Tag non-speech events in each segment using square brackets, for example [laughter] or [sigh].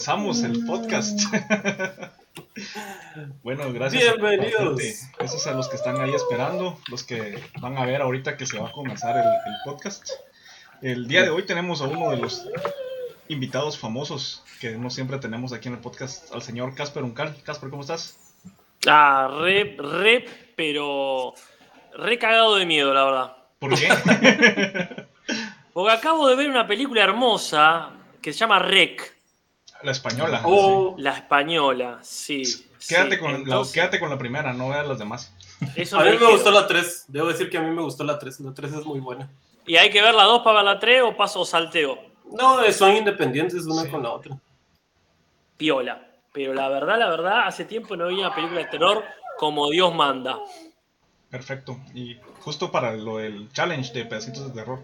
Empezamos el podcast. [laughs] bueno, gracias. Bienvenidos. Esos a los que están ahí esperando, los que van a ver ahorita que se va a comenzar el, el podcast. El día de hoy tenemos a uno de los invitados famosos que no siempre tenemos aquí en el podcast, al señor Casper Uncal. Casper, ¿cómo estás? Ah, re, re, pero re cagado de miedo, la verdad. ¿Por qué? [laughs] Porque acabo de ver una película hermosa que se llama Rec, la española. Oh, la española, sí. Quédate, sí. con Entonces, la, quédate con la primera, no veas las demás. eso a mí me gustó la 3. Debo decir que a mí me gustó la 3. La 3 es muy buena. ¿Y hay que ver la 2 para ver la 3 o paso salteo? No, son independientes una Sí. con la otra. Piola. Pero la verdad, la verdad, hace tiempo no veía una película de terror como Dios manda. Perfecto. Y justo para lo del challenge de pedacitos de terror.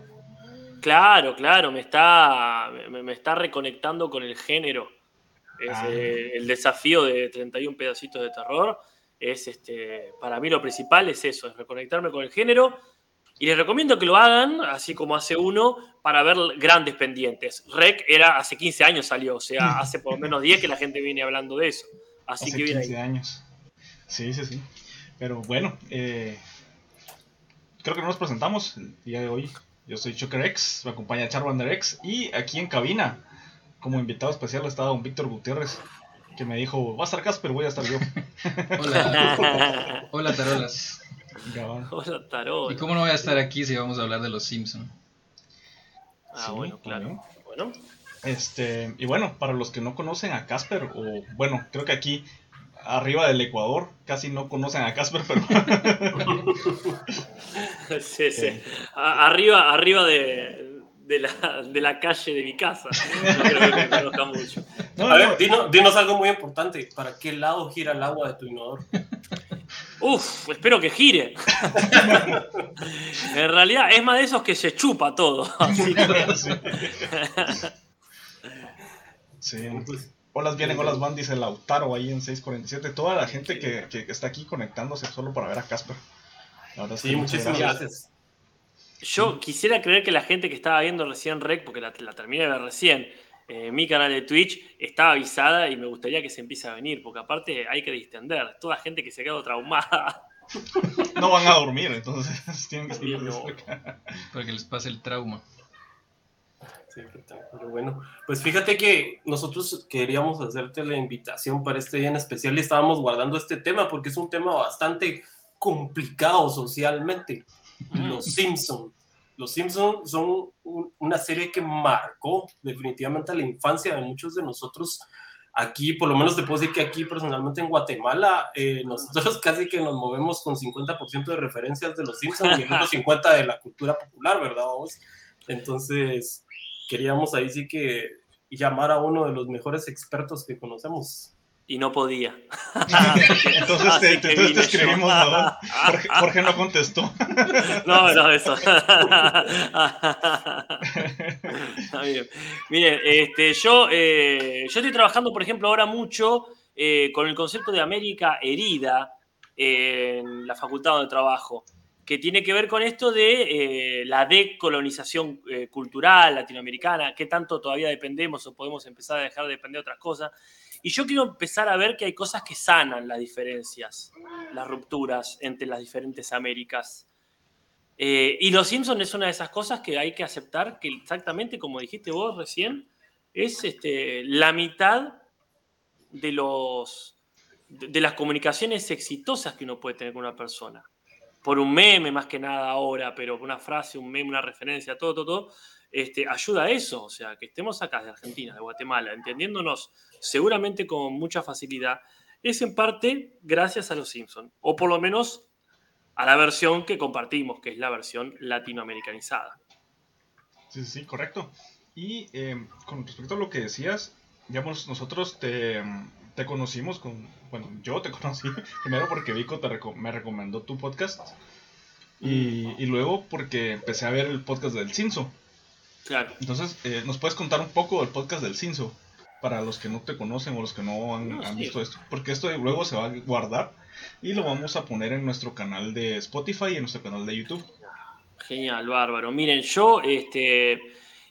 Claro, claro, me está, me, me está reconectando con el género. Es, Ah. eh, el desafío de 31 pedacitos de terror es, este, para mí lo principal es eso, es reconectarme con el género. Y les recomiendo que lo hagan, así como hace uno, para ver grandes pendientes. Rec era hace 15 años salió, o sea, [laughs] hace por lo menos 10 que la gente viene hablando de eso. Así Hace que bien 15 ahí. años. Sí, sí, sí. Pero bueno, eh, creo que no nos presentamos el día de hoy. Yo soy Choker X, me acompaña Charmander X y aquí en cabina, como invitado especial, está don Víctor Gutiérrez, que me dijo, va a estar Casper, voy a estar yo. [laughs] Hola, [laughs] hola Tarolas. Gabán. Hola, Tarot. ¿Y cómo no voy a estar aquí si vamos a hablar de los Simpson? Ah, Sí, bueno, claro. bien. Bueno, Este, y bueno, para los que no conocen a Casper, o bueno, creo que aquí arriba del Ecuador casi no conocen a Casper, pero [laughs] Sí, sí. A- arriba, arriba de, de la, de la calle de mi casa. [laughs] No creo que me conozca mucho. no, A no, ver, dinos, dinos algo muy importante. ¿Para qué lado gira el agua de tu inodoro? Uf, espero que gire. [laughs] En realidad es más de esos que se chupa todo. Así que- sí. Olas vienen, olas van, dice Lautaro ahí en 647. Toda la gente que, que está aquí conectándose solo para ver a Casper. La verdad es que sí, muchísimas gracias. Yo quisiera creer que la gente que estaba viendo recién Rec, porque la, la terminé de ver recién, eh, mi canal de Twitch, estaba avisada y me gustaría que se empiece a venir, porque aparte hay que distender. Toda gente que se ha quedado traumada. No van a dormir, entonces [laughs] tienen que seguir no. Para que les pase el trauma. Sí, ¿qué tal? Pero bueno, pues fíjate que nosotros queríamos hacerte la invitación para este día en especial y estábamos guardando este tema porque es un tema bastante complicado socialmente. Los Simpson. Los Simpson son un- una serie que marcó definitivamente la infancia de muchos de nosotros. Aquí, por lo menos te puedo decir que aquí personalmente en Guatemala, eh, nosotros [laughs] casi que nos movemos con 50% de referencias de los Simpsons y el otro [laughs] 50% de la cultura popular, ¿verdad? Vamos? Entonces, queríamos ahí sí que llamar a uno de los mejores expertos que conocemos. Y no podía. [laughs] Entonces te, entonces te escribimos. ¿no? [laughs] Jorge, Jorge no contestó. No, no, eso. [laughs] Bien. Miren, este, yo, eh, yo estoy trabajando, por ejemplo, ahora mucho eh, con el concepto de América herida en la facultad donde trabajo, que tiene que ver con esto de eh, la decolonización eh, cultural latinoamericana, qué tanto todavía dependemos o podemos empezar a dejar de depender de otras cosas. Y yo quiero empezar a ver que hay cosas que sanan las diferencias, las rupturas entre las diferentes Américas. Eh, y Los Simpsons es una de esas cosas que hay que aceptar que exactamente como dijiste vos recién, es este, la mitad de, los, de, de las comunicaciones exitosas que uno puede tener con una persona. Por un meme más que nada ahora, pero una frase, un meme, una referencia, todo, todo, todo, este, ayuda a eso. O sea, que estemos acá de Argentina, de Guatemala, entendiéndonos seguramente con mucha facilidad, es en parte gracias a Los Simpsons. O por lo menos a la versión que compartimos, que es la versión latinoamericanizada. Sí, sí, correcto. Y eh, con respecto a lo que decías, digamos, nosotros te, te conocimos con, bueno, yo te [laughs] conocí primero porque Vico te reco- me recomendó tu podcast y, y luego porque empecé a ver el podcast del Cinso. Claro. Entonces, eh, ¿nos puedes contar un poco del podcast del Cinso? Para los que no te conocen o los que no han, No, han sí. visto esto. Porque esto luego se va a guardar y lo vamos a poner en nuestro canal de Spotify y en nuestro canal de YouTube. Genial, bárbaro. Miren, yo este,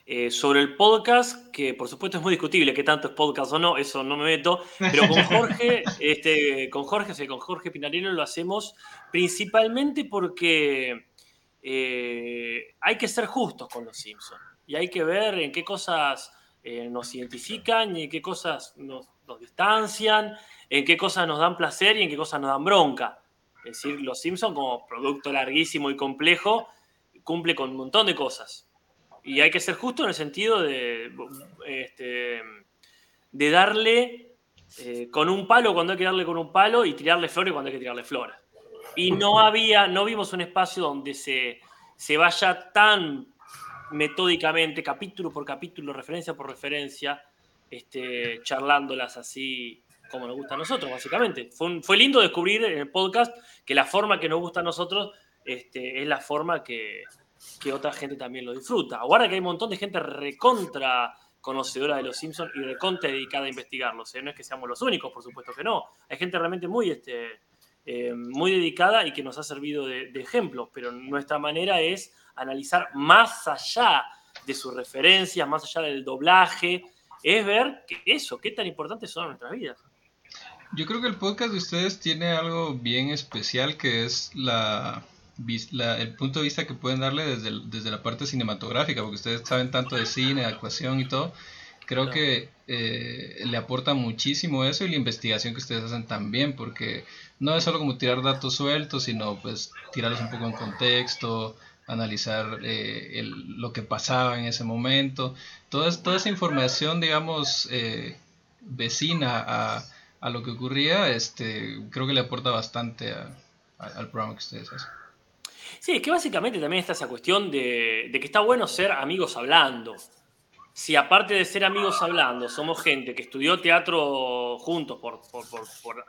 eh, sobre el podcast, que por supuesto es muy discutible qué tanto es podcast o no, eso no me meto, pero con [laughs] Jorge, este, con Jorge, o sea, con Jorge Pinarello lo hacemos principalmente porque eh, hay que ser justos con los Simpsons y hay que ver en qué cosas eh, nos identifican y en qué cosas nos, distancian, en qué cosas nos dan placer y en qué cosas nos dan bronca. Es decir, los Simpsons como producto larguísimo y complejo cumple con un montón de cosas y hay que ser justo en el sentido de, este, de darle eh, con un palo cuando hay que darle con un palo y tirarle flores cuando hay que tirarle flores. Y no había, no vimos un espacio donde se, se vaya tan metódicamente, capítulo por capítulo, referencia por referencia, este, charlándolas así como nos gusta a nosotros, básicamente. Fue, fue lindo descubrir en el podcast que la forma que nos gusta a nosotros este, es la forma que, que otra gente también lo disfruta. Ahora que hay un montón de gente recontra conocedora de los Simpsons y recontra dedicada a investigarlos. ¿eh? No es que seamos los únicos, por supuesto que no. Hay gente realmente muy, este, eh, muy dedicada y que nos ha servido de, ejemplo, pero nuestra manera es analizar más allá de sus referencias, más allá del doblaje, es ver que eso, qué tan importantes son nuestras vidas. Yo creo que el podcast de ustedes tiene algo bien especial que es la, el punto de vista que pueden darle desde, desde la parte cinematográfica, porque ustedes saben tanto de cine, de actuación y todo. Creo que eh, le aporta muchísimo eso y la investigación que ustedes hacen también, porque no es solo como tirar datos sueltos, sino pues tirarlos un poco en contexto, analizar eh, lo que pasaba en ese momento. Toda, toda esa información, digamos, eh, vecina a, a, lo que ocurría, este, creo que le aporta bastante al programa que ustedes hacen. Sí, es que básicamente también está esa cuestión de, que está bueno ser amigos hablando. Si aparte de ser amigos hablando, somos gente que estudió teatro juntos por,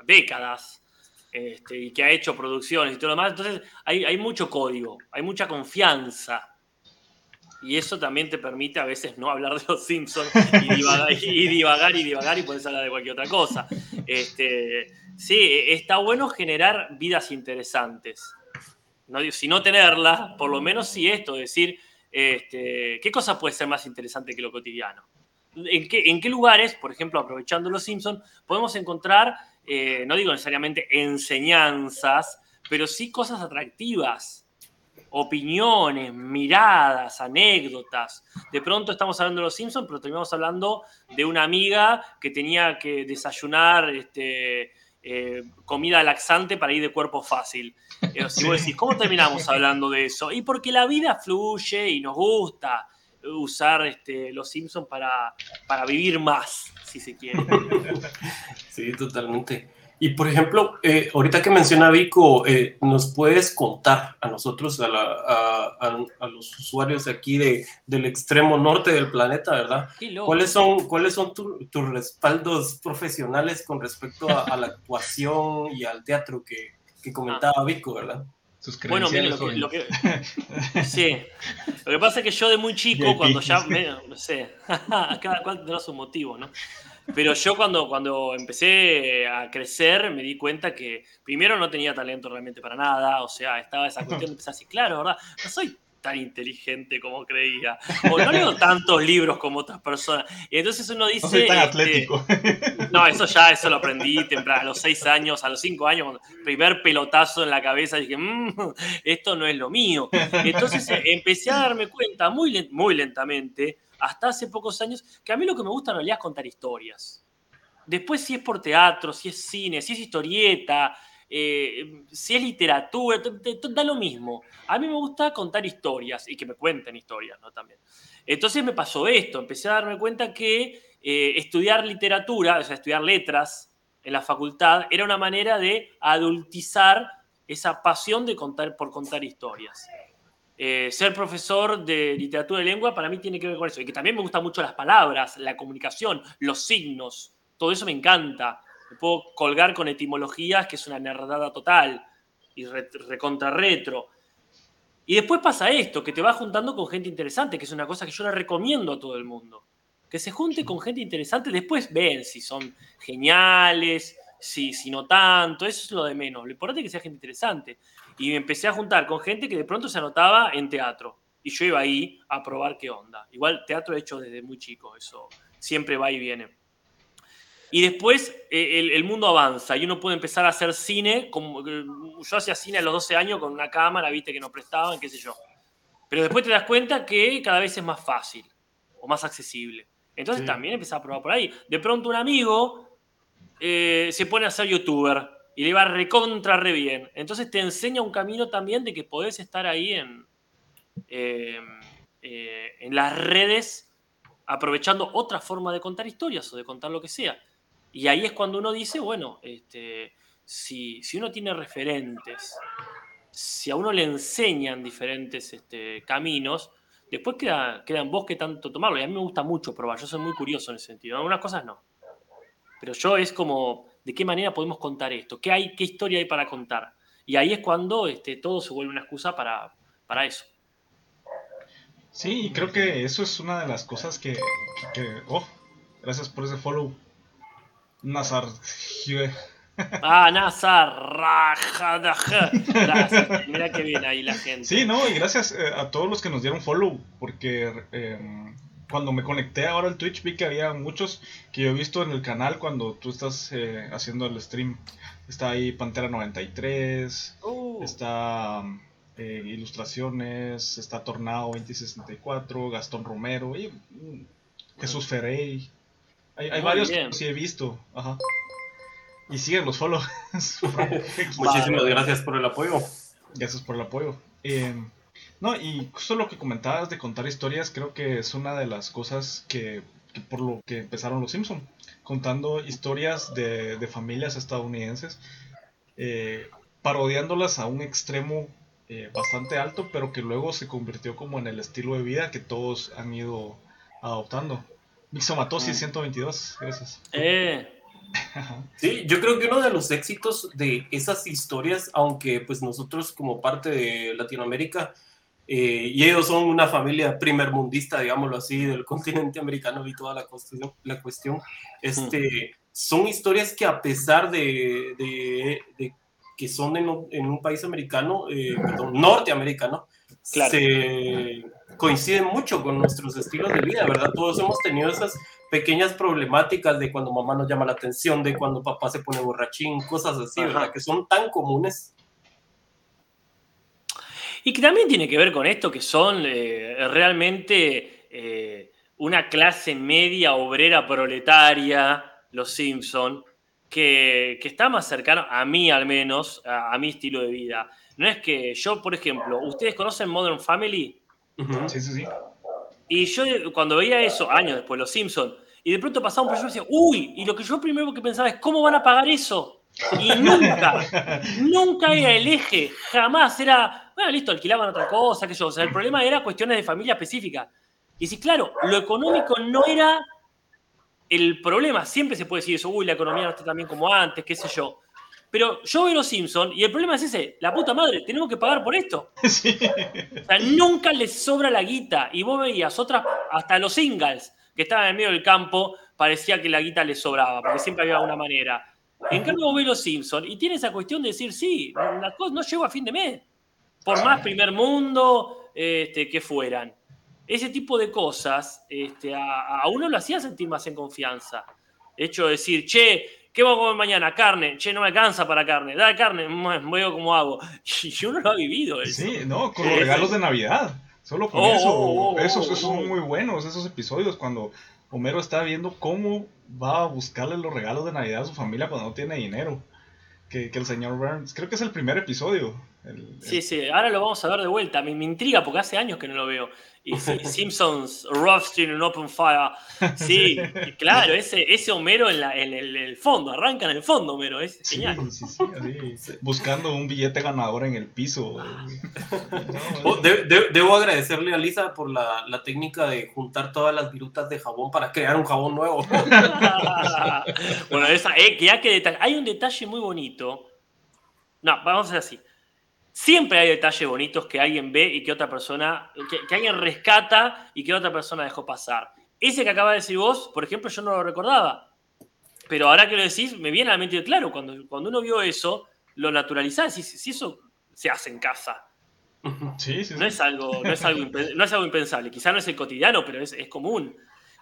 décadas este, y que ha hecho producciones y todo lo demás, entonces hay, mucho código, hay mucha confianza. Y eso también te permite a veces no hablar de los Simpsons y divagar y divagar y, divagar y puedes hablar de cualquier otra cosa. Este, sí, está bueno generar vidas interesantes no, si no tenerla, por lo menos sí esto, decir, este, ¿qué cosa puede ser más interesante que lo cotidiano? ¿En qué, en qué lugares, por ejemplo, aprovechando los Simpsons, podemos encontrar, eh, no digo necesariamente enseñanzas, pero sí cosas atractivas? opiniones, miradas, anécdotas. De pronto estamos hablando de los Simpsons, pero terminamos hablando de una amiga que tenía que desayunar este, eh, comida laxante para ir de cuerpo fácil. Eh, si vos decís, ¿cómo terminamos hablando de eso? Y porque la vida fluye y nos gusta usar este, los Simpsons para, para vivir más, si se quiere. [laughs] Sí, totalmente. Y por ejemplo, eh, ahorita que menciona Vico, eh, ¿nos puedes contar a nosotros, a, los usuarios aquí de, del extremo norte del planeta, ¿verdad? ¿Cuáles son, cuáles son tus respaldos profesionales con respecto a, la actuación y al teatro que, que comentaba Vico, ¿verdad? Bueno, mire, lo que, [laughs] sí. Lo que pasa es que yo de muy chico, cuando ya, no sé, [laughs] cada cual tendrá su motivo, ¿no? Pero yo cuando, cuando empecé a crecer me di cuenta que primero no tenía talento realmente para nada, o sea, estaba esa cuestión de empezar así, claro, ¿verdad? No soy tan inteligente como creía, o no leo tantos libros como otras personas. Y entonces uno dice... No soy tan este, [laughs] no, eso ya, eso lo aprendí temprano, a los seis años, a los cinco años, primer pelotazo en la cabeza, dije, mmm, esto no es lo mío. Entonces eh, empecé a darme cuenta muy, muy lentamente hasta hace pocos años, que a mí lo que me gusta en realidad es contar historias. Después si es por teatro, si es cine, si es historieta, eh, si es literatura, da lo mismo. A mí me gusta contar historias y que me cuenten historias, ¿no? También. Entonces me pasó esto, empecé a darme cuenta que eh, estudiar literatura, o sea, estudiar letras en la facultad, era una manera de adultizar esa pasión de contar por contar historias. Eh, ser profesor de literatura y lengua para mí tiene que ver con eso. Y que también me gustan mucho las palabras, la comunicación, los signos. Todo eso me encanta. Me puedo colgar con etimologías, que es una nerdada total. Y recontra retro. Y después pasa esto, que te vas juntando con gente interesante, que es una cosa que yo le recomiendo a todo el mundo. Que se junte con gente interesante, después ven si son geniales, si, si no tanto, eso es lo de menos. Lo importante es que sea gente interesante. Y me empecé a juntar con gente que de pronto se anotaba en teatro. y yo iba ahí a probar qué onda. Igual teatro he hecho desde muy chico, eso siempre va y viene. Y después eh, el, mundo avanza y uno puede empezar a hacer cine. Como, yo hacía cine a los 12 años con una cámara, viste, que nos prestaban, qué sé yo. Pero después te das cuenta que cada vez es más fácil o más accesible. Entonces también empezás a probar por ahí. De pronto un amigo eh, se pone a ser youtuber y le va recontra re bien. Entonces te enseña un camino también de que podés estar ahí en, eh, en las redes aprovechando otra forma de contar historias o de contar lo que sea. Y ahí es cuando uno dice, bueno, este, si, si uno tiene referentes, si a uno le enseñan diferentes este, caminos, después queda, queda en vos que tanto tomarlo. Y a mí me gusta mucho probar, yo soy muy curioso en ese sentido. Algunas cosas no. Pero yo es como, ¿de qué manera podemos contar esto? ¿Qué, hay, qué historia hay para contar? Y ahí es cuando este, todo se vuelve una excusa para, para eso. Sí, creo que eso es una de las cosas que, que oh, gracias por ese follow. Nazar. Ah, Nazar. Gracias. Mira qué bien ahí la gente. Sí, no, y gracias eh, a todos los que nos dieron follow, porque em, cuando me conecté ahora al Twitch vi que había muchos que yo he visto en el canal cuando tú estás eh, haciendo el stream. Está ahí Pantera 93, uh. está eh, ilustraciones, está Tornado 2064, Gastón Romero y mm, Jesús Ferrey. Hay, varios que sí he visto. Ajá. Y siguen los follow. [laughs] [laughs] Muchísimas gracias por el apoyo. Gracias por el apoyo. Eh, no, y justo lo que comentabas de contar historias, creo que es una de las cosas que, por lo que empezaron los Simpson, contando historias de, familias estadounidenses, eh, parodiándolas a un extremo eh, bastante alto, pero que luego se convirtió como en el estilo de vida que todos han ido adoptando. Mixomatosis 122, gracias. Eh. Sí, yo creo que uno de los éxitos de esas historias, aunque pues nosotros como parte de Latinoamérica, eh, y ellos son una familia primermundista, digámoslo así, del [laughs] continente americano y toda la cuestión, la cuestión este, son historias que a pesar de, de, que son en un, en un país americano, eh, perdón, norteamericano, se coinciden mucho con nuestros estilos de vida, ¿verdad? Todos hemos tenido esas pequeñas problemáticas de cuando mamá nos llama la atención, de cuando papá se pone borrachín, cosas así, ¿verdad? Que son tan comunes. Y que también tiene que ver con esto, que son eh, realmente eh, una clase media obrera proletaria, los Simpson, que, está más cercano, a mí al menos, a mi estilo de vida. No es que yo, por ejemplo, ¿ustedes conocen Modern Family? Sí, sí, sí. Y yo cuando veía eso, años después, Los Simpsons, y de pronto pasaba un proyecto y decía, uy, y lo que yo primero que pensaba es, ¿cómo van a pagar eso? Y [laughs] nunca, nunca era el eje, jamás era, bueno, listo, alquilaban otra cosa, que yo, o sea, el problema era cuestiones de familia específica. Y sí, claro, lo económico no era el problema, siempre se puede decir eso, uy, la economía no está tan bien como antes, qué sé yo. Pero yo veo los Simpsons y el problema es ese, la puta madre, tenemos que pagar por esto. [laughs] O sea, nunca les sobra la guita. Y vos veías otras, hasta los singles que estaban en medio del campo, parecía que la guita les sobraba, porque siempre había una manera. En cambio, vos ves los Simpsons y tiene esa cuestión de decir, sí, las cosas no llego a fin de mes. Por más primer mundo este, que fueran. Ese tipo de cosas este, a, a uno lo hacía sentir más en confianza. De hecho, decir, che, ¿Qué vamos a comer mañana? Carne. Che, no me alcanza para carne. Da carne. Veo cómo hago. [laughs] Y uno lo ha vivido eso. Sí, no, con los regalos de Navidad. Solo con oh, eso. Oh, oh, esos, esos son muy buenos, esos episodios cuando Homero está viendo cómo va a buscarle los regalos de Navidad a su familia cuando no tiene dinero. Que, que el señor Burns, creo que es el primer episodio. Sí, sí, ahora lo vamos a ver de vuelta. Me, me intriga porque hace años que no lo veo. Y [laughs] Simpsons, Rothstein en Open Fire. Sí, claro, ese, ese Homero en, la, en, el, fondo, arranca en el fondo Homero, es genial. Sí, sí, buscando un billete ganador en el piso. [laughs] Oh, debo agradecerle a Lisa por la, la, técnica de juntar todas las virutas de jabón para crear un jabón nuevo. [laughs] bueno, esa, eh, ya que detalle. Hay un detalle muy bonito. No, vamos a hacer así. Siempre hay detalles bonitos que alguien ve y que otra persona, que, alguien rescata y que otra persona dejó pasar. Ese que acaba de decir vos, por ejemplo, yo no lo recordaba. Pero ahora que lo decís, me viene a la mente, claro, cuando, cuando uno vio eso, lo naturalizás, si, si eso se hace en casa. [laughs] Sí, sí, No sí. es algo, no es algo, no es algo impensable. Quizá no es el cotidiano, pero es, es común.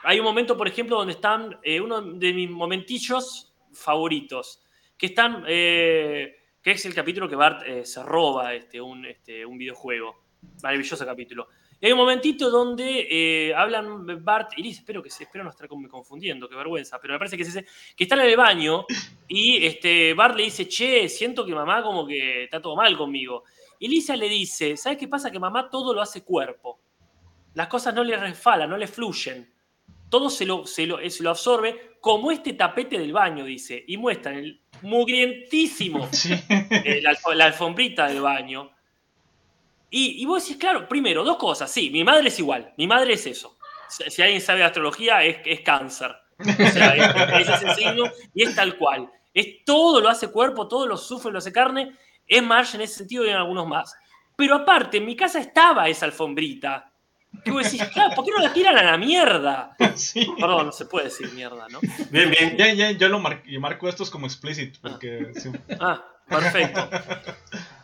Hay un momento, por ejemplo, donde están eh, uno de mis momentillos favoritos, que están, eh, que es el capítulo que Bart eh, se roba este, un, este, un videojuego. Maravilloso capítulo. Y hay un momentito donde eh, hablan Bart y Liz, espero que se, espero no estar con- confundiendo, qué vergüenza, pero me parece que es ese, que están en el baño y este, Bart le dice, che, siento que mamá como que está todo mal conmigo. Y Lisa le dice, ¿sabes qué pasa? Que mamá todo lo hace cuerpo. Las cosas no le resfalan, no le fluyen. Todo se lo, se lo, se lo absorbe, como este tapete del baño, dice. Y muestran el mugrientísimo, [laughs] Sí. eh, la, alfo- la alfombrita del baño. Y, y vos decís, claro, primero, dos cosas. Sí, mi madre es igual. Mi madre es eso. Si, si alguien sabe de astrología, es, es cáncer. O sea, es, es ese signo y es tal cual. Es todo lo hace cuerpo, todo lo sufre, lo hace carne. Es Marge en ese sentido y en algunos más. Pero aparte, en mi casa estaba esa alfombrita. Que vos decís, claro, ¿por qué no la tiran a la mierda? [laughs] Sí. Perdón, no se puede decir mierda, ¿no? Bien, bien. Ya, ya, yo lo mar- y marco estos como explicit, porque sí. Ah, perfecto.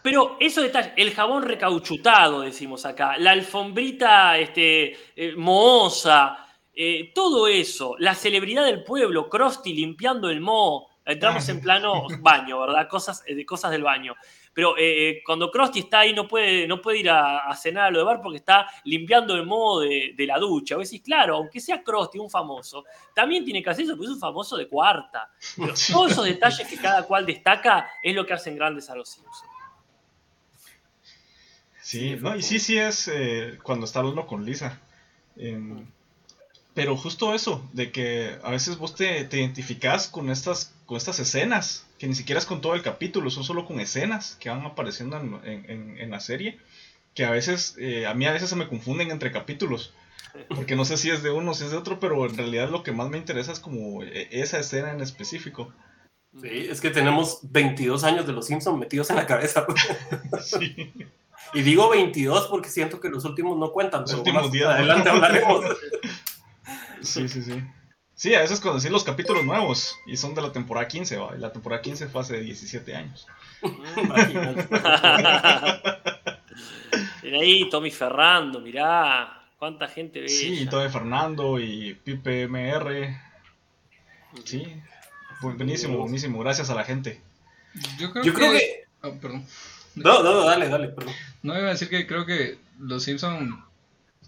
Pero esos detalles, el jabón recauchutado, decimos acá, la alfombrita este, eh, mohosa, eh, todo eso, la celebridad del pueblo, Krusty limpiando el moho, entramos en plano [laughs] baño, ¿verdad? Cosas, eh, cosas del baño. Pero eh, eh, cuando Krusty está ahí no puede, no puede ir a, a cenar a lo de bar porque está limpiando el moho de, de la ducha. Vos decís, claro, aunque sea Krusty, un famoso, también tiene que hacer eso porque es un famoso de cuarta. Pero todos esos detalles que cada cual destaca es lo que hacen grandes a los Simpsons. Sí, no, y sí, sí es eh, cuando está hablando con Lisa. Em, pero justo eso, de que a veces vos te, te identificás con estas, con estas escenas, que ni siquiera es con todo el capítulo, son solo con escenas que van apareciendo en, en- en- en la serie, que a veces, eh, a mí a veces se me confunden entre capítulos, porque no sé si es de uno, si es de otro, pero en realidad lo que más me interesa es como eh, esa escena en específico. Sí, es que tenemos 22 años de los Simpsons metidos en la cabeza. [laughs] Sí. Y digo 22 porque siento que los últimos no cuentan, Los pero últimos más 10, ¿no? adelante hablaremos. [laughs] Sí, sí, sí. Sí, a veces conocí los capítulos nuevos y son de la temporada 15, ¿va? Y la temporada 15 fue hace 17 años. Mira ahí, Tommy Ferrando, mirá, cuánta gente ve. Sí, y todo de Fernando y Pipe MR. Sí, bu- buenísimo, buenísimo. Gracias a la gente. Yo creo, Yo creo que... que... Ah, perdón. No, no, dale, dale, perdón. No iba a decir que creo que los Simpson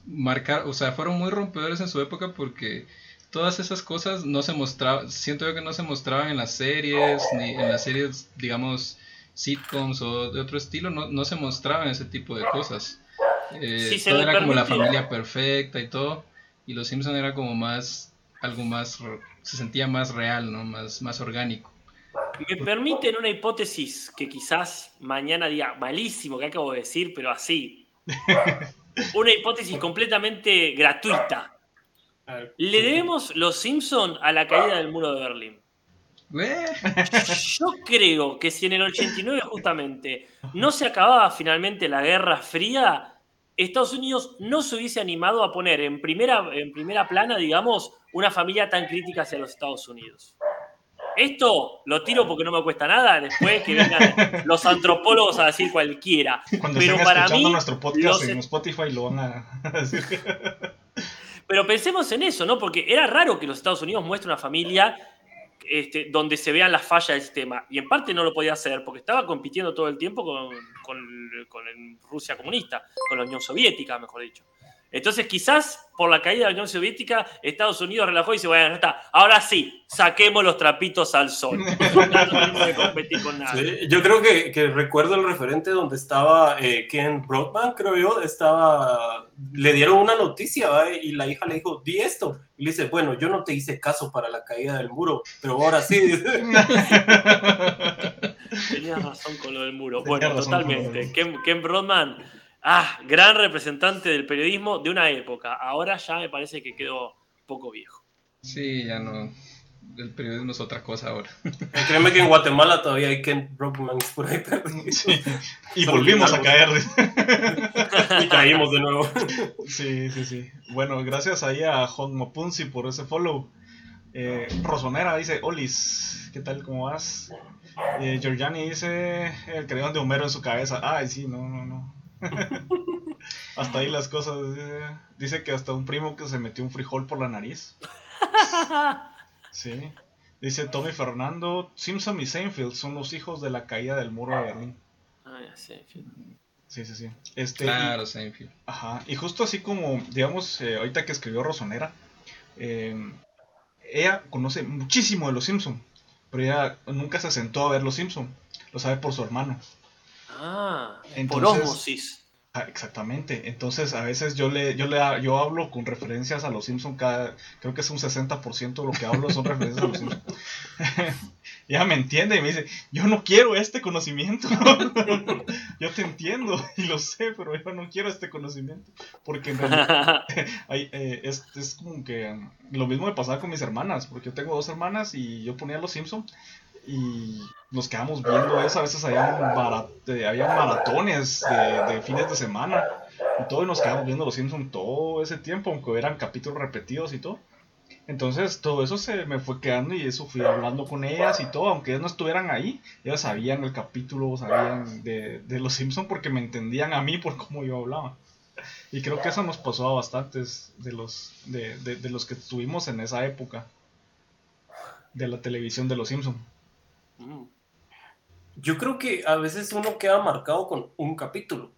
marcar, o sea, fueron muy rompedores en su época porque todas esas cosas no se mostraban, siento yo que no se mostraban en las series, ni en las series, digamos, sitcoms o de otro estilo, no, no se mostraban ese tipo de cosas. Eh, Sí, todo era como la familia perfecta y todo, y los Simpson era como más, algo más, se sentía más real, ¿no? Más, más orgánico. Me permiten una hipótesis que quizás mañana diga malísimo que acabo de decir, pero así. [laughs] Una hipótesis completamente gratuita. ¿Le debemos los Simpson a la caída del muro de Berlín? Eh, [laughs] Yo creo que si en el 89 justamente no se acababa finalmente la Guerra Fría, Estados Unidos no se hubiese animado a poner en primera, en primera plana, digamos, una familia tan crítica hacia los Estados Unidos. Esto lo tiro porque no me cuesta nada, después que vengan los antropólogos a decir cualquiera. Cuando Pero estén para escuchando mí, nuestro podcast los- en Spotify lo van a [laughs] decir. Pero pensemos en eso, ¿no? Porque era raro que los Estados Unidos muestre una familia este, donde se vean las fallas del sistema. Y en parte no lo podía hacer porque estaba compitiendo todo el tiempo con, con- con Rusia comunista, con la Unión Soviética, mejor dicho. Entonces, quizás por la caída de la Unión Soviética, Estados Unidos relajó y dice, bueno, ya está, ahora sí, saquemos los trapitos al sol. [laughs] No competir con nada. Sí, yo creo que, que recuerdo el referente donde estaba eh, Ken Brockman, creo yo, estaba, le dieron una noticia ¿va? y la hija le dijo, di esto. Y le dice, bueno, yo no te hice caso para la caída del muro, pero ahora sí. [laughs] Tenías razón con lo del muro. Tenías Bueno, totalmente. Ken, Ken Broadman, ah, gran representante del periodismo de una época. Ahora ya me parece que quedó poco viejo. sí, ya no, el periodismo es otra cosa ahora. Créeme que en Guatemala todavía hay Ken Brockman por ahí. Sí. [laughs] Y volvimos a caer. [laughs] Y caímos de nuevo. Sí, sí, sí. Bueno, gracias ahí a Jon Mopunzi por ese follow. Eh, Rosonera dice, Olis, ¿qué tal? ¿Cómo vas? Eh, Giorgiani dice, el creón de Homero en su cabeza. Ay, sí, no, no, no. [laughs] hasta ahí las cosas. Dice que hasta un primo que se metió un frijol por la nariz. Sí. Dice Tommy Fernando, Simpson y Seinfeld son los hijos de la caída del muro de Berlín. Ah, ya sé, sí. Sí, sí. Este, y- Claro, Seinfeld. Ajá, y justo así como, digamos, eh, ahorita que escribió Rosonera, eh, ella conoce muchísimo de los Simpson, pero ella nunca se sentó a ver los Simpson, lo sabe por su hermano. Ah, por osmosis. Ah, exactamente, entonces a veces yo le, yo le yo hablo con referencias a los Simpson cada, creo que es un 60% de lo que hablo son referencias a los Simpson. [laughs] ella me entiende y me dice, yo no quiero este conocimiento. [laughs] yo te entiendo y lo sé, pero yo no quiero este conocimiento. Porque en realidad [laughs] eh, es, es como que mm, lo mismo me pasaba con mis hermanas, porque yo tengo dos hermanas y yo ponía Los Simpson y nos quedamos viendo eso, a veces había, eh, había maratones de, de fines de semana y todo y nos quedamos viendo Los Simpson todo ese tiempo, aunque eran capítulos repetidos y todo. Entonces todo eso se me fue quedando y eso fui hablando con ellas y todo, aunque ellas no estuvieran ahí, ellas sabían el capítulo, sabían de, de Los Simpson porque me entendían a mí por cómo yo hablaba. Y creo que eso nos pasó a bastantes de los, de, de- de los que tuvimos en esa época de la televisión de los Simpson. Mm. Yo creo que a veces uno queda marcado con un capítulo.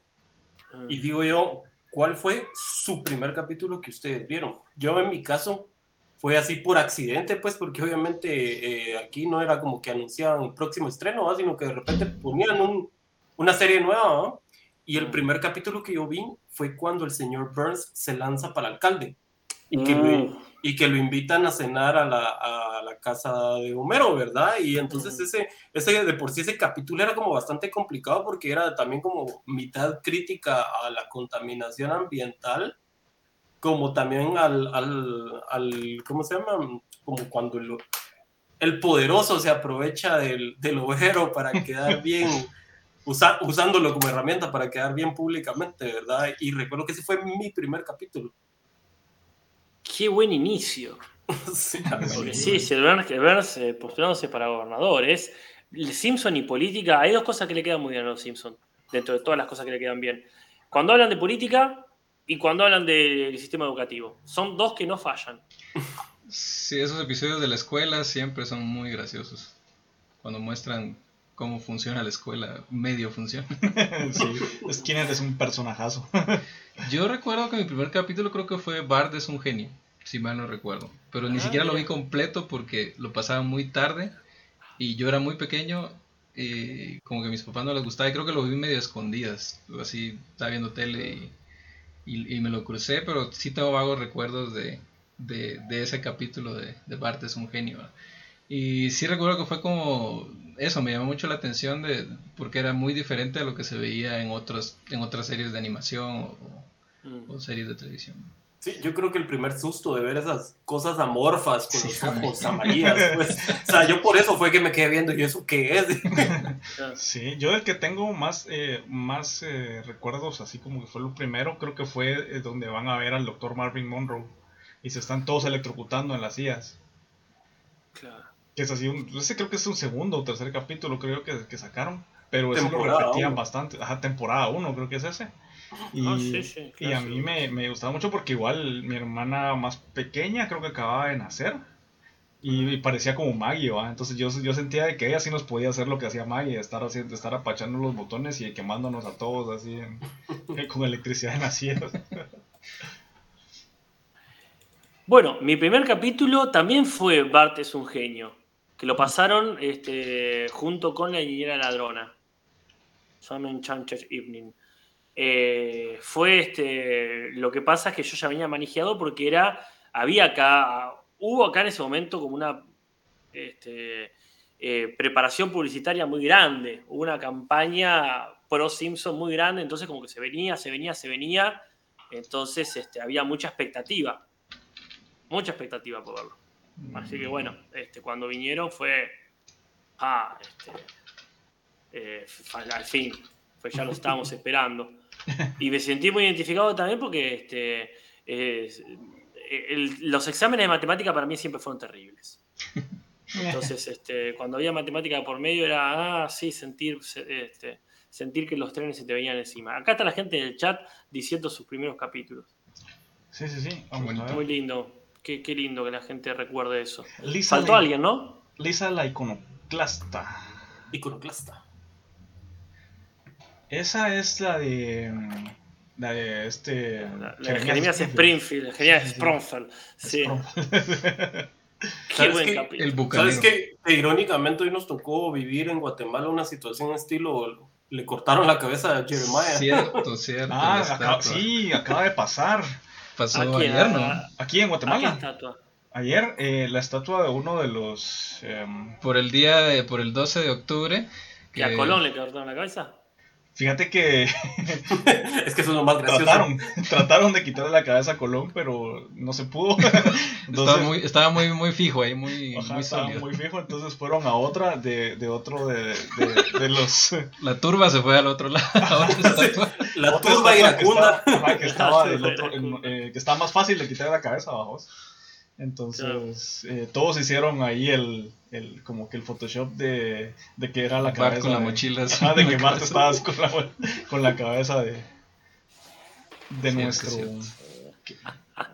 Y digo yo, ¿cuál fue su primer capítulo que ustedes vieron? Yo en mi caso fue así por accidente, pues, porque obviamente eh, aquí no era como que anunciaban el próximo estreno, ¿va? sino que de repente ponían un- una serie nueva. ¿va? Y el Mm. primer capítulo que yo vi fue cuando el señor Burns se lanza para alcalde y que, Mm. lo, y que lo invitan a cenar a la, a la casa de Homero, ¿verdad? Y entonces ese, ese, de por sí ese capítulo era como bastante complicado porque era también como mitad crítica a la contaminación ambiental, como también al, al, al ¿cómo se llama? Como cuando lo- el poderoso se aprovecha del, del overo para [laughs] quedar bien, usa- usándolo como herramienta para quedar bien públicamente, ¿verdad? Y recuerdo que ese fue mi primer capítulo. Qué buen inicio. [laughs] Sí, Porque sí, si el Burns, el Burns, eh, postulándose para gobernadores, Simpson y política, hay dos cosas que le quedan muy bien a los Simpson, dentro de todas las cosas que le quedan bien. Cuando hablan de política y cuando hablan del sistema educativo. Son dos que no fallan. Sí, esos episodios de la escuela siempre son muy graciosos. Cuando muestran cómo funciona la escuela, medio funciona. [laughs] sí, es quien es un personajazo. [laughs] Yo recuerdo que mi primer capítulo creo que fue Bart es un genio, si mal no recuerdo. Pero ni Ah, siquiera lo vi completo porque lo pasaba muy tarde y yo era muy pequeño y como que a mis papás no les gustaba y creo que lo vi medio escondidas. Así estaba viendo tele y, y- y me lo crucé, pero sí tengo vagos recuerdos de, de, de ese capítulo de, de Bart es un genio. ¿verdad? Y sí recuerdo que fue como eso, me llamó mucho la atención de porque era muy diferente a lo que se veía en otros en otras series de animación o, Mm. o series de televisión. Sí, yo creo que el primer susto de ver esas cosas amorfas con Sí, los ojos amarillas, pues, o sea, yo por eso fue que me quedé viendo, ¿y eso qué es? Sí, yo el que tengo más, eh, más eh, recuerdos, así como que fue lo primero, creo que fue eh, donde van a ver al doctor Marvin Monroe y se están todos electrocutando en las sillas. Claro. Que es así, un, ese creo que es un segundo o tercer capítulo, creo que, que sacaron. Pero eso lo repetían uno. bastante. Ajá, temporada 1, creo que es ese. Y, sí, sí, y a mí me, me gustaba mucho porque igual mi hermana más pequeña creo que acababa de nacer. Y, y parecía como Maggie, ¿va? Entonces yo, yo sentía de que ella sí nos podía hacer lo que hacía Maggie, estar haciendo, estar apachando los botones y quemándonos a todos así en- [laughs] con electricidad en sillas. Bueno, mi primer capítulo también fue Bart es un genio, que lo pasaron este, junto con la niñera ladrona. Some Enchanted Evening. Eh, fue este, lo que pasa es que yo ya venía manejado porque era, había acá, hubo acá en ese momento como una este, eh, preparación publicitaria muy grande, hubo una campaña pro Simpson muy grande, entonces como que se venía, se venía, se venía, entonces este, había mucha expectativa mucha expectativa por verlo. Así que bueno, este, cuando vinieron fue. Ah, este, eh, al fin, pues ya lo estábamos esperando. Y me sentí muy identificado también porque este, eh, el- los exámenes de matemática para mí siempre fueron terribles. Entonces, este, cuando había matemática por medio era, ah, sí, sentir, se- este, sentir que los trenes se te venían encima. Acá está la gente del chat diciendo sus primeros capítulos. Sí, sí, sí. Muy lindo. Qué, qué lindo que la gente recuerde eso. Lisa Faltó la- alguien, ¿no? Lisa la iconoclasta. Iconoclasta. Esa es la de. mm, La de este. La, la de Jeremías Springfield, Jeremías Sí, sí. Sprongfield. Sí, [laughs] qué ¿Sabes buen qué? capítulo. El. ¿Sabes qué? Irónicamente hoy nos tocó vivir en Guatemala una situación estilo, le cortaron la cabeza a Jeremiah. Cierto, [laughs] cierto. Ah, estatua. sí, acaba de pasar. Pasó ¿A quién? ayer, ¿no? ¿A- Aquí en Guatemala. estatua? Ayer, eh, la estatua de uno de los. em, Por el día de, por el 12 de octubre. ¿Que a que- Colón le cortaron la cabeza? Fíjate que [laughs] es que eso es lo más gracioso. trataron, trataron de quitarle la cabeza a Colón, pero no se pudo. [laughs] Estaba muy, estaba muy, muy fijo ahí, muy, ajá, muy estaba sólido. muy fijo, entonces fueron a otra de, de otro de, de- de los. [laughs] La turba se fue al otro lado. a otra estatua. La otra turba estatua que iracunda. estaba- ajá, que estaba del La otro, iracunda. eh, que estaba más fácil de quitar la cabeza abajo. Entonces, eh, todos hicieron ahí el, el, como que el Photoshop de, de que era la Bart cabeza. con la de- mochila así Ajá, de que Bart cabeza. estaba con la, con la cabeza de, de nuestro.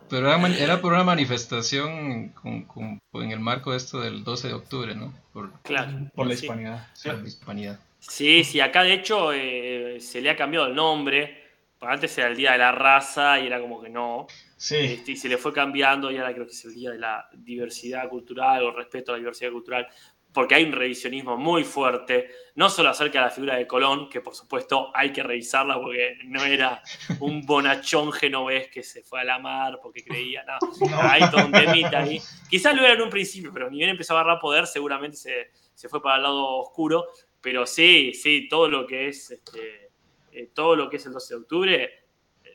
Pero era, era por una manifestación con, con- en el marco de esto del 12 de octubre, ¿no? Por, Claro. Por la sí. hispanidad. por la hispanidad. Sí, sí, acá de hecho eh, se le ha cambiado el nombre. Antes era el Día de la Raza y era como que no. Sí, Este, y se le fue cambiando y ahora creo que es el Día de la Diversidad Cultural o respeto a la diversidad cultural. Porque hay un revisionismo muy fuerte, no solo acerca de la figura de Colón, que por supuesto hay que revisarla porque no era un bonachón genovés que se fue a la mar porque creía, no, [laughs] No. hay todo un temita ahí. Quizás lo era en un principio, pero ni bien empezó a agarrar poder, seguramente se, se fue para el lado oscuro. Pero sí, sí, todo lo que es este, eh, todo lo que es el 12 de octubre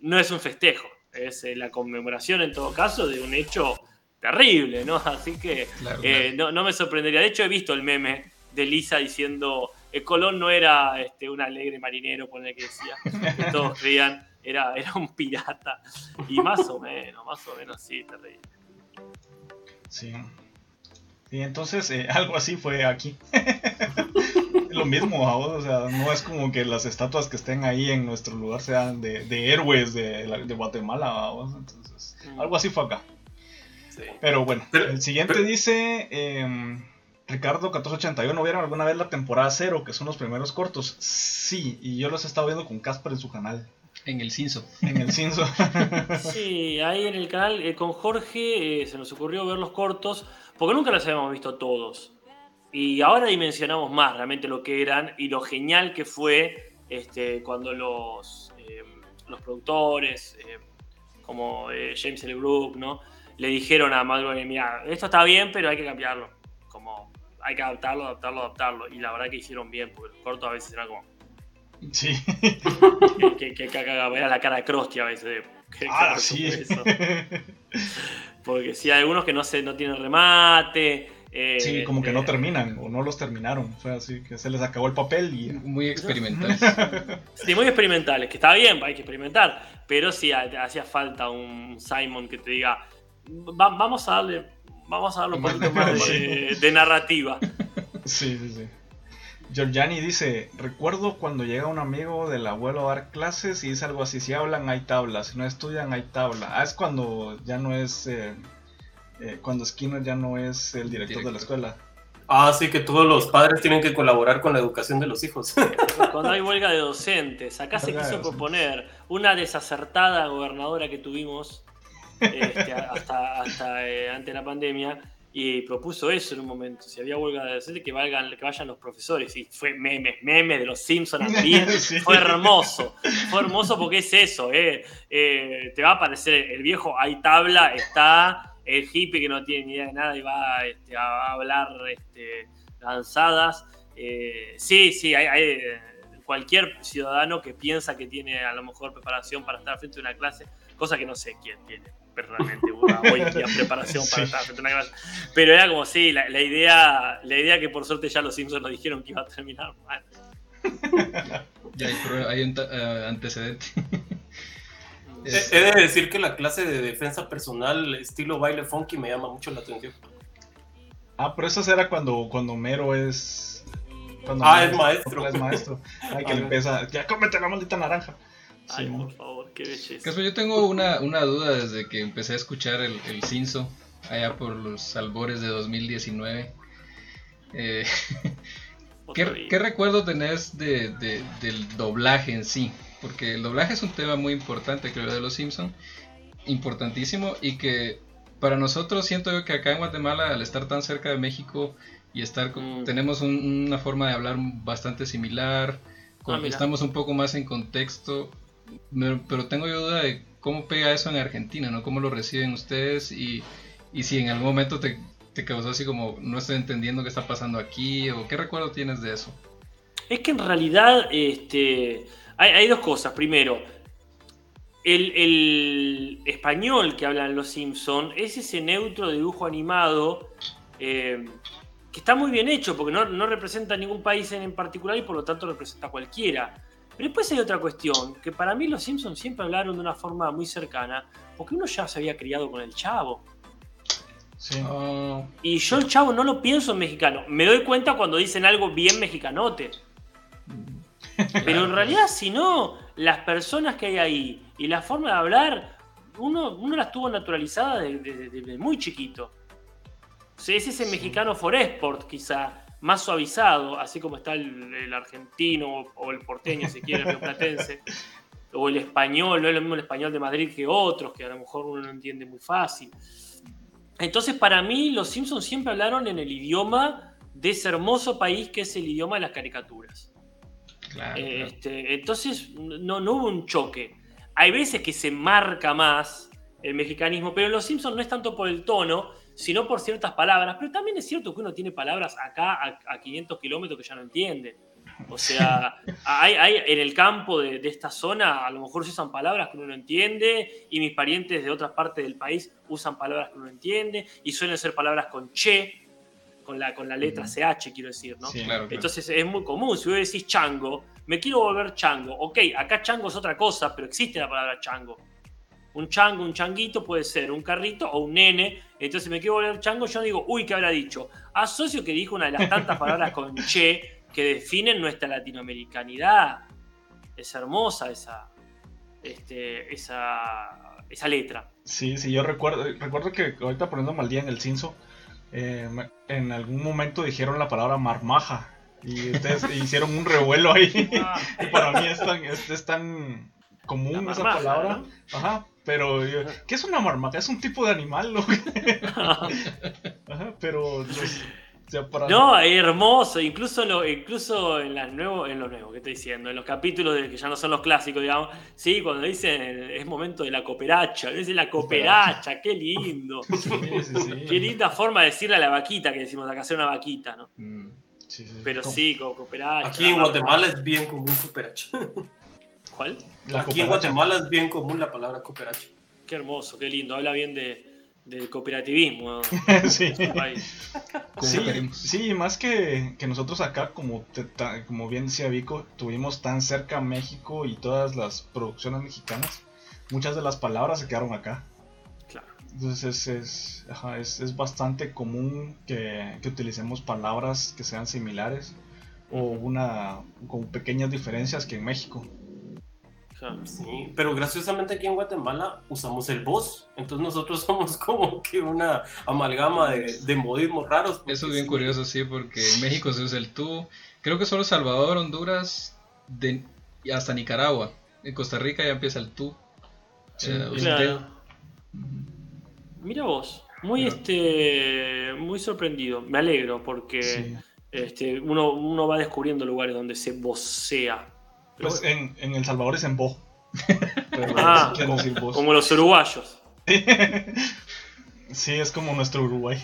no es un festejo, es eh, la conmemoración en todo caso de un hecho terrible, ¿no? [laughs] Así que Claro, eh, claro. no, no me sorprendería. De hecho, he visto el meme de Lisa diciendo el Colón no era este, un alegre marinero, poner que decía, que [laughs] todos creían, era, era un pirata. Y más o menos, más o menos, sí, terrible. sí. Y entonces eh, [laughs] algo así fue aquí. [laughs] Lo mismo, ¿a vos? o sea, no es como que las estatuas que estén ahí en nuestro lugar sean de, de héroes de, de Guatemala, ¿a vos? entonces Mm. algo así fue acá. Sí. Pero bueno, Pero- el siguiente pero- dice em, Ricardo 1481, ¿vieron alguna vez la temporada cero, que son los primeros cortos? Sí, y yo los he estado viendo con Casper en su canal, En el cinzo. en el Cinso. [laughs] Sí, ahí en el canal eh, con Jorge eh, se nos ocurrió ver los cortos, porque nunca los habíamos visto todos. Y ahora dimensionamos más realmente lo que eran y lo genial que fue este, cuando los, eh, los productores, eh, como eh, James L. Brook, ¿no? le dijeron a McGregor, mira, esto está bien, pero hay que cambiarlo. Como hay que adaptarlo, adaptarlo, adaptarlo. Y la verdad que hicieron bien, porque los cortos a veces eran como... sí. Que, que, que, que- era la cara de Krusty a veces. de, ¿qué Ah, sí. eso? [laughs] Porque sí, hay algunos que no, se, no tienen remate. eh, Sí, como que no eh, terminan, o no los terminaron. Fue así, que se les acabó el papel y... [laughs] Muy experimental. Sí, muy experimentales, que está bien, hay que experimentar. Pero sí, ha- hacía falta un Simon que te diga, "Va- vamos a darle, vamos a darle un poquito más de, de narrativa. [laughs] Sí, sí, sí. Giorgiani dice, recuerdo cuando llega un amigo del abuelo a dar clases y dice algo así, si hablan hay tabla, si no estudian hay tabla. Ah, es cuando ya no es, eh, eh, cuando Skinner ya no es el director, de la escuela. Ah, sí, que todos los padres tienen que colaborar con la educación de los hijos. [laughs] Cuando hay huelga de docentes, acá se quiso proponer una desacertada gobernadora que tuvimos este, hasta, hasta eh, antes de la pandemia y propuso eso en un momento. Si había huelga de docentes, que, valgan, que vayan los profesores. Y fue memes, memes de los Simpsons. [laughs] Sí. Fue hermoso. Fue hermoso porque es eso. eh. Eh, te va a aparecer el viejo, hay tabla, está el hippie que no tiene ni idea de nada y va este, a hablar este, lanzadas. Eh, sí, sí, hay, hay, eh, cualquier ciudadano que piensa que tiene a lo mejor preparación para estar frente a una clase, cosa que no sé quién tiene realmente una- hoy en día preparación para Sí. estar frente a una clase. Pero era como, sí, la, la idea, la idea que por suerte ya los Simpsons nos dijeron que iba a terminar mal. [laughs] Ya hay, hay un eh, antecedente. [laughs] He he de decir que la clase de defensa personal estilo baile funky me llama mucho la atención. Ah, pero eso era cuando, cuando Mero es... Cuando Ah, es maestro. Es maestro. [laughs] Ay, que le empieza, ya cómete la maldita naranja. Ay, Sí. por favor, qué belleza. Casper, yo tengo una, una duda desde que empecé a escuchar el, el Cinso, allá por los albores de 2019. Eh, [laughs] ¿qué, qué recuerdo tenés de, de- del doblaje en sí? Porque el doblaje es un tema muy importante, creo, de los Simpsons. Importantísimo y que para nosotros siento yo que acá en Guatemala, al estar tan cerca de México y estar con- Mm. tenemos un- una forma de hablar bastante similar, con- Ah, estamos un poco más en contexto, pero, tengo yo duda de cómo pega eso en Argentina, ¿no? ¿Cómo lo reciben ustedes? Y, si en algún momento te, te causó así como, no estoy entendiendo qué está pasando aquí, o qué recuerdo tienes de eso. Es que en realidad este, hay, dos cosas. Primero, el, español que hablan los Simpson es ese neutro dibujo animado eh, que está muy bien hecho porque no, no representa ningún país en particular y por lo tanto representa a cualquiera. Pero después hay otra cuestión, que para mí los Simpsons siempre hablaron de una forma muy cercana, porque uno ya se había criado con el chavo. Sí. Oh, Y yo el chavo no lo pienso en mexicano. Me doy cuenta cuando dicen algo bien mexicanote. Pero en realidad, si no, las personas que hay ahí y la forma de hablar, uno, uno las tuvo naturalizadas desde, desde muy chiquito. O sea, es ese mexicano foresport, quizá, más suavizado, así como está el, el argentino o, o el porteño, si quiere, el rioplatense. O el español, no es lo mismo el español de Madrid que otros, que a lo mejor uno no entiende muy fácil. Entonces, para mí, los Simpsons siempre hablaron en el idioma de ese hermoso país que es el idioma de las caricaturas. claro. Claro. este, entonces, no, no hubo un choque. Hay veces que se marca más el mexicanismo, pero en Los Simpsons no es tanto por el tono, sino por ciertas palabras. Pero también es cierto que uno tiene palabras acá a, a 500 kilómetros que ya no entiende. O sea, [laughs] hay, hay en el campo de, de esta zona, a lo mejor se usan palabras que uno no entiende, y mis parientes de otras partes del país usan palabras que uno no entiende, y suelen ser palabras con che, con la, con la letra CH, quiero decir, ¿no? Sí. Claro, claro. Entonces es muy común, si vos decís chango, me quiero volver chango. Ok, acá chango es otra cosa, pero existe la palabra chango. Un chango, un changuito puede ser un carrito o un nene. Entonces me quiero volver chango, yo no digo, uy, ¿qué habrá dicho? Asocio que dijo una de las tantas palabras con [laughs] che que definen nuestra latinoamericanidad. Es hermosa esa, este, esa, esa letra. Sí, sí, yo recuerdo, recuerdo que ahorita poniéndome al día en el cinzo, eh, en algún momento dijeron la palabra marmaja y ustedes [laughs] hicieron un revuelo ahí. Y para mí es tan, es, es tan común La esa marmaja, palabra. ¿no? Ajá, pero yo- ¿qué es una marmaja? Es un tipo de animal, ¿no? [laughs] Ajá, pero pues, o sea, para No, es hermoso, incluso en lo, incluso en las nuevos, en los nuevos, ¿qué estoy diciendo? En los capítulos de, que ya no son los clásicos, digamos, sí, cuando dicen es momento de la cooperacha, dicen la cooperacha, qué lindo. [laughs] Sí, sí, sí. Qué linda forma de decirle a la vaquita que decimos acá, hacer una vaquita, ¿no? Mm. Sí, sí. Pero sí, como cooperacha. Aquí en Guatemala es bien común cooperacha. [laughs] ¿Cuál? la Aquí en. Guatemala es bien común la palabra cooperacha. Qué hermoso, qué lindo. Habla bien de, del cooperativismo. ¿no? [laughs] sí. Más que, que nosotros acá, como, te- ta- como bien decía Vico, tuvimos tan cerca México y todas las producciones mexicanas, muchas de las palabras se quedaron acá. claro. Entonces es, es, ajá, es, es bastante común que, que utilicemos palabras que sean similares o una con pequeñas diferencias que en México. Sí, pero graciosamente aquí en Guatemala usamos el vos. Entonces nosotros [laughs] somos como que una amalgama de, de modismos raros. Eso es bien sí, curioso, sí, porque en México se usa el tú. Creo que solo Salvador, Honduras de, y hasta Nicaragua. En Costa Rica ya empieza el tú. Sí, Eh, Claro. Mira vos, muy este muy sorprendido. Me alegro porque Sí. este, uno, uno va descubriendo lugares donde se vocea. Pues en, en El Salvador es en bo. Pero Ah, como, decir vos. como los uruguayos. Sí, es como nuestro Uruguay.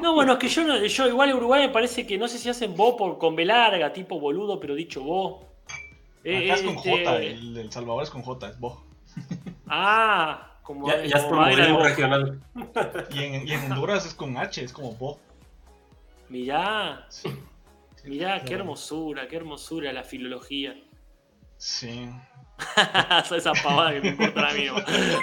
No, bueno, es que yo, no- yo igual en Uruguay me parece que no sé si hacen bo por con B larga, tipo boludo, pero dicho bo. Eh, Acá es con este, J, el, el Salvador es con J, es bo. Ah, como, Ya, ya es como bo. regional. Y en, y en Honduras es con H, es como bo. Mirá, Sí. Mirá, qué hermosura, qué hermosura la filología. Sí. [laughs] esa pavada que me importa a mí.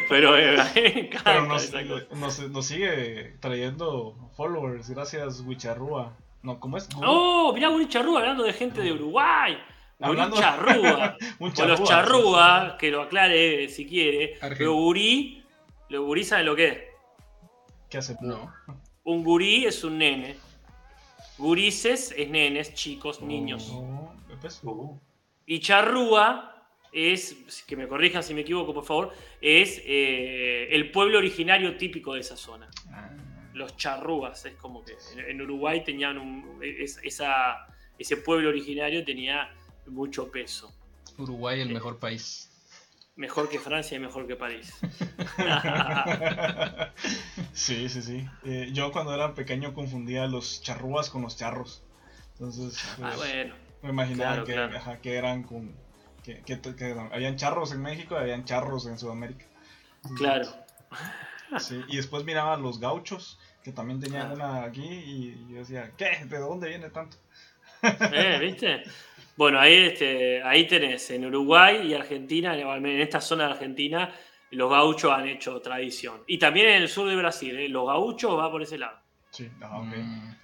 Pero eh, [laughs] me encanta Pero nos, esa cosa. nos, nos sigue trayendo followers, gracias Wicharrúa. No, ¿cómo es? ¡Oh! Mirá, Guri Charrúa hablando de gente de Uruguay. Hablando- Charrúa. [laughs] Un O los charrúa, charrúa, que lo aclare si quiere. Pero gurí, los gurí saben lo que es. ¿Qué hace? No. Un gurí es un nene. Gurises es nenes, chicos, niños. Pues, Y charrúa es, que me corrijan si me equivoco, por favor, es eh, el pueblo originario típico de esa zona. ah, Los charrúas, es como que en, en Uruguay tenían un, es- esa, ese pueblo originario tenía mucho peso. Uruguay el mejor país. Mejor que Francia y mejor que París. [laughs] sí, sí, sí. Eh, yo cuando era pequeño confundía los charrúas con los charros. Entonces, ah, pues, bueno. me imaginaba claro, que, claro. ajá, que eran con. Que, que- que habían charros en México y habían charros en Sudamérica. Claro. Sí, y después miraba a los gauchos, que también tenían Ah. una aquí, y yo decía, ¿qué? ¿De dónde viene tanto? Eh, ¿Viste? Bueno, ahí, este, ahí tenés, en Uruguay y Argentina, en en esta zona de Argentina, los gauchos han hecho tradición. Y también en el sur de Brasil, ¿eh? los gauchos va por ese lado. Sí, ok. Mm,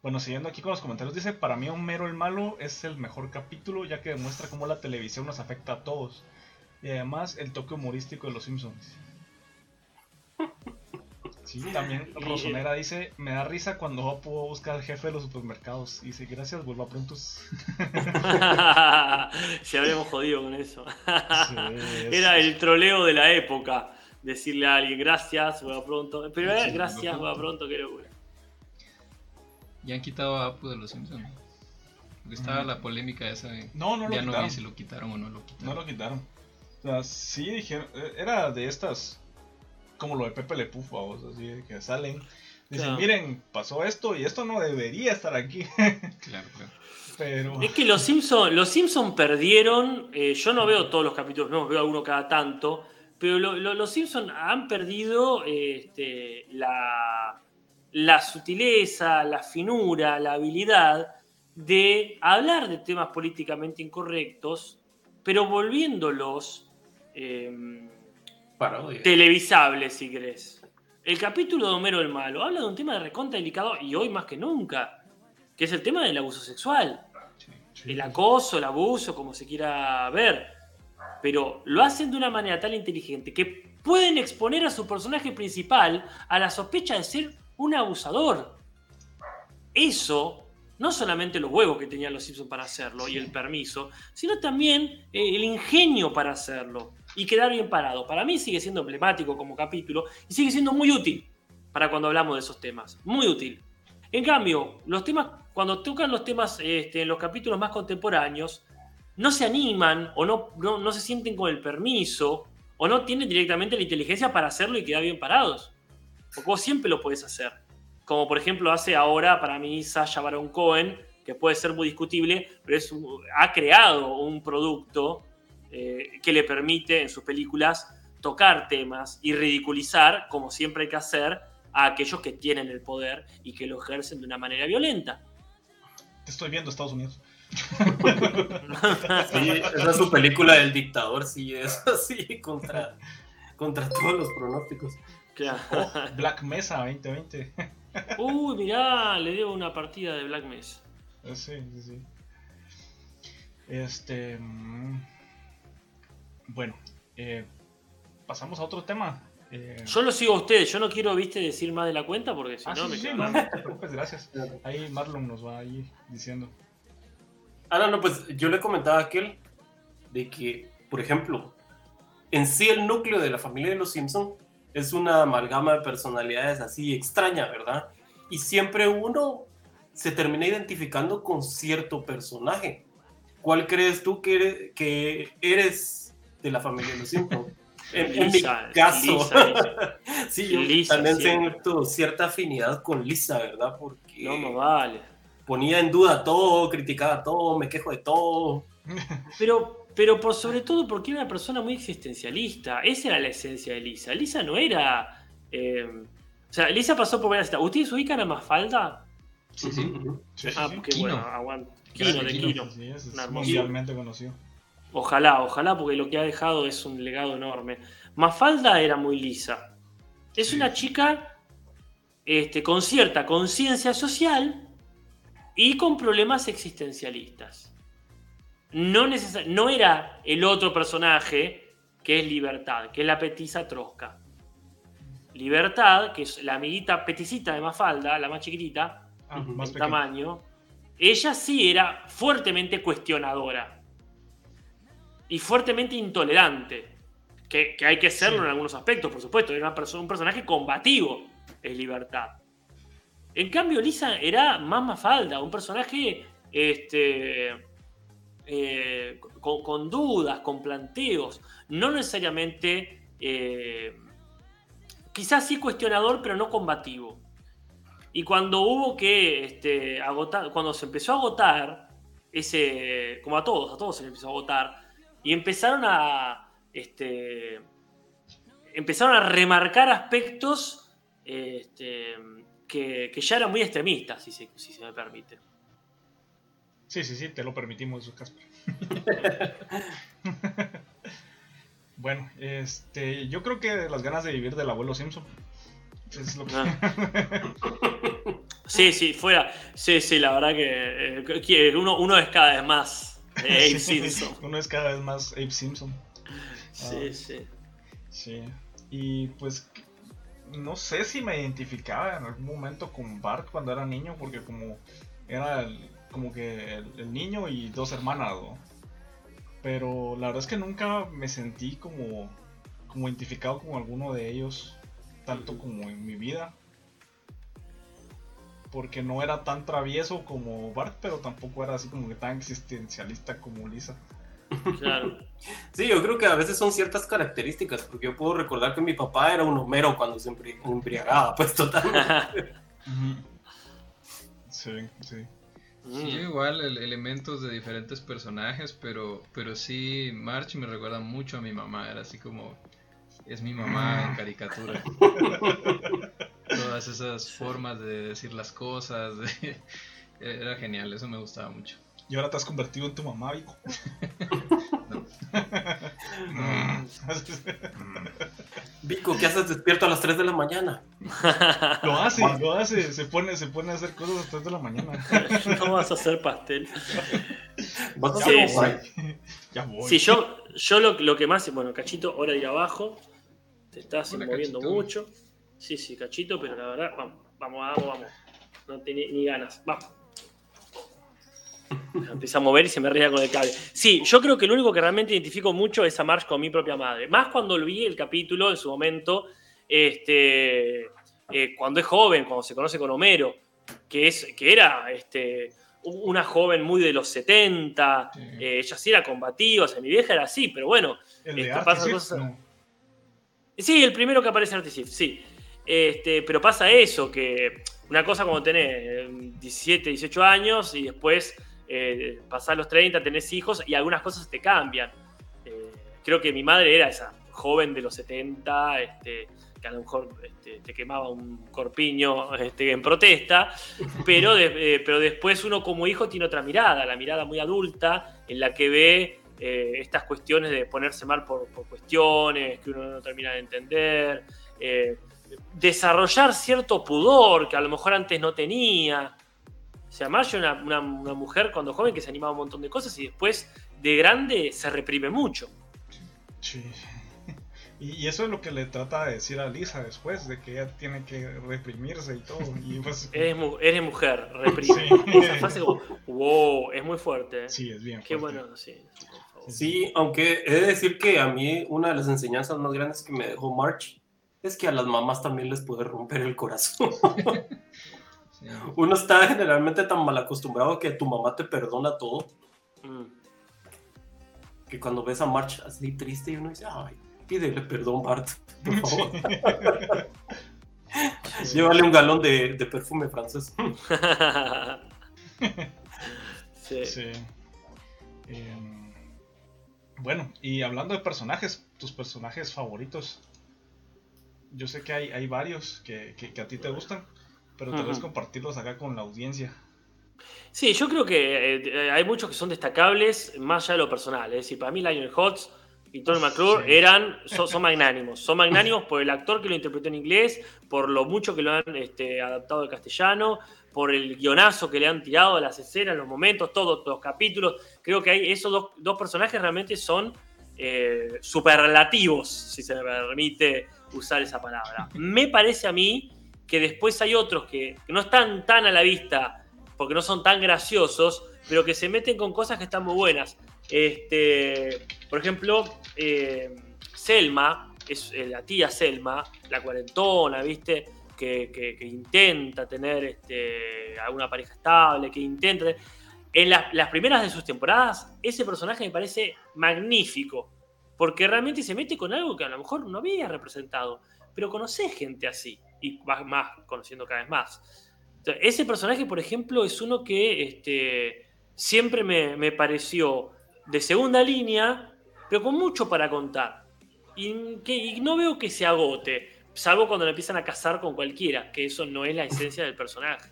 Bueno, siguiendo aquí con los comentarios, dice, para mí Homero el Malo es el mejor capítulo ya que demuestra cómo la televisión nos afecta a todos. Y además el toque humorístico de los Simpsons. [laughs] Sí, también Y- Rosonera dice, me da risa cuando pudo buscar al jefe de los supermercados. Y dice, gracias, vuelva pronto. [laughs] Si habríamos jodido con eso. es- Era el troleo de la época. Decirle a alguien gracias, vuelva pronto. Pero eh, Sí, gracias, vuelva pronto, qué locura. Ya han quitado a Apu de los Simpsons. Porque estaba Mm. la polémica esa de. No, no lo ya no vi si lo quitaron o no lo quitaron. No lo quitaron. O sea, sí dijeron, eh, era de estas, como lo de Pepe Le Pew, vamos, así de que salen. Dicen, Claro. miren, pasó esto y esto no debería estar aquí. [laughs] Claro, claro. Pero... Es que los Simpsons los Simpson perdieron. eh, yo no veo todos los capítulos, no veo alguno cada tanto. Pero lo- lo- los Simpsons han perdido este, la, la sutileza, la finura, la habilidad de hablar de temas políticamente incorrectos, pero volviéndolos eh, parodia. televisables, si querés. El capítulo de Homero el Malo habla de un tema de recontra delicado y hoy más que nunca, que es el tema del abuso sexual Sí. el acoso, el abuso, como se quiera ver. Pero lo hacen de una manera tan inteligente que pueden exponer a su personaje principal a la sospecha de ser un abusador. Eso, no solamente los huevos que tenían los Simpsons para hacerlo y el permiso, sino también eh, el ingenio para hacerlo y quedar bien parado. Para mí sigue siendo emblemático como capítulo y sigue siendo muy útil para cuando hablamos de esos temas. Muy útil. En cambio, los temas, cuando tocan los temas este, en los capítulos más contemporáneos, no se animan o no, no, no se sienten con el permiso o no tienen directamente la inteligencia para hacerlo y quedar bien parados. Porque vos siempre lo podés hacer. Como por ejemplo hace ahora para mí Sasha Baron Cohen, que puede ser muy discutible, pero es ha creado un producto eh, que le permite en sus películas tocar temas y ridiculizar, como siempre hay que hacer, a aquellos que tienen el poder y que lo ejercen de una manera violenta. Te estoy viendo, Estados Unidos. [laughs] Sí, esa es su película del dictador, sí, es así, contra, contra todos los pronósticos. Claro. Oh, Black Mesa 2020. [laughs] Uy, mirá, le debo una partida de Black Mesa. Eh, sí, sí, sí. Este... Bueno, eh, pasamos a otro tema. Eh, Yo lo sigo a ustedes, yo no quiero, viste, decir más de la cuenta porque si ah, no sí, me sí, quedo- no, no te preocupes, gracias. Ahí Marlon nos va ahí diciendo. Ah, no, no, pues yo le comentaba a aquel de que, por ejemplo, en sí el núcleo de la familia de los Simpson es una amalgama de personalidades así extraña, ¿verdad? Y siempre uno se termina identificando con cierto personaje. ¿Cuál crees tú que eres, que eres de la familia de los Simpson? [laughs] En, en mi Lisa, caso, Lisa, sí, [laughs] yo Lisa también siempre. siento cierta afinidad con Lisa, ¿verdad? Porque No, no vale. ponía en duda todo, criticaba todo, me quejo de todo. [laughs] Pero, pero por sobre todo porque era una persona muy existencialista. Esa era la esencia de Lisa. Lisa no era. eh, o sea, Lisa pasó por varias. ¿Ustedes ubican a Mafalda? Sí, sí. Sí, sí, Ah, sí. qué Kino. bueno, aguanta. Kino, de Kino. Kino. Sí, es, es Una hermosura. mundialmente conocido. Ojalá, ojalá, porque lo que ha dejado es un legado enorme. Mafalda era muy lisa. Es Sí. una chica este, con cierta conciencia social, y con problemas existencialistas. No, no era el otro personaje que es Libertad, que es la petisa Trosca. Libertad, que es la amiguita peticita de Mafalda, la más chiquitita, Ah, más en tamaño, ella sí era fuertemente cuestionadora y fuertemente intolerante. Que, que hay que serlo Sí. en algunos aspectos, por supuesto. Era una persona, un personaje combativo, es libertad. En cambio, Lisa era más Mafalda, un personaje este, eh, con, con dudas, con planteos, no necesariamente, eh, quizás sí cuestionador, pero no combativo. Y cuando hubo que este, agotar, cuando se empezó a agotar, ese, como a todos, a todos se les empezó a agotar, y empezaron a, este, empezaron a remarcar aspectos este, que, que ya eran muy extremistas, si se, si se me permite. Sí, sí, sí, te lo permitimos, eso, Casper. [laughs] bueno, este, yo creo que las ganas de vivir del abuelo Simpson. Es lo que... Ah. [laughs] Sí, sí, fuera. Sí, sí, la verdad que, eh, uno, uno es cada vez más Abe Simpson. Uno es cada vez más Abe Simpson. Sí, sí. Sí. Y pues no sé si me identificaba en algún momento con Bart cuando era niño, porque como era el- como que el, el niño y dos hermanas, ¿no? Pero la verdad es que nunca me sentí como, como identificado con alguno de ellos, tanto como en mi vida. Porque no era tan travieso como Bart, pero tampoco era así como que tan existencialista como Lisa. Claro. [laughs] Sí, yo creo que a veces son ciertas características, porque yo puedo recordar que mi papá era un homero cuando se embri- embriagaba, pues totalmente. Sí, sí. Sí, yo igual el- elementos de diferentes personajes, pero, pero sí, March me recuerda mucho a mi mamá, era así como, es mi mamá en caricatura. [laughs] Todas esas formas de decir las cosas, de- [laughs] era genial, eso me gustaba mucho. Y ahora te has convertido en tu mamá, Vico. [laughs] No. Mm. Vico, ¿qué haces despierto a las 3 de la mañana? [laughs] lo hace, lo hace, se pone, se pone a hacer cosas a las 3 de la mañana. no vas a hacer pastel. ¿Vas a Sí, hacer sí. un- Ya voy. Sí, yo, yo lo, lo que más. Bueno, Cachito, hora de ir abajo. Te estás Hola, moviendo Cachito. mucho. Sí, sí, Cachito, pero la verdad, vamos, vamos, vamos, vamos. No tiene ni ganas. Vamos. [laughs] Empieza a mover y se me ría con el cable. Sí, yo creo que lo único que realmente identifico mucho es a Marge con mi propia madre. Más cuando lo vi el capítulo en su momento, este, eh, cuando es joven, cuando se conoce con Homero, que, es, que era este, una joven muy de los 70, Sí. eh, ella sí era combativa, o sea, mi vieja era así, pero bueno. El este, pasa sí, cosas- no. Sí, el primero que aparece en Artisif, sí. Este, pero pasa eso, que una cosa como tenés eh, 17, 18 años y después eh, pasás los 30, tenés hijos y algunas cosas te cambian. Eh, creo que mi madre era esa joven de los 70, este, que a lo mejor este, te quemaba un corpiño este, en protesta, [laughs] pero, de- eh, pero después uno como hijo tiene otra mirada, la mirada muy adulta, en la que ve eh, estas cuestiones de ponerse mal por, por cuestiones que uno no termina de entender, eh, desarrollar cierto pudor que a lo mejor antes no tenía. O sea, Marge era una, una- una mujer cuando joven que se animaba a un montón de cosas y después de grande se reprime mucho. Sí. Y, eso es lo que le trata de decir a Lisa después, de que ella tiene que reprimirse y todo. Y pues, [laughs] Eres, mu- eres mujer, reprime. Sí. Esa frase como, wow, es muy fuerte. ¿eh? sí, es bien. Qué fuerte. bueno, sí. Sí, aunque he de decir que a mí una de las enseñanzas más grandes que me dejó March es que a las mamás también les puede romper el corazón. [laughs] Sí. Uno está generalmente tan mal acostumbrado que tu mamá te perdona todo, Mm. que cuando ves a March así triste y uno dice, ay, pídele perdón, Bart, por [laughs] favor. [laughs] Llévale un galón de, de perfume francés. sí. Sí. Em, bueno, y hablando de personajes, tus personajes favoritos. Yo sé que hay, hay varios que, que- que a ti te gustan, pero tal vez compartirlos acá con la audiencia. Sí, yo creo que eh, hay muchos que son destacables más allá de lo personal. Es decir, para mí Lionel Hutz y Tony McClure Sí. eran, son, son [laughs] magnánimos. Son magnánimos por el actor que lo interpretó en inglés, por lo mucho que lo han este, adaptado al castellano, por el guionazo que le han tirado a las escenas, los momentos, todos los capítulos. Creo que hay esos dos, dos personajes realmente son eh, superlativos, si se me permite usar esa palabra. Me parece a mí que después hay otros que, no están tan a la vista porque no son tan graciosos, pero que se meten con cosas que están muy buenas. Este, por ejemplo, eh, Selma, es eh, la tía Selma, la cuarentona, ¿viste? Que, intenta tener este, alguna pareja estable, que intenta... En las primeras de sus temporadas, ese personaje me parece magnífico, porque realmente se mete con algo que a lo mejor no había representado, pero conoces gente así, y más, más conociendo cada vez más. Ese personaje, por ejemplo, es uno que este, siempre me, me pareció de segunda línea, pero con mucho para contar. Y, que, y no veo que se agote, salvo cuando le empiezan a casar con cualquiera, que eso no es la esencia del personaje.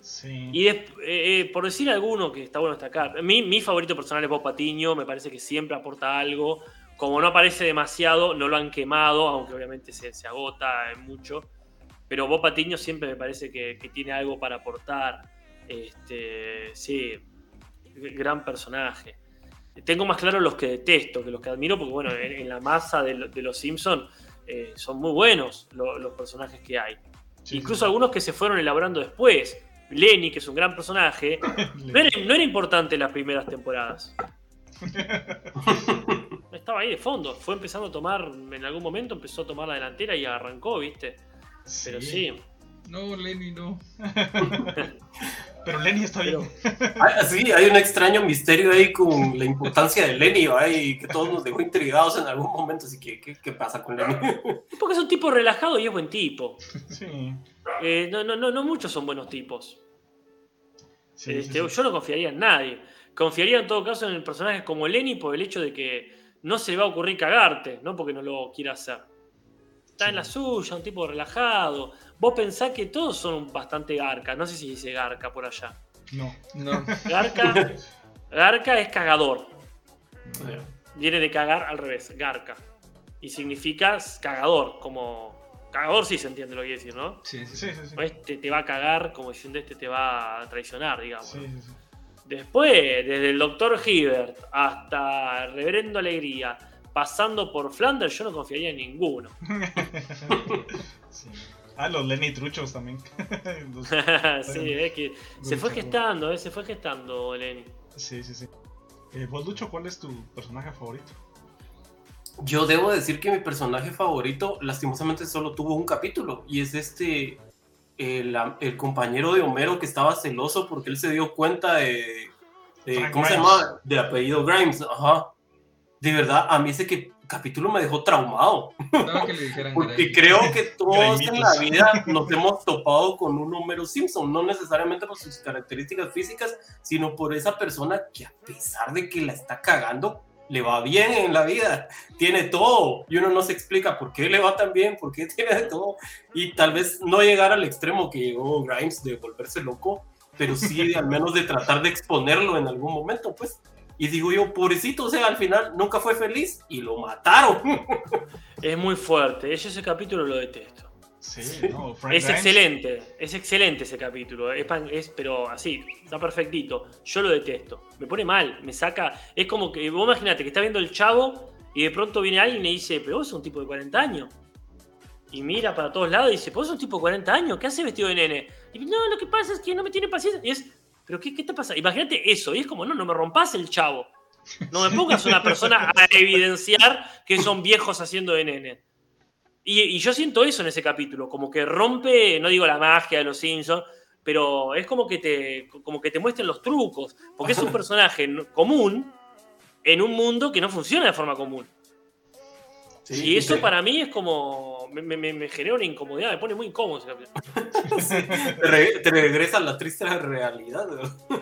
Sí. Y eh, eh, por decir alguno que está bueno destacar, mi, mi favorito personal es Bob Patiño, me parece que siempre aporta algo. Como no aparece demasiado, no lo han quemado, aunque obviamente se, se agota mucho. Pero Bob Patiño siempre me parece que, que tiene algo para aportar. Este, sí, gran personaje. Tengo más claro los que detesto que los que admiro, porque bueno, en, en la masa de, lo- de los Simpsons son muy buenos lo- los personajes que hay. Sí, Incluso algunos que se fueron elaborando después. Lenny, que es un gran personaje, [laughs] no era, no era importante en las primeras temporadas. [laughs] Estaba ahí de fondo. Fue empezando a tomar, en algún momento empezó a tomar la delantera y arrancó, ¿viste? Pero sí. No, Lenny, no. [laughs] Pero Lenny está bien. Ah, Sí, hay un extraño misterio ahí con la importancia de Lenny, y que todos nos dejó intrigados en algún momento. Así que, ¿qué, qué pasa con Lenny? [laughs] Porque es un tipo relajado y es buen tipo. Sí. Eh, no, no, no, no muchos son buenos tipos. Sí, sí, Este, sí. Yo no confiaría en nadie. Confiaría en todo caso en personajes como Lenny por el hecho de que no se le va a ocurrir cagarte, no porque no lo quiera hacer. Está Sí. en la suya, un tipo relajado. Vos pensás que todos son bastante garca. No sé si dice garca por allá. No. No. Garca, [laughs] garca es cagador. Viene de cagar al revés, garca. Y significa cagador, como... Cagador sí se entiende lo que quiere decir, ¿no? Sí, sí, Sí, sí, sí. Este te va a cagar como diciendo este te va a traicionar, digamos. Sí, sí, sí. Después, desde el Dr. Hibbert hasta Reverendo Alegría, pasando por Flanders, yo no confiaría en ninguno. [laughs] Sí. Ah, los Lenny Truchos también. [laughs] Los- [laughs] sí, es que se fue gestando, eh, se fue gestando, Lenny. Sí, sí, sí. Eh, vos, Lucho, ¿cuál es tu personaje favorito? Yo debo decir que mi personaje favorito, lastimosamente, solo tuvo un capítulo. Y es este. El, el compañero de Homero que estaba celoso porque él se dio cuenta de. de- ¿Cómo se Grimes. llama? De apellido Grimes. Ajá. De verdad, a mí ese que, capítulo me dejó traumado. Faltaba que le [laughs] Porque creo que [laughs] todos en la vida nos hemos topado con un Homero Simpson, no necesariamente por sus características físicas, sino por esa persona que a pesar de que la está cagando, le va bien en la vida, tiene todo, y uno no se explica por qué le va tan bien, por qué [laughs] tiene todo, y tal vez no llegar al extremo que llegó Grimes de volverse loco, pero sí [laughs] al menos de tratar de exponerlo en algún momento, pues. Y digo yo, pobrecito, o sea, al final nunca fue feliz y lo mataron. [laughs] Es muy fuerte, yo ese capítulo lo detesto. Sí, no, Frank Es excelente, es excelente ese capítulo, es, pero así, está perfectito. Yo lo detesto, me pone mal, me saca. Es como que, vos imaginate que está viendo el chavo y de pronto viene alguien y le dice, pero vos sos un tipo de 40 años. Y mira para todos lados y dice, vos sos un tipo de 40 años, ¿qué hace vestido de nene? Y dice, no, lo que pasa es que no me tiene paciencia. Y es, pero ¿qué, qué te pasa? Imagínate eso, y es como, no, no me rompas el chavo. No me pongas una persona a evidenciar que son viejos haciendo de nene. Y, y yo siento eso en ese capítulo, como que rompe, no digo la magia de los Simpsons, pero es como que te, como que te muestren los trucos, porque es un [laughs] personaje común en un mundo que no funciona de forma común. Sí, y eso para mí es como, me, me- me genera una incomodidad, me pone muy incómodo capítulo. [laughs] te, re- te regresa a la triste realidad. ¿no?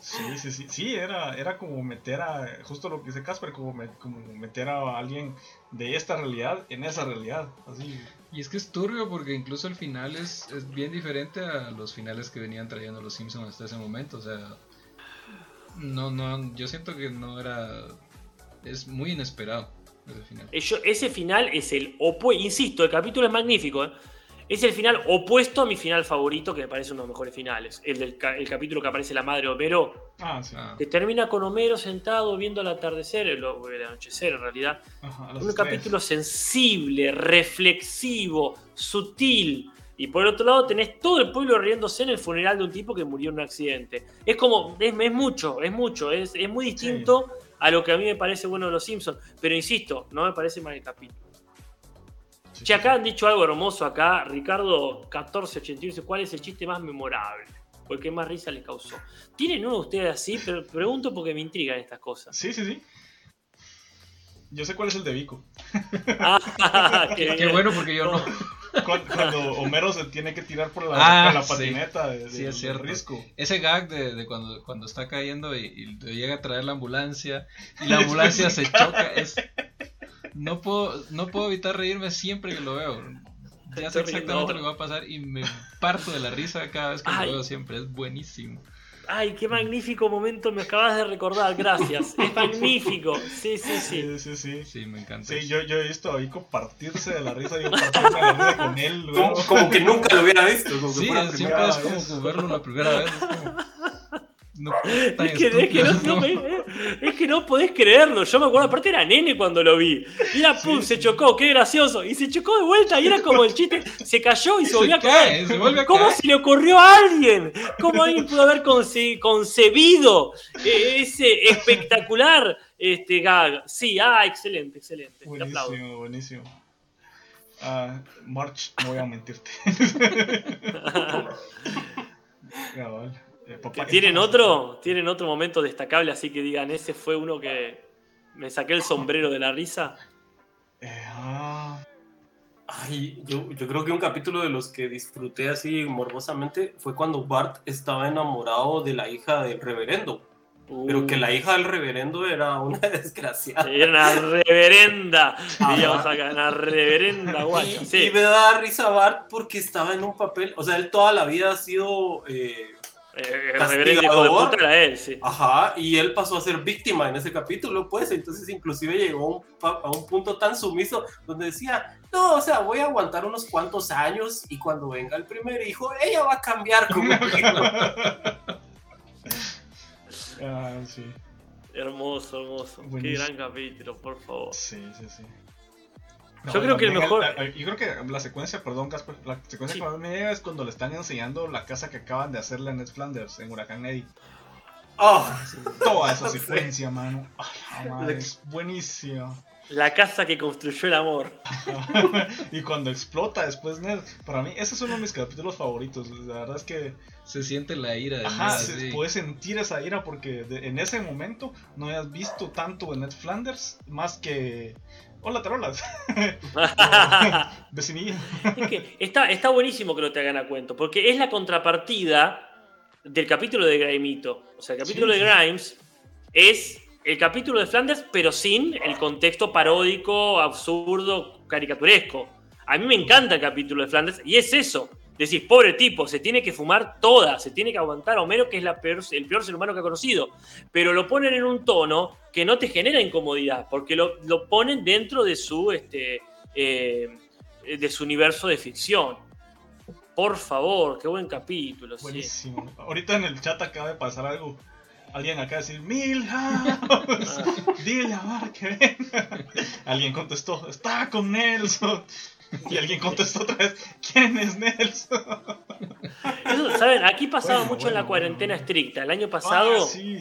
Sí, sí, sí. Sí, era, era como meter a. Justo lo que dice Casper, como, me- como meter a alguien de esta realidad en esa realidad. Así. Y es que es turbio porque incluso el final es, es bien diferente a los finales que venían trayendo los Simpsons hasta ese momento. O sea, no, no, yo siento que no era. Es muy inesperado ese final. Eh, yo- ese final es el opuesto, insisto, el capítulo es magnífico, ¿eh? Es el final opuesto a mi final favorito, que me parece uno de los mejores finales. El del ca- el capítulo que aparece la madre de Homero, Ah, sí. Ah, que termina con Homero sentado viendo el atardecer, el, el anochecer en realidad. Ajá, Un capítulo sensible, reflexivo, sutil. Y por el otro lado tenés todo el pueblo riéndose en el funeral de un tipo que murió en un accidente. Es como, es, es mucho, es mucho, es, es muy distinto a lo que a mí me parece bueno de los Simpsons. Pero insisto, no me parece mal el capítulo. Sí, Che, acá han dicho algo hermoso acá, Ricardo 1481 dice, ¿cuál es el chiste más memorable? O el que más risa le causó. ¿Tienen uno de ustedes así? Pero pregunto porque me intrigan estas cosas. Sí, sí, sí. Yo sé cuál es el de Vico. Ah, [laughs] qué Qué bueno porque yo no. Cu- Cuando Homero se tiene que tirar por la, Ah, la sí. patineta de, Sí, del- es cierto. risco. Ese gag de, de cuando, cuando está cayendo y, y le llega a traer la ambulancia y la [laughs] ambulancia se choca es no puedo no puedo evitar reírme siempre que lo veo. Ya sé exactamente lo que va a pasar y me parto de la risa cada vez que Ay. lo veo siempre. Es buenísimo. Ay, qué magnífico momento me acabas de recordar, gracias. Es magnífico. Sí, sí, sí. Sí, sí, sí. Sí, me encanta. Sí, yo, yo he visto a Vico partirse de la risa y yo partirme de la risa con él. Como, como que nunca lo hubiera visto. Como que Sí, la siempre primera es como vez. como verlo la primera vez. Es como. No, Es que, es, que no, es que podés creerlo. Yo me acuerdo, aparte era nene cuando lo vi. Y era pum, se chocó, qué gracioso. Y se chocó de vuelta y era como el chiste. Se cayó y se volvió a caer. cae, a ¿Cómo caer. se le ocurrió a alguien? ¿Cómo alguien pudo haber conce- concebido eh, ese espectacular este, gag? Sí, ah, excelente, excelente. Te aplaudo. Buenísimo, buenísimo. Ah, March, no voy a mentirte. [laughs] Cabal. Eh, ¿Tienen otro? ¿Tienen otro momento destacable así que digan, ese fue uno que me saqué el sombrero de la risa? Eh, ah, Ay, yo, yo creo que un capítulo de los que disfruté así morbosamente fue cuando Bart estaba enamorado de la hija del reverendo. Pero que la hija del reverendo era una [laughs] desgraciada. Era una reverenda. Ajá. Digamos acá, una reverenda guacha. Y, Sí. y me da risa Bart porque estaba en un papel, o sea, él toda la vida ha sido, Eh, el reverendo hijo de puta era él, sí. ajá, y él pasó a ser víctima en ese capítulo, pues, entonces inclusive llegó a un, pa- a un punto tan sumiso donde decía, no, o sea, voy a aguantar unos cuantos años y cuando venga el primer hijo, ella va a cambiar conmigo. [laughs] ah, sí. Hermoso, hermoso. Qué Buenísimo. gran capítulo, por favor. Sí, sí, sí. Yo creo que el mejor- eh, yo creo que la secuencia, perdón, Casper, la secuencia Sí. que más me llega es cuando le están enseñando la casa que acaban de hacerle a Ned Flanders en Huracán Eddie. Oh, Toda esa [laughs] Sí. secuencia, mano. La madre, es buenísima. La casa que construyó el amor. [laughs] y cuando explota después Ned, para mí ese es uno de mis capítulos favoritos. La verdad es que Se siente la ira de ajá, Ned, se- sí. puedes sentir esa ira porque de- en ese momento no hayas visto tanto de Ned Flanders más que hola tarolas, [laughs] vecinilla. Es que está, está buenísimo que lo te hagan a cuento, porque es la contrapartida del capítulo de Grimito. O sea, el capítulo Sí, de sí. Grimes es el capítulo de Flanders, pero sin el contexto paródico, absurdo, caricaturesco. A mí me encanta el capítulo de Flanders y es eso. Decís, pobre tipo, se tiene que fumar toda, se tiene que aguantar a Homero, que es la peor- el peor ser humano que ha conocido. Pero lo ponen en un tono que no te genera incomodidad, porque lo, lo ponen dentro de su, este, eh, de su universo de ficción. Por favor, qué buen capítulo. sí. Buenísimo. Ahorita en el chat acaba de pasar algo. Alguien acaba de decir, Milhouse, [laughs] dile a Mar que venga. Alguien contestó, está con Nelson. [laughs] Y alguien contestó otra vez, ¿quién es Nelson? [laughs] Eso, ¿Saben? Aquí pasaba Bueno, mucho en la cuarentena bueno. estricta. El año pasado, Ah, sí,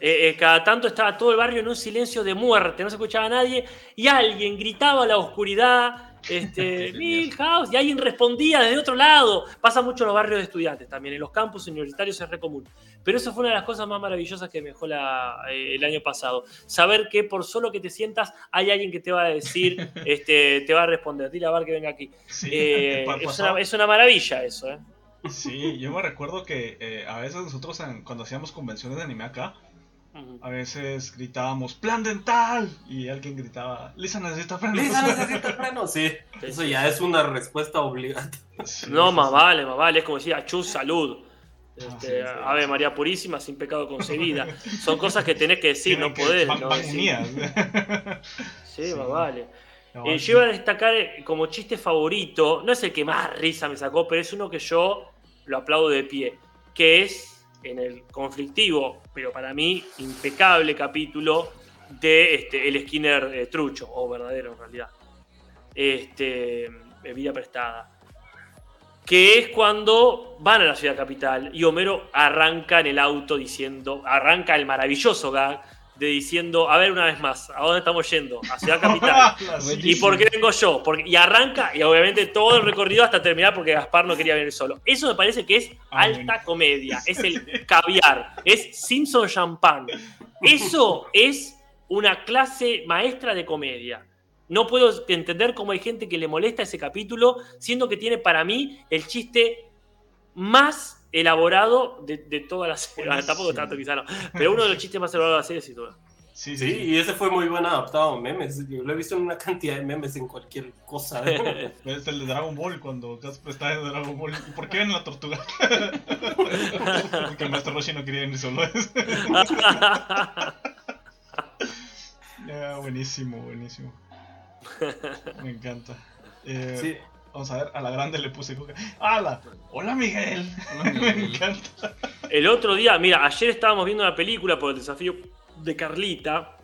eh, eh, cada tanto estaba todo el barrio en un silencio de muerte, no se escuchaba a nadie, y alguien gritaba a la oscuridad, este, [laughs] Milhouse, y alguien respondía desde otro lado. Pasa mucho en los barrios de estudiantes también, en los campus universitarios es re común. Pero eso fue una de las cosas más maravillosas que me dejó la- eh, el año pasado. Saber que por solo que te sientas, hay alguien que te va a decir, [laughs] este, te va a responder. Dile a Bar que venga aquí. Sí, Eh, [laughs] es, una, es una maravilla eso, ¿eh? sí, yo me recuerdo que a veces nosotros en- cuando hacíamos convenciones de anime acá, A veces gritábamos plan dental y alguien gritaba, Lisa necesita plan Lisa dental". [laughs] necesita freno, sí. Eso ya es una respuesta obligada. Sí, No, sí, más sí. vale, más vale. Es como decir, achú, salud. Ah, Este, sí, sí, Ave sí. María Purísima, sin pecado concebida. Son cosas que tenés que decir, no que- podés. van- no van decir. unidas. [laughs] Sí, Sí. más vale. Eh, yo iba a destacar eh, como chiste favorito, no es el que más risa me sacó, pero es uno que yo lo aplaudo de pie, que es en el conflictivo, pero para mí impecable capítulo de este, el Skinner eh, trucho, o verdadero en realidad. Este, vida prestada. Que es cuando van a la ciudad capital y Homero arranca en el auto diciendo, arranca el maravilloso gag de diciendo, a ver una vez más, ¿a dónde estamos yendo? A Ciudad [laughs] Capital. ¿Y por qué vengo yo? Porque, y arranca, y obviamente todo el recorrido hasta terminar porque Gaspar no quería venir solo. Eso me parece que es ah, alta comedia, es el [laughs] caviar, es Simpson Champagne. Eso es una clase maestra de comedia. No puedo entender cómo hay gente que le molesta ese capítulo, siendo que tiene para mí el chiste más elaborado de, de toda la serie. Tampoco tanto, quizá no. Pero uno de los chistes más elaborados de la serie, sin duda. Sí, sí, y ese fue muy buen adaptado memes. Yo lo he visto en una cantidad de memes en cualquier cosa. [laughs] es el de Dragon Ball cuando Casper está en Dragon Ball. ¿Y por qué en la tortuga? [laughs] Porque el maestro Roshi no quería ni solo eso. [laughs] buenísimo, buenísimo. Me encanta. Eh, sí. Vamos a ver, a la grande le puse coca. ¡Hala! ¡Hola [laughs] Miguel! Me encanta. El otro día, mira, ayer estábamos viendo una película por el desafío de Carlita.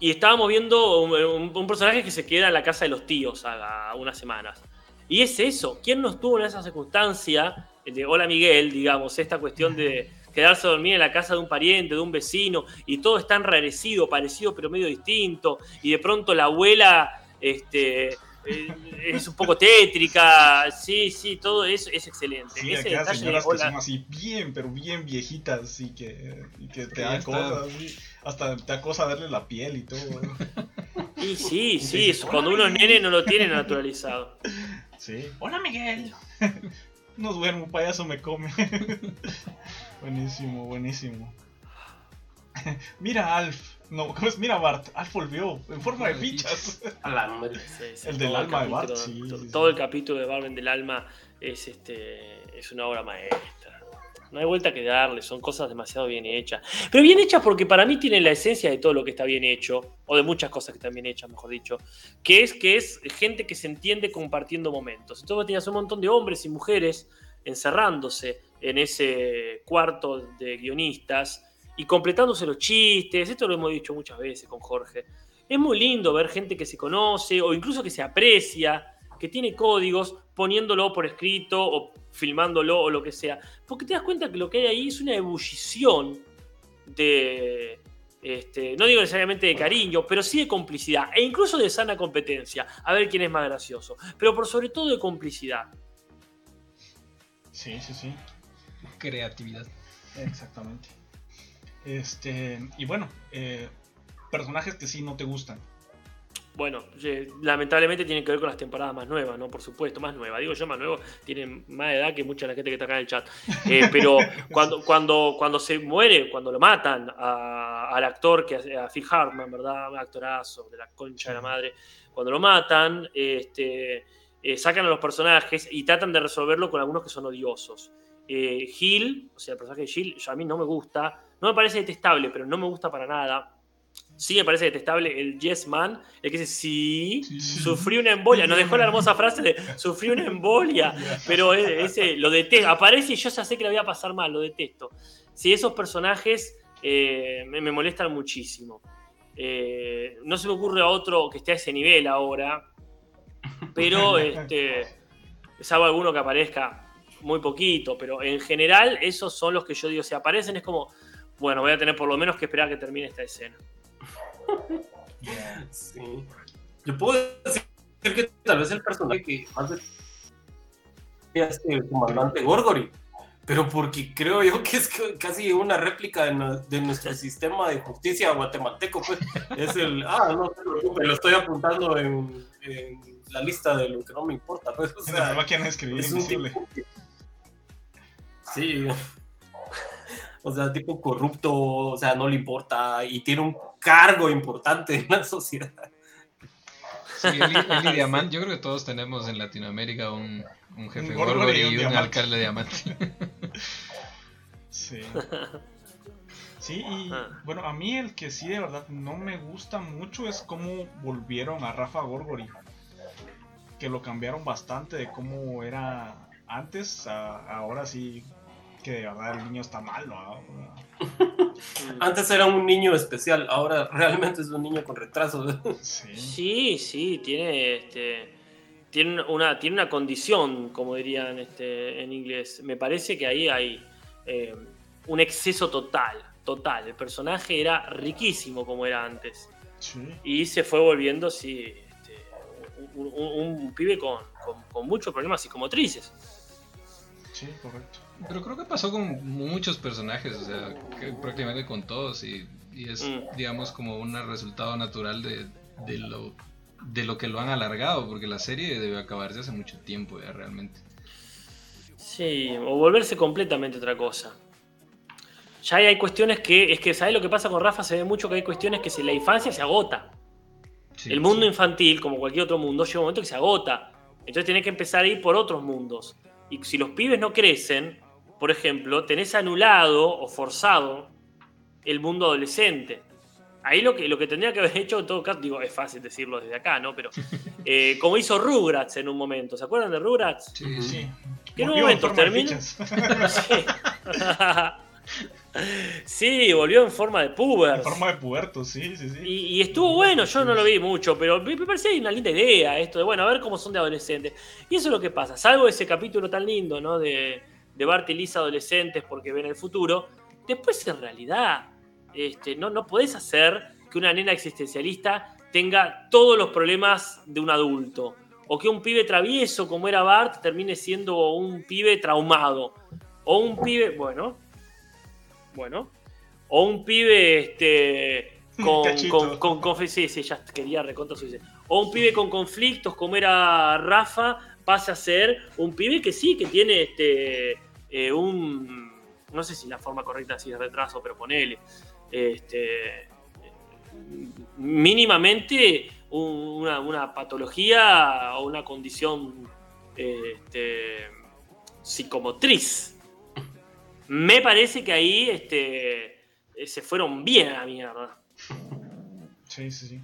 Y estábamos viendo un, personaje que se queda en la casa de los tíos a, unas semanas. Y es eso. ¿Quién no estuvo en esa circunstancia? El de Hola Miguel, digamos, esta cuestión de quedarse a dormir en la casa de un pariente, de un vecino, y todo está enrarecido, parecido pero medio distinto, y de pronto la abuela este, es un poco tétrica, sí, sí, todo eso es excelente. Sí, Ese detalle, señoras que son así bien, pero bien viejitas y que, y que te dan cosas, hasta te acosa darle la piel y todo. [laughs] Y sí, sí, eso, cuando uno es nene no lo tiene naturalizado. [laughs] Sí. Hola Miguel. [laughs] No duermo, payaso me come. buenísimo, buenísimo. [laughs] Mira Alf. No, ¿cómo es? Mira Bart. Alf volvió en forma de fichas. el del alma de Bart, sí, Todo el capítulo de Barben del alma es este es una obra maestra. No hay vuelta que darle, son cosas demasiado bien hechas. Pero bien hechas porque para mí tienen la esencia de todo lo que está bien hecho, o de muchas cosas que están bien hechas, mejor dicho, que es que es gente que se entiende compartiendo momentos. Entonces tienes un montón de hombres y mujeres encerrándose en ese cuarto de guionistas y completándose los chistes, esto lo hemos dicho muchas veces con Jorge. Es muy lindo ver gente que se conoce o incluso que se aprecia, que tiene códigos, poniéndolo por escrito o filmándolo o lo que sea. Porque te das cuenta que lo que hay ahí es una ebullición de, este, no digo necesariamente de cariño, pero sí de complicidad e incluso de sana competencia, a ver quién es más gracioso, pero por sobre todo de complicidad. Sí, sí, sí. Creatividad. Exactamente. Este, y bueno, eh, personajes que sí no te gustan. Bueno, lamentablemente tienen que ver con las temporadas más nuevas, ¿no? Por supuesto, más nuevas. Digo yo más nuevo, tienen más edad que mucha de la gente que está acá en el chat. Eh, [laughs] pero cuando, cuando, cuando se muere, cuando lo matan al actor, que a Phil Hartman, ¿verdad? Un actorazo de la concha de la madre. Cuando lo matan, este, eh, sacan a los personajes y tratan de resolverlo con algunos que son odiosos. Hill, o sea, el personaje de Hill, a mí no me gusta no me parece detestable, pero no me gusta para nada. Sí me parece detestable el Yes Man, el que dice, sí, sufrí una embolia. Nos dejó la hermosa frase de, sufrí una embolia. [laughs] Pero ese, lo detesto. Aparece y yo ya sé que le voy a pasar mal, lo detesto. Sí, esos personajes eh, me, molestan muchísimo. Eh, no se me ocurre a otro que esté a ese nivel ahora. Pero, [laughs] este, salvo alguno que aparezca muy poquito. Pero en general, esos son los que yo digo, si aparecen es como bueno, voy a tener por lo menos que esperar a que termine esta escena. Sí. Yo puedo decir que tal vez el personaje que más es el comandante Gorgory, pero porque creo yo que es casi una réplica de, nuestro sistema de justicia guatemalteco. Pues. Es el, [laughs] ah, no preocupe, lo estoy apuntando en, la lista de lo que no me importa. Pues. O sea, es un Sí, o sea, tipo corrupto, o sea, no le importa y tiene un cargo importante en la sociedad. Sí, Eli, [laughs] Diamante, yo creo que todos tenemos en Latinoamérica un, un jefe gordo y, un, alcalde diamante. Sí. Sí, y bueno, a mí el que sí de verdad no me gusta mucho es cómo volvieron a Rafa Gorgori. Que lo cambiaron bastante de cómo era antes, a ahora sí que de verdad el niño está malo. [laughs] Antes era un niño especial, ahora realmente es un niño con retraso. [laughs] Sí. Sí, sí, tiene este. Tiene una, tiene una condición, como dirían este, en inglés. Me parece que ahí hay eh, un exceso total, total. El personaje era riquísimo como era antes. Sí. Y se fue volviendo, sí, este, un, un- un pibe con, con- con muchos problemas psicomotrices. Sí, correcto. Pero creo que pasó con muchos personajes, o sea, que prácticamente con todos y, y es, Mm. digamos, como un resultado natural de, de lo de lo que lo han alargado, porque la serie debe acabarse hace mucho tiempo ya realmente. Sí, o volverse completamente otra cosa. Ya hay, hay cuestiones que, es que, ¿sabes lo que pasa con Rafa? Se ve mucho que hay cuestiones que si la infancia se agota. Sí, el mundo sí. infantil, como cualquier otro mundo, llega un momento que se agota. Entonces tenés que empezar a ir por otros mundos. Y si los pibes no crecen, por ejemplo, tenés anulado o forzado el mundo adolescente. Ahí lo que, lo que tendría que haber hecho, en todo caso, digo, es fácil decirlo desde acá, ¿no? Pero [laughs] eh, como hizo Rugrats en un momento, ¿se acuerdan de Rugrats? Sí, sí. Sí. ¿Qué Volvió momento en forma de termina? Sí. [laughs] sí, volvió en forma de pubers. en forma de puberto, sí, sí, sí. Y, y estuvo bueno, yo no lo vi mucho, pero me me parecía una linda idea esto de, bueno, a ver cómo son de adolescentes. Y eso es lo que pasa, salvo ese capítulo tan lindo, ¿no? De, de Bart y Lisa adolescentes porque ven el futuro. Después, en realidad, este, no, no podés hacer que una nena existencialista tenga todos los problemas de un adulto. O que un pibe travieso como era Bart termine siendo un pibe traumado. O un pibe, bueno, bueno. O un pibe este, [laughs] con, con, sí, sí, ya quería recontra. O un pibe con conflictos como era Rafa pasa a ser un pibe que sí, que tiene este eh, un no sé si la forma correcta así es retraso, pero ponele. Este mínimamente un- una, una patología o una condición este, psicomotriz. Me parece que ahí este, se fueron bien a la mierda. Sí, sí, sí.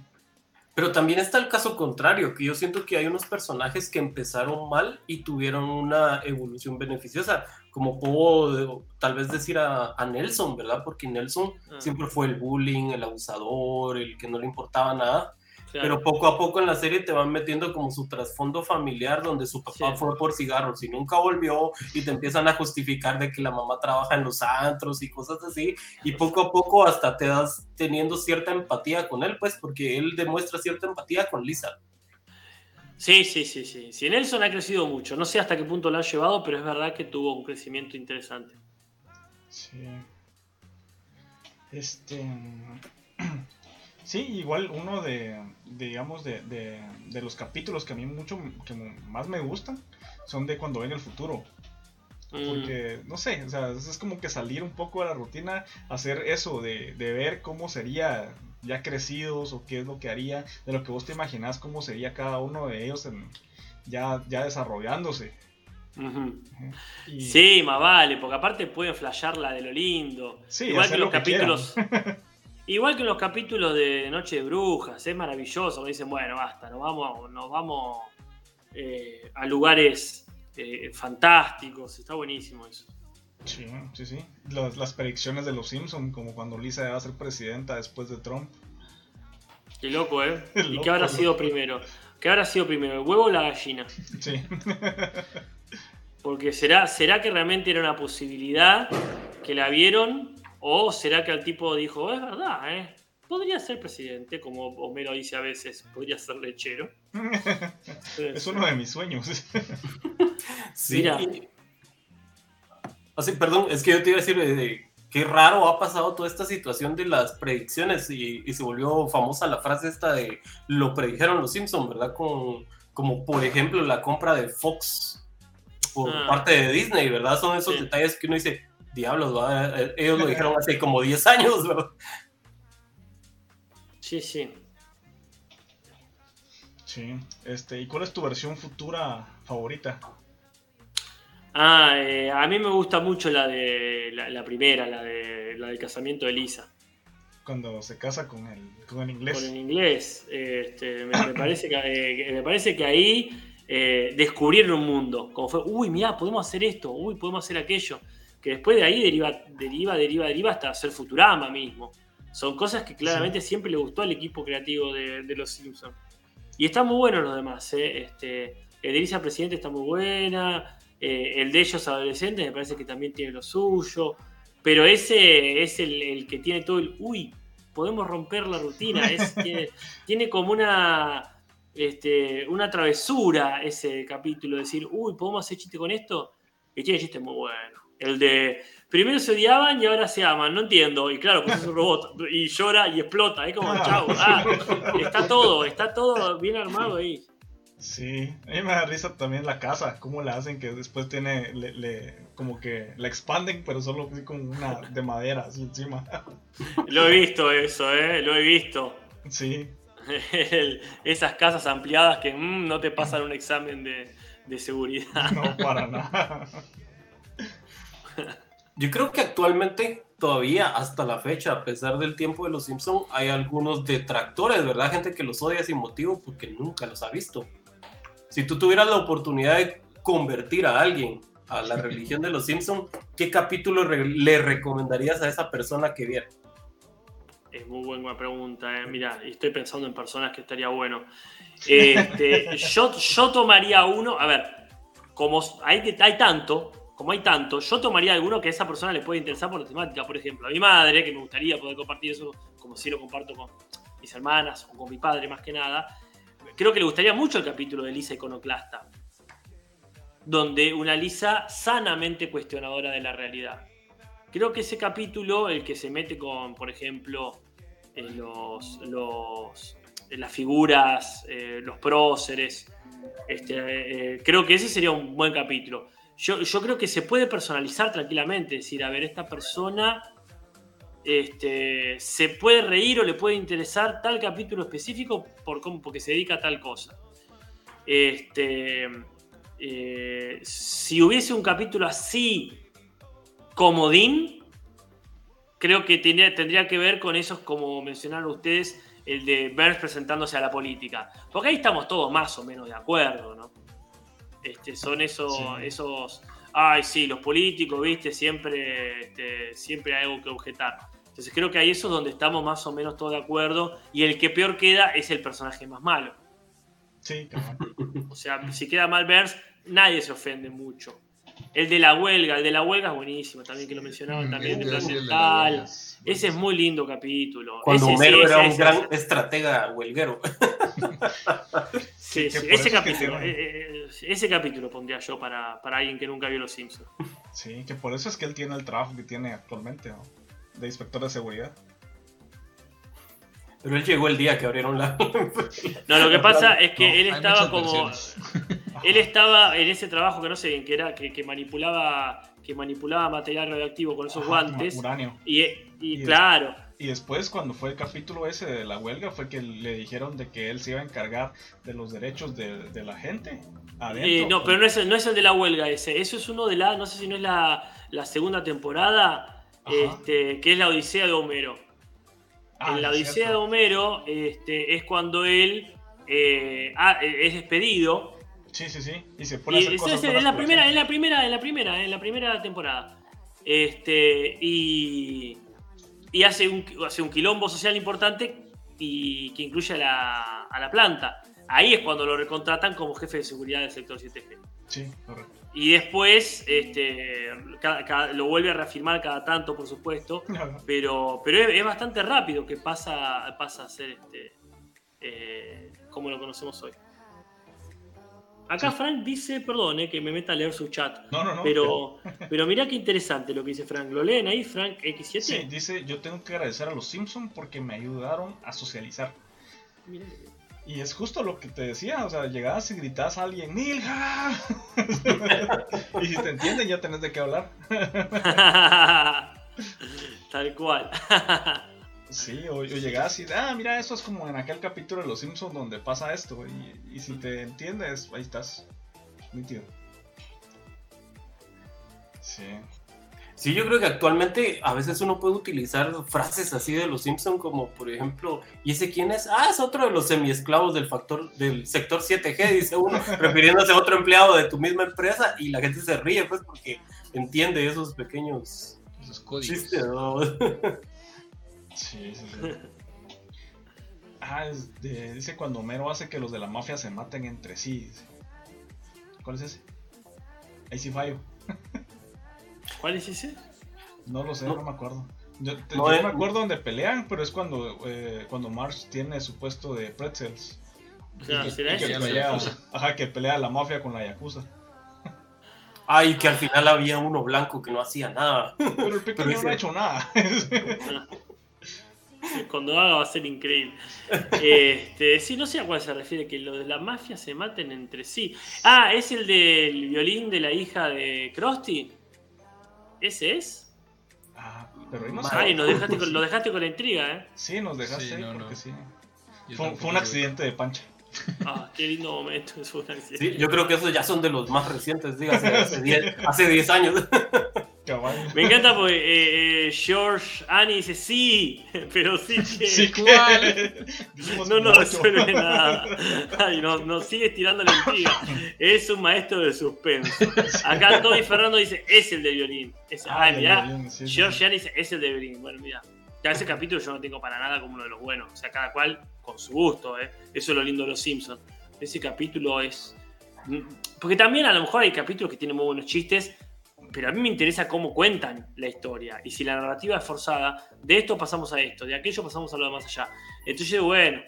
Pero también está el caso contrario, que yo siento que hay unos personajes que empezaron mal y tuvieron una evolución beneficiosa, como puedo tal vez decir a, a Nelson, ¿verdad? Porque Nelson Ah. siempre fue el bullying, el abusador, el que no le importaba nada, Claro. pero poco a poco en la serie te van metiendo como su trasfondo familiar, donde su papá Sí. fue por cigarros y nunca volvió, y te empiezan a justificar de que la mamá trabaja en los antros y cosas así, y poco a poco hasta te das teniendo cierta empatía con él, pues, porque él demuestra cierta empatía con Lisa. Sí, sí, sí, sí. Sí, Nelson ha crecido mucho. No sé hasta qué punto lo han llevado, pero es verdad que tuvo un crecimiento interesante. Sí. Este. [clears throat] Sí, igual uno de, digamos, de, de, de los capítulos que a mí mucho, que más me gustan, son de cuando ven el futuro. Mm, Porque, no sé, o sea, es como que salir un poco de la rutina, hacer eso, de, de ver cómo sería ya crecidos o qué es lo que haría, de lo que vos te imaginás cómo sería cada uno de ellos en- ya, ya desarrollándose. Y- Sí, más vale, porque aparte pueden flashear la de lo lindo. Sí, igual que los lo que quieran. capítulos. [laughs] igual que en los capítulos de Noche de Brujas, es maravilloso. Me dicen, bueno, basta, nos vamos, nos vamos eh, a lugares eh, fantásticos. Está buenísimo eso. Sí, sí, sí. Las, las predicciones de los Simpson, como cuando Lisa va a ser presidenta después de Trump. Qué loco, ¿eh? [laughs] ¿Y Loco, qué habrá loco. sido primero? ¿Qué habrá sido primero, el huevo o la gallina? Sí. [laughs] Porque será, será que realmente era una posibilidad que la vieron o será que el tipo dijo, es verdad, ¿eh? Podría ser presidente, como Homero dice a veces, podría ser lechero. [laughs] es uno de mis sueños. Sí. Mira. Y- Así, perdón, es que yo te iba a decir, eh, qué raro ha pasado toda esta situación de las predicciones y, y se volvió famosa la frase esta de lo predijeron los Simpsons, ¿verdad? Con, como por ejemplo la compra de Fox por Ah. parte de Disney, ¿verdad? Son esos Sí. detalles que uno dice, diablos, ¿verdad? Eh, ellos lo [laughs] dijeron hace como 10 años, ¿verdad? Sí, sí. Sí. Este, ¿y cuál es tu versión futura favorita? Ah, eh, a mí me gusta mucho la de la, la primera, la de la del casamiento de Lisa. Cuando se casa con el, con el inglés. Con el inglés. Este, me, me parece que, eh, me parece que ahí eh, descubrieron un mundo. Como fue, uy, mirá, podemos hacer esto, uy, podemos hacer aquello. Que después de ahí deriva, deriva, deriva, deriva hasta hacer Futurama mismo. Son cosas que claramente siempre le gustó al equipo creativo de, de Los Simpsons. Y están muy buenos los demás. ¿eh? Este, Elisa Presidente está muy buena. Eh, el de ellos adolescentes me parece que también tiene lo suyo. Pero ese es el, el que tiene todo el. Uy, podemos romper la rutina. Es, [laughs] tiene, tiene como una. Este, una travesura ese capítulo. Decir, uy, ¿podemos hacer chiste con esto? Y tiene chistes muy buenos. El de. Primero se odiaban y ahora se aman. No entiendo. Y claro, pues es un robot. Y llora y explota. Es como, [laughs] chau. Ah, [laughs] está todo. Está todo bien armado ahí. Sí, a mí me da risa también la casa, cómo la hacen, que después tiene, le, le- como que la expanden, pero solo así como una de madera, así encima. [laughs] Lo he visto eso, ¿eh? Lo he visto. Sí, [laughs] El- esas casas ampliadas que mm, no te pasan un examen de, de seguridad. no para [laughs] nada. Yo creo que actualmente, todavía hasta la fecha, a pesar del tiempo de los Simpson, hay algunos detractores, ¿verdad? Gente que los odia sin motivo porque nunca los ha visto. Si tú tuvieras la oportunidad de convertir a alguien a la religión de los Simpson, ¿qué capítulo re- le recomendarías a esa persona que viera? Es muy buena pregunta, ¿eh? Mira, estoy pensando en personas que estaría bueno. Este, [laughs] yo, yo tomaría uno, a ver, como hay, hay tanto, como hay tanto, yo tomaría alguno que a esa persona le puede interesar por la temática. Por ejemplo, a mi madre, que me gustaría poder compartir eso, como si lo comparto con mis hermanas o con mi padre más que nada, creo que le gustaría mucho el capítulo de Lisa Iconoclasta, donde una Lisa sanamente cuestionadora de la realidad. Creo que ese capítulo, el que se mete con, por ejemplo, eh, los, los, eh, las figuras, eh, los próceres, este, creo que ese sería un buen capítulo. Yo, yo creo que se puede personalizar tranquilamente, decir, a ver, esta persona este, se puede reír o le puede interesar tal capítulo específico por cómo, porque se dedica a tal cosa. Este, eh, si hubiese un capítulo así, comodín, creo que tenía- tendría que ver con esos, como mencionaron ustedes, el de Burns presentándose a la política. Porque ahí estamos todos más o menos de acuerdo, ¿no? Este, son esos, Sí. esos, ay, sí, los políticos, viste, siempre, este, siempre hay algo que objetar. Entonces creo que ahí eso es donde estamos más o menos todos de acuerdo y el que peor queda es el personaje más malo. sí, cabrón. O sea, si queda mal Burns, nadie se ofende mucho. El de la huelga, el de la huelga es buenísimo también, que lo mencionaban también, de plan Ese es muy lindo capítulo. Cuando Ese, sí, Homero ese, era un ese, gran ese. estratega huelguero. [laughs] Sí, ese eso es que capítulo, eh, eh, ese capítulo pondría yo para, para alguien que nunca vio Los Simpsons. Sí, que por eso es que él tiene el trabajo que tiene actualmente, ¿no? De inspector de seguridad. Pero él llegó el día que abrieron la... [laughs] No, lo que pasa es que No, él estaba como. Él estaba en ese trabajo que no sé bien qué era, que, que manipulaba que manipulaba material radioactivo con esos Ajá, guantes. Uranio. Y, y Y es- claro, Y después, cuando fue el capítulo ese de la huelga, fue que le dijeron de que él se iba a encargar de los derechos de, de la gente. Adentro. Eh, no, pero no es, el, no es el de la huelga ese. Eso es uno de la, no sé si no es la, la segunda temporada. Este, que es la Odisea de Homero. Ah, en la Odisea cierto. de Homero este, es cuando él eh, ah, es despedido. Sí, sí, sí. Y se pone a Y hacer es, cosas es- en la primera, en la primera, en la primera, en la primera temporada. Este, y, y hace, un, hace un quilombo social importante y que incluye a la, a la planta. Ahí es cuando lo recontratan como jefe de seguridad del sector 7G. Sí, correcto. Y después este, cada- cada- lo vuelve a reafirmar cada tanto, por supuesto. Pero, pero es, es bastante rápido que pasa, pasa a ser este, eh, como lo conocemos hoy. Acá Sí. Frank dice, perdón, eh, que me meta a leer su chat. No, no, no. Pero, pero mirá qué interesante lo que dice Frank. ¿Lo leen ahí, Frank X7? Sí, dice, yo tengo que agradecer a los Simpsons porque me ayudaron a socializar. Mirá. Y es justo lo que te decía, o sea, llegabas y gritabas a alguien, ¡Milja! [laughs] y si te entienden ya tenés de qué hablar. [laughs] Tal cual. [laughs] Sí, o, o llegabas y, ah, mira, eso es como en aquel capítulo de Los Simpsons donde pasa esto. Y, y si te entiendes, ahí estás. Nítido. Sí. Sí, yo creo que actualmente a veces uno puede utilizar frases así de los Simpson como por ejemplo, ¿y ese quién es? Ah, es otro de los semiesclavos del factor del sector 7G, dice uno, [laughs] refiriéndose a otro empleado de tu misma empresa y la gente se ríe pues porque entiende esos pequeños Esos códigos. chistes, ¿no? [laughs] Sí, sí, sí. Ah, es de- dice cuando Homero hace que los de la mafia se maten entre sí. dice. ¿Cuál es ese? Ahí sí fallo. [laughs] ¿Cuál es ese? No lo sé, No. no, me acuerdo. Yo, te- No, yo eh. me acuerdo donde pelean, pero es cuando, eh, cuando Marge tiene su puesto de pretzels. Ah, ajá, que pelea la mafia con la Yakuza. Ay, que al final había uno blanco que no hacía nada. Pero el pequeño ese- no ha hecho nada. Cuando haga va a ser increíble. Este, sí, no sé a cuál se refiere, que lo de la mafia se maten entre sí. Ah, ¿es el del violín de la hija de Krusty? ¿Ese es? ah, pero ahí no Ay, Ay, nos dejaste con, lo dejaste con la intriga, ¿eh? Sí, nos dejaste Sí, ahí no, porque no. sí. Fue, fue un accidente de pancha. Ah, qué lindo momento. Es un accidente. Sí, yo creo que esos ya son de los más recientes, dígase, hace 10 hace 10 años. [laughs] Me encanta porque eh, eh, George Annie dice sí, [laughs] pero sí [laughs] que Sí, ¿Cuál? [laughs] No nos resuelve nada. Ay, nos, nos sigue estirando la intriga. Es un maestro de suspenso. Acá Tony Fernando dice es el de violín. Es, Ah, ay, mirá, violín, sí, sí, George sí. Annie dice es el de violín. Bueno, mira. Ya ese capítulo yo no tengo para nada como uno de los buenos. O sea, cada cual con su gusto, ¿eh? Eso es lo lindo de los Simpsons. Ese capítulo es. Porque también a lo mejor hay capítulos que tienen muy buenos chistes, pero a mí me interesa cómo cuentan la historia. Y si la narrativa es forzada, de esto pasamos a esto, de aquello pasamos a lo de más allá. Entonces, bueno,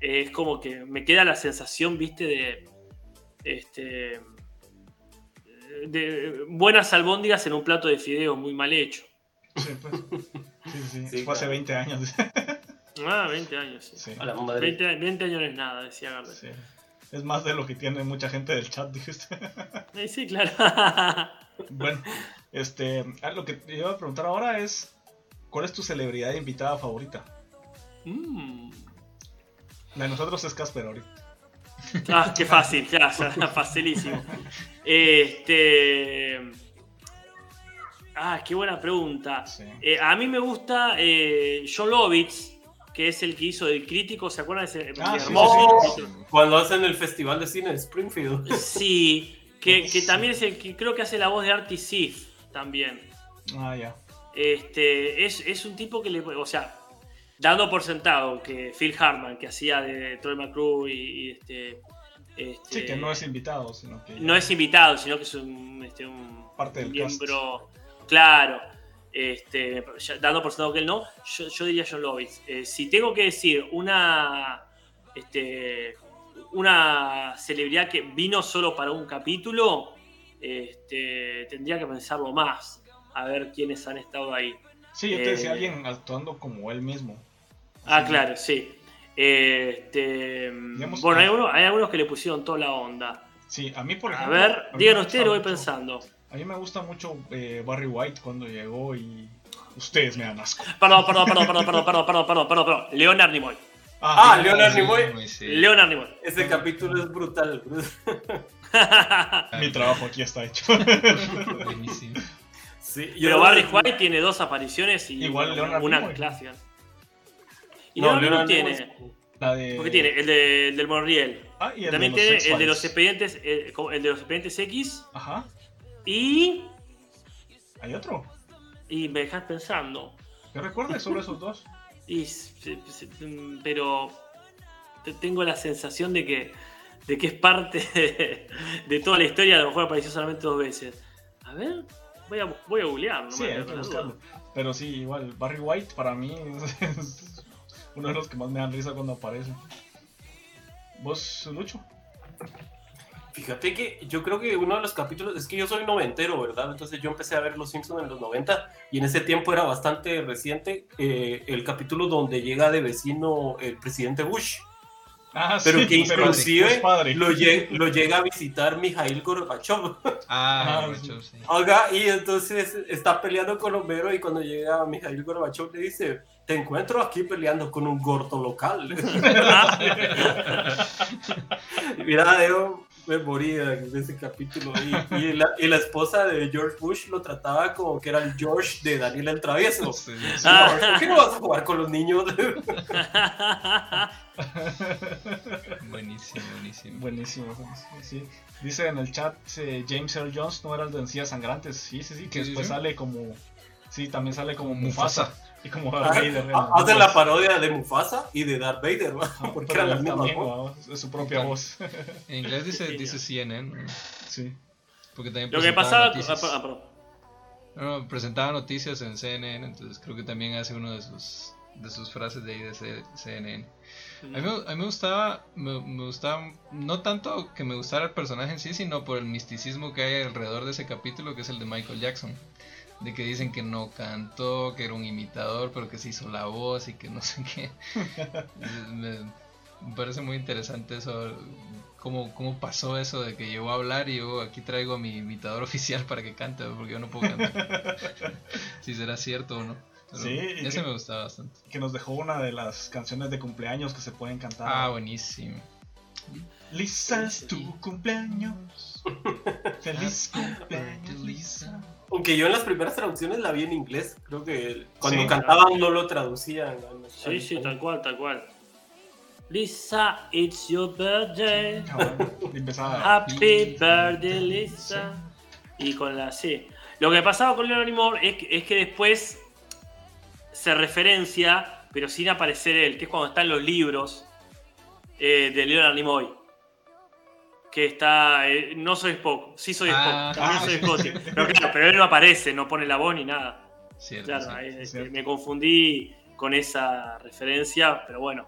eh, es como que me queda la sensación, viste, de. Este. De buenas albóndigas en un plato de fideos muy mal hecho. Sí, pues. Sí, sí, Sí, Fue hace claro. 20 años. Ah, 20 años. sí. Sí, A la madre. 20, 20 años no es nada, decía Gardner. Sí. Es más de lo que tiene mucha gente del chat, [laughs] dijiste. Eh, Sí, claro. Bueno, este, ah, lo que te iba a preguntar ahora es, ¿cuál es tu celebridad invitada favorita? Mm. La de nosotros es Casper ahorita. Ah, qué fácil, ya, ya, [laughs] facilísimo. Este. Ah, qué buena pregunta. Sí. Eh, a mí me gusta eh, John Lovitz, que es el que hizo el crítico, ¿se acuerdan de ese Ah, hermoso sí? Cuando hacen el festival de cine de Springfield. Sí, que, [laughs] que también es el que creo que hace la voz de Artie Sif también. Ah, ya. Este, es, es un tipo que le. O sea, dando por sentado que Phil Hartman, que hacía de Troy McClure y, y este, este, Sí, que no es invitado, sino que... no es invitado, sino que es un, este, un Parte del miembro. Claro. Este, dando por sentado que él no, yo, yo diría John Lovitz. Eh, si tengo que decir una. Este, una celebridad que vino solo para un capítulo, este, tendría que pensarlo más. A ver quiénes han estado ahí. Sí, yo te decía Eh, alguien actuando como él mismo. Ah, claro, sí. Este, bueno, hay, uno- hay algunos que le pusieron toda la onda. Sí, a mí, por A ejemplo... ver, a me ustedes, lo voy mucho- pensando. A mí me gusta mucho eh, Barry White cuando llegó y... Ustedes me dan asco. Perdón, perdón, perdón, perdón, perdón, perdón, perdón, perdón, perdón, perdón. Leonard Nimoy. Ah, sí, Leonard sí, Nimoy. Sí. Leonard Nimoy. Ese capítulo es brutal. Mi trabajo aquí está hecho. Buenísimo. Sí, yo Pero Barry White tiene dos apariciones y Igual una, Leonard una Nimoy. clásica. Y No, Leonard Nimoy tiene. La de... Porque tiene el, de- el del Monriel. Ah, y el También de los tiene el de los expedientes, eh, como el de los expedientes X. Ajá. Y. Hay otro. Y me dejas pensando. Yo recuerdo solo esos dos. Y, pero te- tengo la sensación de que, de que es parte [laughs] de, de toda la historia, a lo mejor apareció solamente dos veces. A ver, voy a, voy a googlear, no Sí, me hay que buscarlo. Pero sí, igual, Barry White para mí es, [laughs] es uno de los que más me dan risa cuando aparece. ¿Vos, Lucho? Fíjate que yo creo que uno de los capítulos, es que yo soy noventero, ¿verdad? Entonces yo empecé a ver Los Simpsons en los 90 y en ese tiempo era bastante reciente eh, el capítulo donde llega de vecino el presidente Bush, Ah, pero sí, que pero inclusive padre. lo, lle- lo llega a visitar Mikhail Gorbachev. Ah, Ah, Gorbachev, sí. y entonces está peleando con Homero y cuando llega Mikhail Gorbachev le dice, te encuentro aquí peleando con un gordo local. [laughs] [laughs] Mira, yo me moría de ese capítulo. Y, y, la, y, la, esposa de George Bush lo trataba como que era el George de Daniel el Travieso. Sí, sí. ¿Por qué no vas a jugar con los niños? [laughs] buenísimo, buenísimo. Buenísimo, sí. Dice en el chat eh, James Earl Jones no era el de encías sangrantes. Sí, sí, sí, que después sale como. Sí, también sale como Mufasa. Y como Darth ah, Vader. Hacen la parodia de Mufasa y de Darth Vader, ¿no? porque era la misma voz. Es su propia voz. En inglés dice, [laughs] dice CNN. Sí. Porque también Lo que pasaba. Ah. No, no, presentaba noticias en CNN, entonces creo que también hace uno de sus, de sus frases de ahí de CNN. A mí, a mí me gustaba, me, me, gustaba, no tanto que me gustara el personaje en sí, sino por el misticismo que hay alrededor de ese capítulo, que es el de Michael Jackson. De que dicen que no cantó, que era un imitador, pero que se hizo la voz y que no sé qué. [laughs] me, parece muy interesante eso, cómo, cómo pasó eso de que llegó a hablar y yo aquí traigo a mi imitador [laughs] oficial para que cante, porque yo no puedo cantar. [laughs] si será cierto o no. Pero Sí, ese que- me gustaba bastante. Que nos dejó una de las canciones de cumpleaños que se pueden cantar. Ah, buenísimo. Lisa, es tu cumpleaños. Feliz [laughs] cumpleaños, Lisa. Aunque yo en las primeras traducciones la vi en inglés. Creo que cuando Sí. cantaban no lo traducían. Sí, sí, tal cual, tal cual. Lisa, it's your birthday. Empezaba. Happy birthday, Lisa. Y con la C. Lo que pasaba con Leonard Nimoy es que, es que después se referencia, pero sin aparecer él, que es cuando están los libros eh, de Leonard Nimoy. Que está. eh, no soy Spock, sí soy Ah. Spock, también Ah, soy. Scotty. Pero claro, pero él no aparece, no pone la voz ni nada. Cierto, Claro, cierto. ahí, este, cierto. me confundí con esa referencia, pero bueno,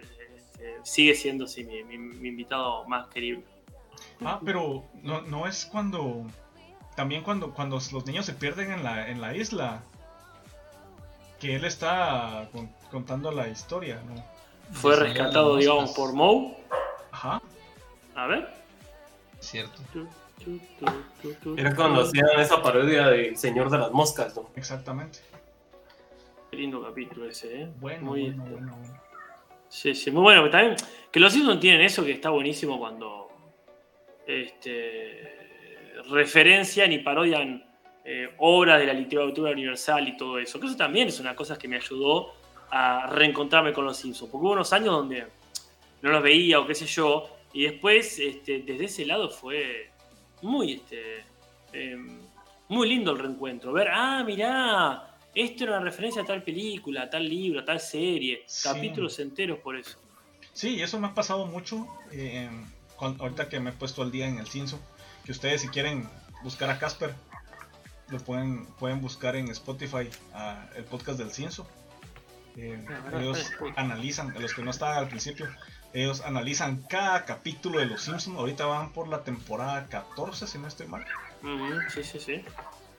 este, sigue siendo sí, mi, mi- mi invitado más querible. Ah, pero no, no es cuando. También cuando, cuando los niños se pierden en la, en la isla. Que él está con- contando la historia, ¿no? Fue rescatado, digamos, por Moe. A ver. Cierto. Era cuando hacían esa parodia de Señor de las Moscas, ¿no? Exactamente. Qué lindo capítulo ese, ¿eh? Bueno, Muy, bueno, bueno, bueno. Sí, sí, muy bueno. Pero también que los Simpsons tienen eso que está buenísimo cuando este, referencian y parodian eh, obras de la literatura universal y todo eso. Que eso también es una cosa que me ayudó a reencontrarme con los Simpsons. Porque hubo unos años donde no los veía o qué sé yo. Y después, este, desde ese lado fue muy, este, em, muy lindo el reencuentro. Ver, ah, mirá, esto era una referencia a tal película, a tal libro, a tal serie. Sí. Capítulos enteros por eso. Sí, y eso me ha pasado mucho eh, con- ahorita que me he puesto al día en el Cinso. Que ustedes si quieren buscar a Casper, lo pueden, pueden buscar en Spotify a el podcast del Cinso. Eh, ellos analizan, los que no estaban al principio, ellos analizan cada capítulo de Los Simpsons. Ahorita van por la temporada 14, si no estoy mal. Sí, sí, sí.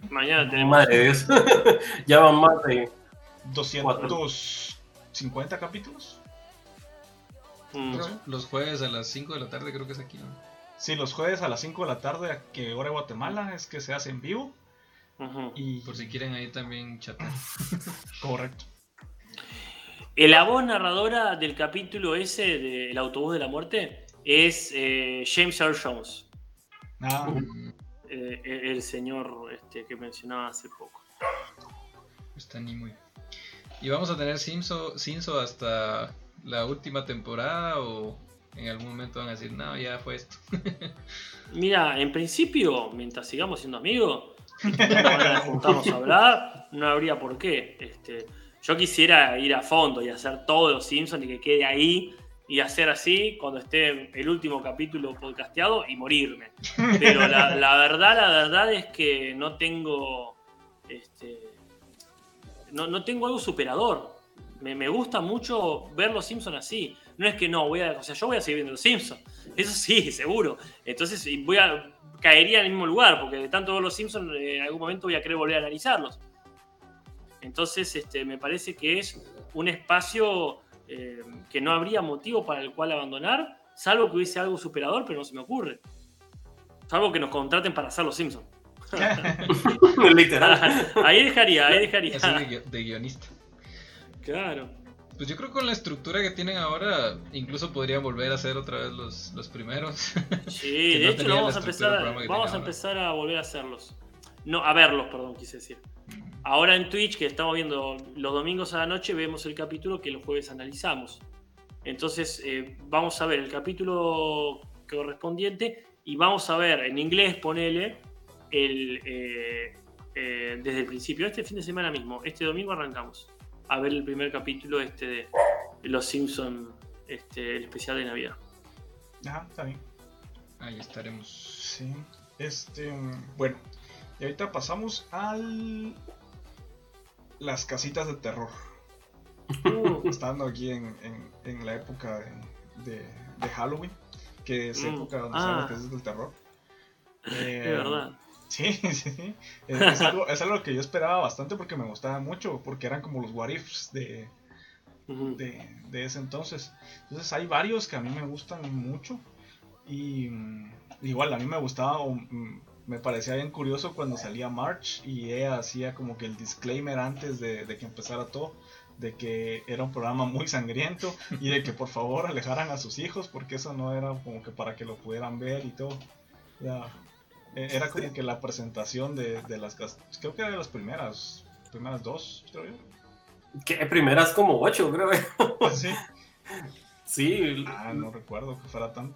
Mañana tenemos. Madre de Dios. ya van más de. 250 capítulos. Mm, Los jueves a las 5 de la tarde creo que es aquí, ¿no? Sí, los jueves a las 5 de la tarde, a que hora de Guatemala es que se hace en vivo. Y Por si quieren ahí también chatear. correcto. La voz narradora del capítulo ese del autobús de la muerte es eh, James Earl Jones, Ah, eh, el el señor este, que mencionaba hace poco. Está ni muy. ¿Y vamos a tener Simpson, hasta la última temporada o en algún momento van a decir, no, ya fue esto? [laughs] Mira, en principio, mientras sigamos siendo amigos, [laughs] de juntarnos a hablar, no habría por qué. Este, yo quisiera ir a fondo y hacer todos los Simpsons y que quede ahí y hacer así cuando esté el último capítulo podcasteado y morirme. Pero la, [laughs] la verdad, la verdad es que no tengo. Este, no, no tengo algo superador. Me, me gusta mucho ver los Simpsons así. No es que no, voy a. O sea, yo voy a seguir viendo los Simpsons. Eso sí, seguro. Entonces voy a. caería en el mismo lugar, porque de tanto ver los Simpsons, eh, en algún momento voy a querer volver a analizarlos. Entonces, este, me parece que es un espacio eh, que no habría motivo para el cual abandonar, salvo que hubiese algo superador, pero no se me ocurre. Salvo que nos contraten para hacer los Simpsons. [laughs] [laughs] Literal. ahí dejaría, ahí dejaría. Así de, gui- de guionista. Claro. Pues yo creo que con la estructura que tienen ahora, incluso podrían volver a hacer otra vez los, los primeros. Sí, [laughs] de no hecho vamos a empezar, vamos a empezar a volver a hacerlos. No, a verlos, perdón, quise decir. Ahora en Twitch, que estamos viendo los domingos a la noche, vemos el capítulo que los jueves analizamos. Entonces, eh, vamos a ver el capítulo correspondiente y vamos a ver en inglés, ponele, el, eh, eh, desde el principio. Este fin de semana mismo, este domingo arrancamos a ver el primer capítulo este de Los Simpsons, este, el especial de Navidad. Ajá, está bien. Ahí estaremos. Sí. Este, mm, bueno, y ahorita pasamos al las casitas de terror. Uh, Estando aquí en, en- en la época de, de- de Halloween, que es Mm. época donde Ah. salen las casitas del terror. Eh, de verdad. Sí, [laughs] sí, sí. Es, es algo, es algo que yo esperaba bastante porque me gustaba mucho, porque eran como los what ifs de, de, de ese entonces. Entonces hay varios que a mí me gustan mucho. Y mm, igual a mí me gustaba, mm, me parecía bien curioso cuando salía March y ella hacía como que el disclaimer antes de, de que empezara todo. De que era un programa muy sangriento y de que por favor alejaran a sus hijos porque eso no era como que para que lo pudieran ver y todo. Ya, e- era como que la presentación de, de las creo que era de las primeras, primeras dos, creo yo. Que primeras como ocho, creo. Sí. [laughs] Sí, Ah, no recuerdo que fuera tan.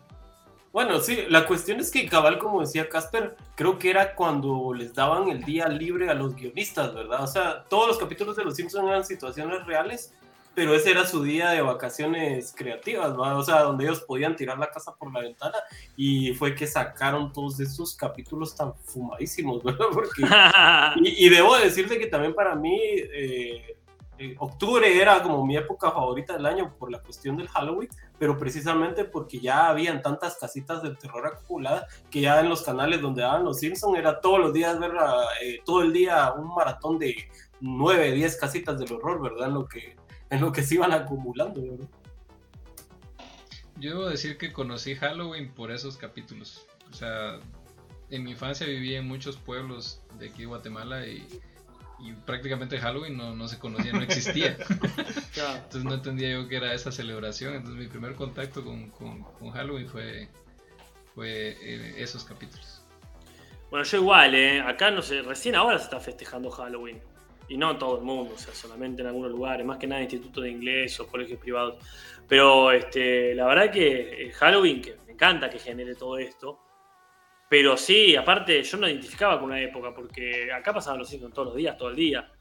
Bueno, sí, la cuestión es que cabal, como decía Casper, creo que era cuando les daban el día libre a los guionistas, ¿verdad? O sea, todos los capítulos de Los Simpsons eran situaciones reales, pero ese era su día de vacaciones creativas, ¿verdad? O sea, donde ellos podían tirar la casa por la ventana y fue que sacaron todos esos capítulos tan fumadísimos, ¿verdad? [laughs] Porque [laughs] y, y debo decirte que también para mí eh, eh, octubre era como mi época favorita del año por la cuestión del Halloween, pero precisamente porque ya habían tantas casitas del terror acumuladas que ya en los canales donde daban los Simpsons era todos los días ver eh, todo el día un maratón de 9, 10 casitas del horror, ¿verdad? En lo que, en lo que se iban acumulando, ¿verdad? Yo debo decir que conocí Halloween por esos capítulos. O sea, en mi infancia viví en muchos pueblos de aquí de Guatemala y, y prácticamente Halloween no, no se conocía, no existía. [laughs] Claro. Entonces no entendía yo que era esa celebración. Entonces mi primer contacto con, con- con Halloween fue, fue eh, esos capítulos. Bueno, yo igual, ¿eh? Acá no sé, recién ahora se está festejando Halloween. Y no en todo el mundo, o sea, solamente en algunos lugares, más que nada institutos de inglés o colegios privados. Pero este, la verdad que eh, Halloween, que me encanta que genere todo esto. Pero sí, aparte, yo no identificaba con una época, porque acá pasaban los Simpsons todos los días, todo el día.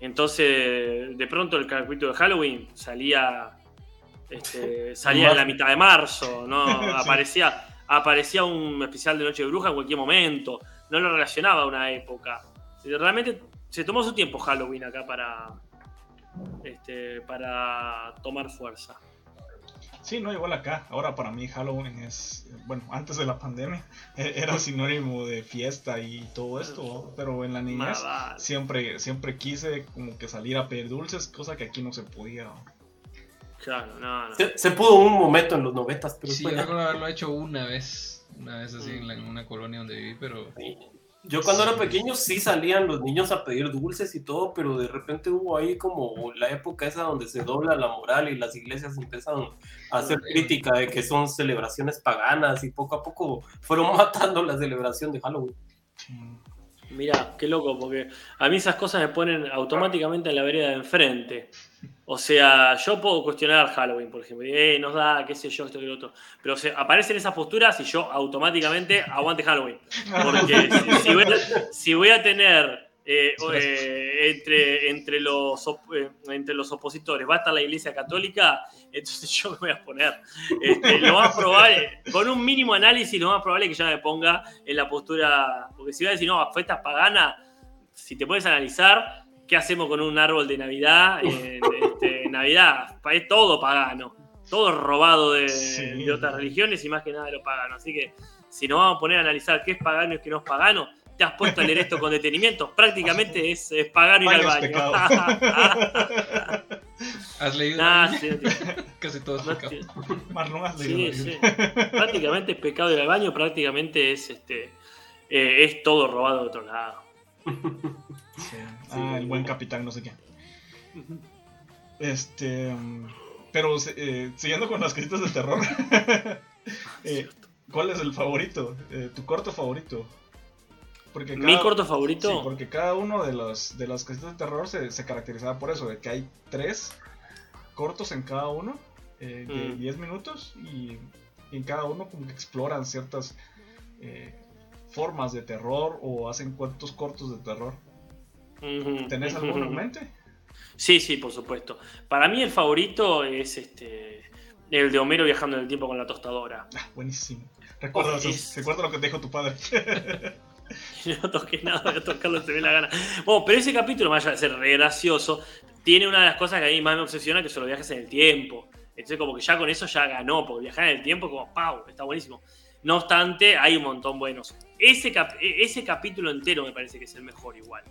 Entonces, de pronto el capítulo de Halloween salía. Este, [laughs] salía en la mitad de marzo, ¿no? [laughs] Aparecía, aparecía un especial de Noche de Bruja en cualquier momento. No lo relacionaba a una época. Realmente se tomó su tiempo Halloween acá para. Este, para tomar fuerza. Sí, no, igual acá. Ahora para mí Halloween es, bueno, antes de la pandemia e- era sinónimo de fiesta y todo esto, ¿no? pero en la niñez siempre, siempre quise como que salir a pedir dulces, cosa que aquí no se podía. ¿no? Claro, no, no. Se, se pudo un momento en los noventas, pero Sí, yo recuerdo haberlo hecho una vez, una vez así en, la- en una colonia donde viví, pero Yo cuando era pequeño sí salían los niños a pedir dulces y todo, pero de repente hubo ahí como la época esa donde se dobla la moral y las iglesias empiezan a hacer crítica de que son celebraciones paganas y poco a poco fueron [laughs] matando la celebración de Halloween. Mirá, qué loco, porque a mí esas cosas me ponen automáticamente en la vereda de enfrente. O sea, yo puedo cuestionar Halloween, por ejemplo, y, eh, nos da, qué sé yo, esto que lo otro. Pero o aparecen esas posturas y yo automáticamente aguante Halloween. Porque si voy a tener eh, eh, entre, entre, los, eh, entre los opositores, va a estar la Iglesia Católica, [laughs] entonces yo me voy a poner. Este, lo más probable, con un mínimo análisis, lo más probable es que ya me ponga en la postura. Porque si voy a decir, no, fiestas paganas, si te puedes analizar, ¿qué hacemos con un árbol de Navidad? En este, Navidad, es todo pagano, todo robado de, Sí. de otras religiones y más que nada de lo pagano. Así que si nos vamos a poner a analizar qué es pagano y qué no es pagano, te has puesto a leer esto con detenimiento. Prácticamente es, es pagano ir al Baño es [laughs] has leído Nah, sí, no tiene- [laughs] casi todos no pecados. tiene- Marlon, has leído sí. [laughs] Prácticamente es pecado ir al baño, prácticamente es este eh, es todo robado de otro lado. Sí. Ah, el buen capitán, no sé qué. Este. mm, Pero eh, siguiendo con las casitas de terror. eh, ¿Cuál es el favorito? Eh, ¿Tu corto favorito? Porque Mi corto favorito. Sí, porque cada uno de los de las casitas de terror se, se caracterizaba por eso, de que hay tres cortos en cada uno, eh, de Mm. 10 minutos, y, y en cada uno como que exploran ciertas eh, formas de terror o hacen cuentos cortos de terror. ¿Tenés alguno en mente? Sí, sí, por supuesto. Para mí el favorito es este el de Homero viajando en el tiempo con la tostadora. Ah, buenísimo. Recuerda, Oh, es- lo que te dijo tu padre. [laughs] [laughs] No toqué nada, voy a tocarlo se me la gana. Pero ese capítulo, más allá de ser re gracioso, tiene una de las cosas que a mí más me obsesiona, que son los viajes en el tiempo. Entonces, como que ya con eso ya ganó, porque viajar en el tiempo, como, ¡pau! Está buenísimo. No obstante, hay un montón buenos. Ese, e- ese capítulo entero me parece que es el mejor igual.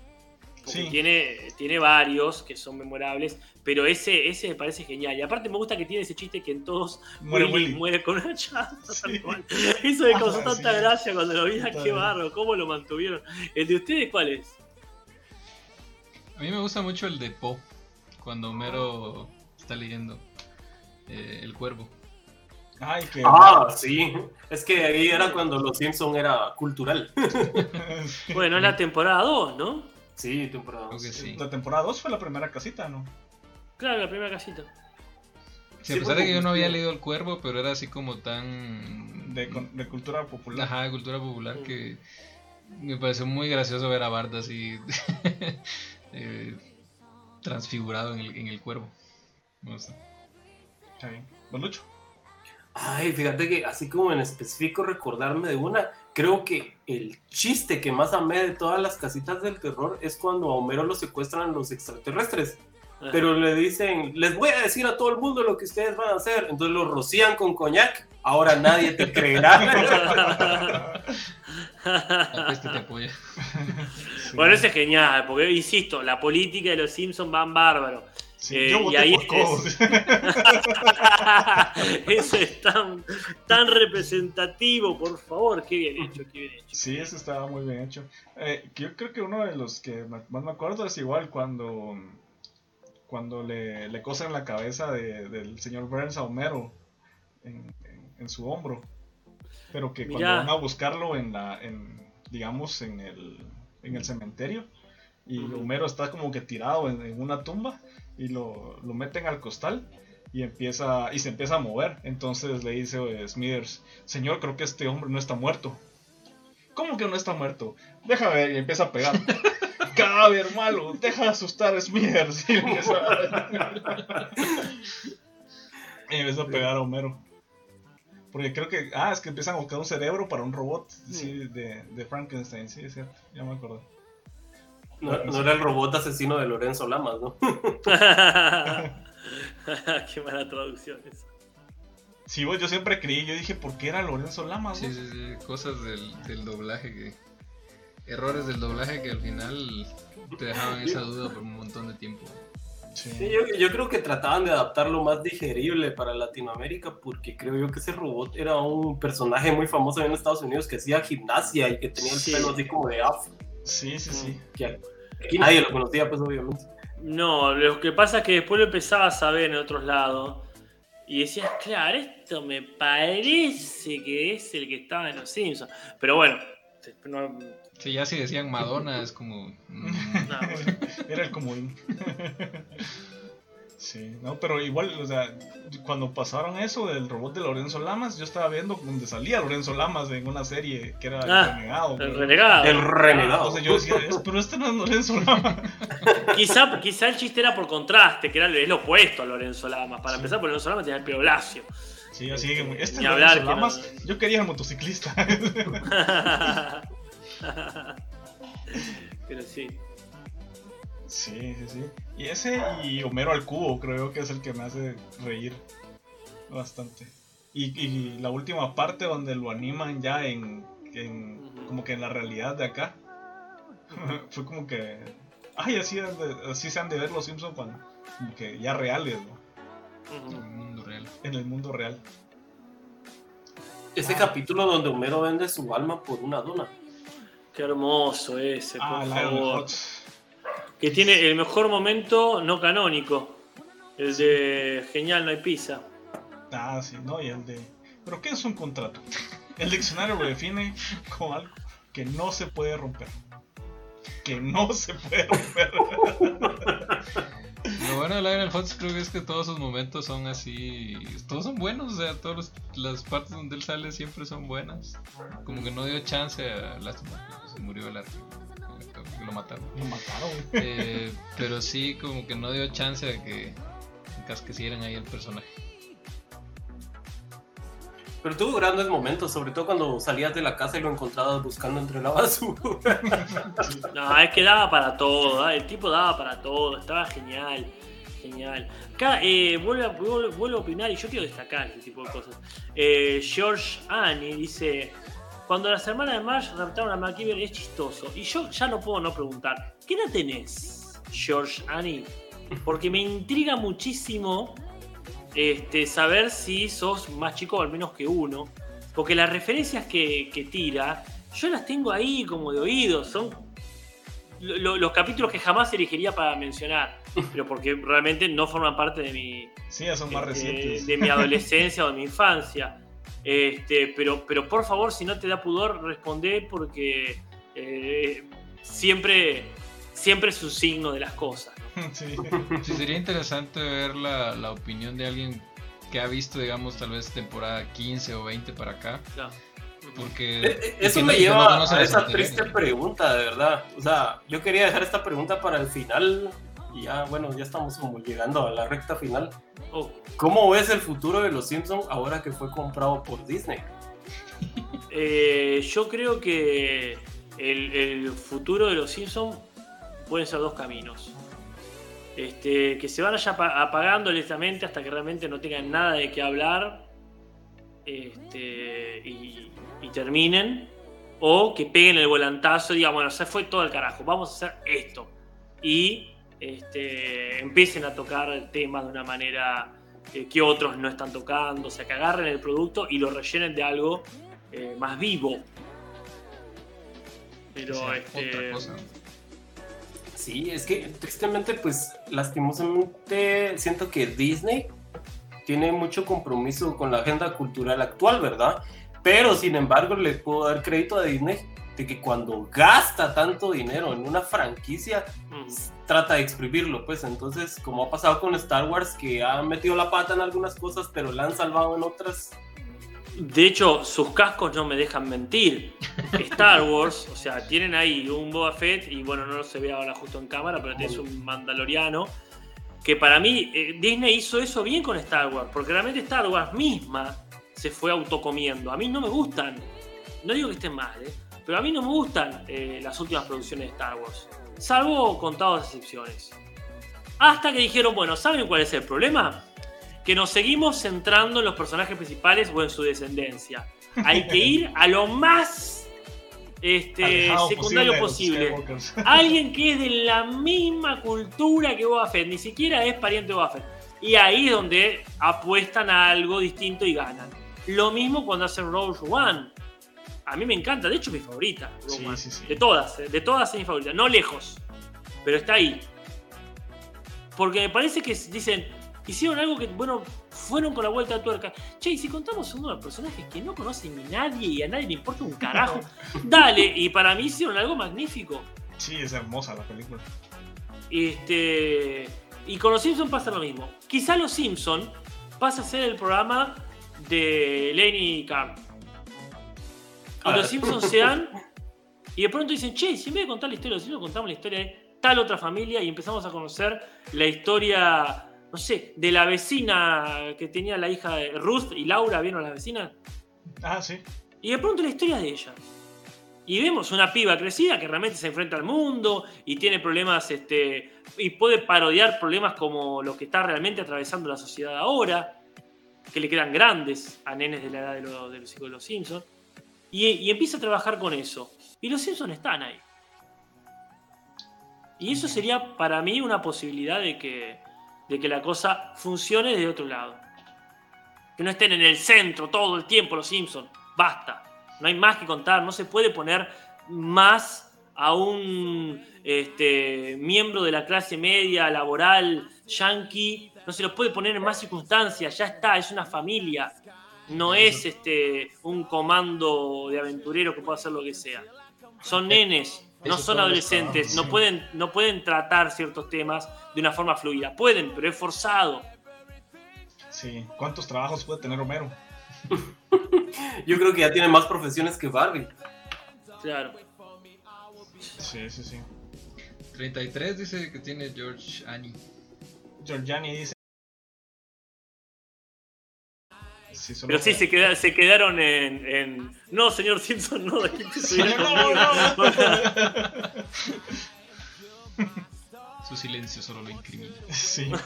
Porque Sí. tiene, tiene varios que son memorables, pero ese, ese me parece genial. Y aparte me gusta que tiene ese chiste que en todos Muere Willy Willy. muere con una chapa. Sí. tal cual. Eso me Ah, causó tanta sí. gracia cuando lo vi. ah, Qué barro, cómo lo mantuvieron. ¿El de ustedes cuál es? A mí me gusta mucho el de Po, cuando Homero está leyendo eh, El Cuervo. Ay, que. Ah, sí. Es que ahí era cuando Los Simpson era cultural. Bueno, es la [laughs] temporada 2, ¿no? Sí, temporada. Creo que sí. La temporada 2 fue la primera casita, ¿no? Claro, la primera casita. Sí, Sí, a pesar de que yo no había leído El Cuervo, pero era así como tan... De, cultura popular. Ajá, de cultura popular Mm. que me pareció muy gracioso ver a Bart así [laughs] eh, transfigurado en el, en el cuervo. Me gusta. Está bien. Don Lucho. Ay, fíjate que así como en específico recordarme de una, creo que el chiste que más amé de todas las casitas del terror es cuando a Homero lo secuestran los extraterrestres. Pero le dicen, les voy a decir a todo el mundo lo que ustedes van a hacer. Entonces lo rocían con coñac. Ahora nadie te creerá. [laughs] Te apoya. Bueno, ese es genial, porque insisto, la política de los Simpsons van bárbaro. Sí, eh, yo y ahí por es-. [laughs] Eso es tan, tan representativo, por favor. Qué bien hecho, qué bien hecho. Sí, eso estaba muy bien hecho. Eh, yo creo que uno de los que más me acuerdo es igual cuando cuando le, le cosen la cabeza de- del señor Burns a Homero en, en- en su hombro. Pero que cuando van a buscarlo en la, en, digamos, en el, en el cementerio y. Homero está como que tirado en, en una tumba y lo, lo meten al costal y empieza y se empieza a mover. Entonces le dice Smithers, señor, creo que este hombre no está muerto. ¿Cómo que no está muerto? Deja ver y empieza a pegar. [laughs] Cadáver malo, deja de asustar a Smithers. Y empieza a, y empieza a pegar a Homero. Porque creo que, ah, es que empiezan a buscar un cerebro para un robot sí, de, de Frankenstein, sí, es cierto, ya me acordé. No, no era el robot asesino de Lorenzo Lamas, ¿no? [laughs] qué mala traducción esa. Sí, vos, yo siempre creí, yo dije, ¿por qué era Lorenzo Lamas? Sí, sí, sí, cosas del, del doblaje que... Errores del doblaje que al final te dejaban esa duda por un montón de tiempo. Sí. Sí, yo, yo creo que trataban de adaptarlo más digerible para Latinoamérica porque creo yo que ese robot era un personaje muy famoso en Estados Unidos que hacía gimnasia y que tenía el Sí. pelo así como de afro. Sí, sí, sí. Que aquí nadie lo conocía, pues obviamente. No, lo que pasa es que después lo empezabas a ver en otros lados y decías, claro, esto me parece que es el que estaba en Los Simpsons. Pero bueno, no, Sí, ya si decían Madonna es como... [laughs] [laughs] Era el comodín. [laughs] Sí, no, pero igual, o sea, cuando pasaron eso del robot de Lorenzo Lamas, yo estaba viendo donde salía Lorenzo Lamas en una serie que era el Ah, renegado. el renegado. El renegado. Entonces yo decía, "Es- pero este no es Lorenzo Lamas. [laughs] Quizá, quizá el chiste era por contraste, que era es lo opuesto a Lorenzo Lamas. Para Sí. empezar, por Lorenzo Lamas tenía el pelo lacio. Sí, así que, este Ni es hablar Lorenzo que no- Lamas. Yo quería el motociclista. [laughs] [laughs] Pero sí. Sí, sí, sí. Y ese y Homero al cubo creo que es el que me hace reír bastante. Y, y la última parte donde lo animan ya en, en- como que en la realidad de acá. [laughs] Fue como que... Ay, así, de- así se han de ver los Simpsons cuando... Como que ya reales, ¿no? En el mundo real. En el mundo real. Ese capítulo donde Homero vende su alma por una dona. Qué hermoso ese, por Ah, favor. Que tiene el mejor momento no canónico. El de Genial, no hay pizza. Ah, sí, no, y el de. ¿Pero qué es un contrato? El diccionario lo define como algo que no se puede romper. Que no se puede romper. [laughs] Lo bueno de Lionel Hutz creo que es que todos sus momentos son así. Todos son buenos, o sea, todas las partes donde él sale siempre son buenas. Como que no dio chance a. Lástima, se murió el arte. Lo mataron. Lo mataron. Eh, pero sí, como que no dio chance a que casquecieran ahí el personaje. Pero tuvo grandes momentos, sobre todo cuando salías de la casa y lo encontrabas buscando entre la basura. [laughs] No, es que daba para todo, ¿ah? el tipo daba para todo, estaba genial, genial. Acá eh, vuelvo, a, vuelvo- vuelvo a opinar y yo quiero destacar este tipo de cosas. Eh, George Annie dice, cuando las hermanas de Marge raptaron a McKeever es chistoso. Y yo ya no puedo no preguntar, ¿qué edad tenés, George Annie? Porque me intriga muchísimo este, saber si sos más chico o al menos que uno. Porque las referencias que, que tira, yo las tengo ahí como de oído. Son lo- lo- los capítulos que jamás elegiría para mencionar. Pero porque realmente no forman parte de mi, Sí, ya son más este, recientes. de mi adolescencia o de mi infancia. Este, pero, pero por favor, si no te da pudor, responde porque eh, siempre, siempre es un signo de las cosas. [laughs] Sí. Sí, sería interesante ver la, la opinión de alguien que ha visto, digamos, tal vez temporada 15 o 20 para acá. No. Porque. Eh, eh, Eso me no- no lleva conoce a esa triste pregunta, de verdad. O sea, yo quería dejar esta pregunta para el final. Y ya, bueno, ya estamos como llegando a la recta final. Oh, ¿Cómo ves el futuro de los Simpsons ahora que fue comprado por Disney? [laughs] eh, yo creo que el, el futuro de los Simpsons pueden ser dos caminos. Este, que se van allá apa- apagando lentamente hasta que realmente no tengan nada de qué hablar este, y, y terminen. O que peguen el volantazo y digan, bueno, se fue todo el carajo, vamos a hacer esto. Y este, empiecen a tocar temas de una manera eh, que otros no están tocando. O sea, que agarren el producto y lo rellenen de algo eh, más vivo. Pero este, otra cosa. Sí, es que tristemente, pues lastimosamente siento que Disney tiene mucho compromiso con la agenda cultural actual, ¿verdad? Pero sin embargo le puedo dar crédito a Disney de que cuando gasta tanto dinero en una franquicia, mm, trata de exprimirlo, pues entonces, como ha pasado con Star Wars, que ha metido la pata en algunas cosas, pero la han salvado en otras. De hecho, sus cascos no me dejan mentir. Star Wars, o sea, tienen ahí un Boba Fett, y bueno, no se ve ahora justo en cámara, pero tienes un Mandaloriano. Que para mí, eh, Disney hizo eso bien con Star Wars, porque realmente Star Wars misma se fue autocomiendo. A mí no me gustan, no digo que estén mal, ¿eh? Pero a mí no me gustan eh, las últimas producciones de Star Wars, salvo contadas excepciones. Hasta que dijeron, bueno, ¿saben cuál es el problema? que nos seguimos centrando en los personajes principales o en su descendencia. Hay que ir a lo más este, secundario posible. Skywalkers. [laughs] Alguien que es de la misma cultura que Boba Fett, ni siquiera es pariente de Boba Fett. Y ahí es donde apuestan a algo distinto y ganan. Lo mismo cuando hacen Rogue One. A mí me encanta, de hecho es mi favorita. Sí, sí, sí. De todas, eh, de todas es mi favorita. No lejos, pero está ahí. Porque me parece que dicen, hicieron algo que, bueno, fueron con la vuelta de tuerca. Che, y si contamos uno de los personajes que no conoce ni nadie y a nadie le importa un carajo, [laughs] dale. Y para mí hicieron algo magnífico. Sí, es hermosa la película. Este, y con los Simpsons pasa lo mismo. Quizá los Simpsons pasa a ser el programa de Lenny y Carl. Y los Simpsons sean. Y de pronto dicen, che, si en vez de contar la historia de los Simpsons, contamos la historia de tal otra familia y empezamos a conocer la historia, no sé, de la vecina que tenía la hija de Ruth y Laura, ¿vieron a la vecina? Ah, sí. Y de pronto la historia de ella. Y vemos una piba crecida que realmente se enfrenta al mundo y tiene problemas, este, y puede parodiar problemas como los que está realmente atravesando la sociedad ahora, que le quedan grandes a nenes de la edad de, los- de los hijos de los Simpsons. Y, y empieza a trabajar con eso. Y los Simpsons están ahí. Y eso sería para mí una posibilidad de que, de que la cosa funcione desde otro lado. Que no estén en el centro todo el tiempo los Simpsons. Basta. No hay más que contar. No se puede poner más a un este, miembro de la clase media, laboral, yankee, no se los puede poner en más circunstancias, ya está, es una familia, no es este, un comando de aventurero que pueda hacer lo que sea. Son nenes, no son adolescentes, no pueden, no pueden tratar ciertos temas de una forma fluida. Pueden, pero es forzado. Sí, ¿cuántos trabajos puede tener Homero? [laughs] Yo creo que ya tiene más profesiones que Barbie. Claro. Sí, sí, sí. 33 dice que tiene George Annie. Georgiani dice. Sí, Pero sí, se, queda- se quedaron en, en, No, señor Simpson, no, aquí te Sí, estuviera no, conmigo". Su silencio solo lo incrimina. Sí. [laughs]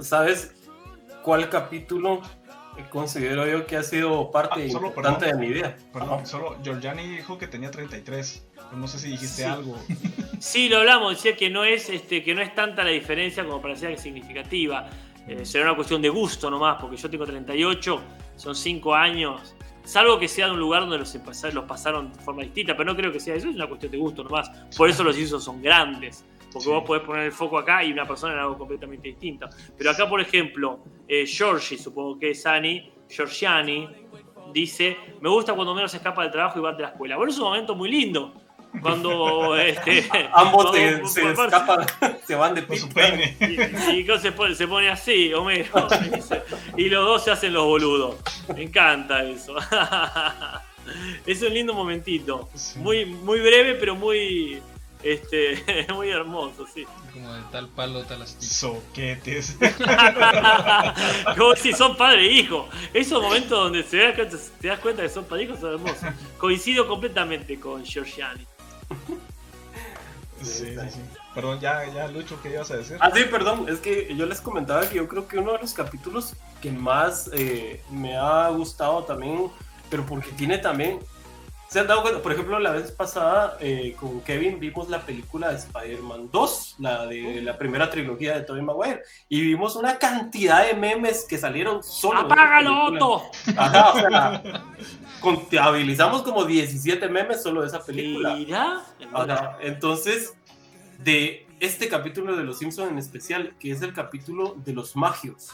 ¿Sabes cuál capítulo considero yo que ha sido parte Ah, solo, importante perdón. de mi vida? Perdón, solo Georgiani dijo que tenía 33. No sé si dijiste Sí. algo. Sí, lo hablamos, decía que no es, este, que no es tanta la diferencia como parecía que es significativa. Eh, será una cuestión de gusto nomás, porque yo tengo 38, son 5 años. Salvo que sea de un lugar donde los, los pasaron de forma distinta, pero no creo que sea eso, es una cuestión de gusto nomás. Por eso los Simpsons son grandes, porque Sí. vos podés poner el foco acá y una persona en algo completamente distinto. Pero acá, por ejemplo, eh, Georgie, supongo que es Annie, Georgiani, dice: Me gusta cuando menos se escapa del trabajo y va de la escuela. Bueno, es un momento muy lindo. Cuando este, [laughs] Ambos se, cuando- se por- escapan, se van de Con su peine. y, se pone, se pone así, Homero. [laughs] y se- Y los dos se hacen los boludos. Me encanta eso. [laughs] Es un lindo momentito. Sí. Muy, muy breve, pero muy, este, muy hermoso, sí. Como de tal palo, tal astilla. Soquetes. Como si son padre e hijo. Esos momentos donde se da te das cuenta que son padre e hijo son hermosos. Coincido completamente con Giorgiani. [laughs] Sí, sí, sí. Perdón, ya, ya, Lucho, ¿qué ibas a decir? Ah, sí, perdón, es que yo les comentaba que yo creo que uno de los capítulos que más eh, me ha gustado también, pero porque tiene también. Se han dado cuenta, por ejemplo, la vez pasada eh, con Kevin vimos la película de Spider-Man 2, la de la primera trilogía de Tobey Maguire, y vimos una cantidad de memes que salieron solo. ¡Apágalo. Otto! Ajá, o sea, [laughs] contabilizamos como 17 memes solo de esa película. Mira. Ajá, entonces, de este capítulo de Los Simpsons en especial, que es el capítulo de los magios,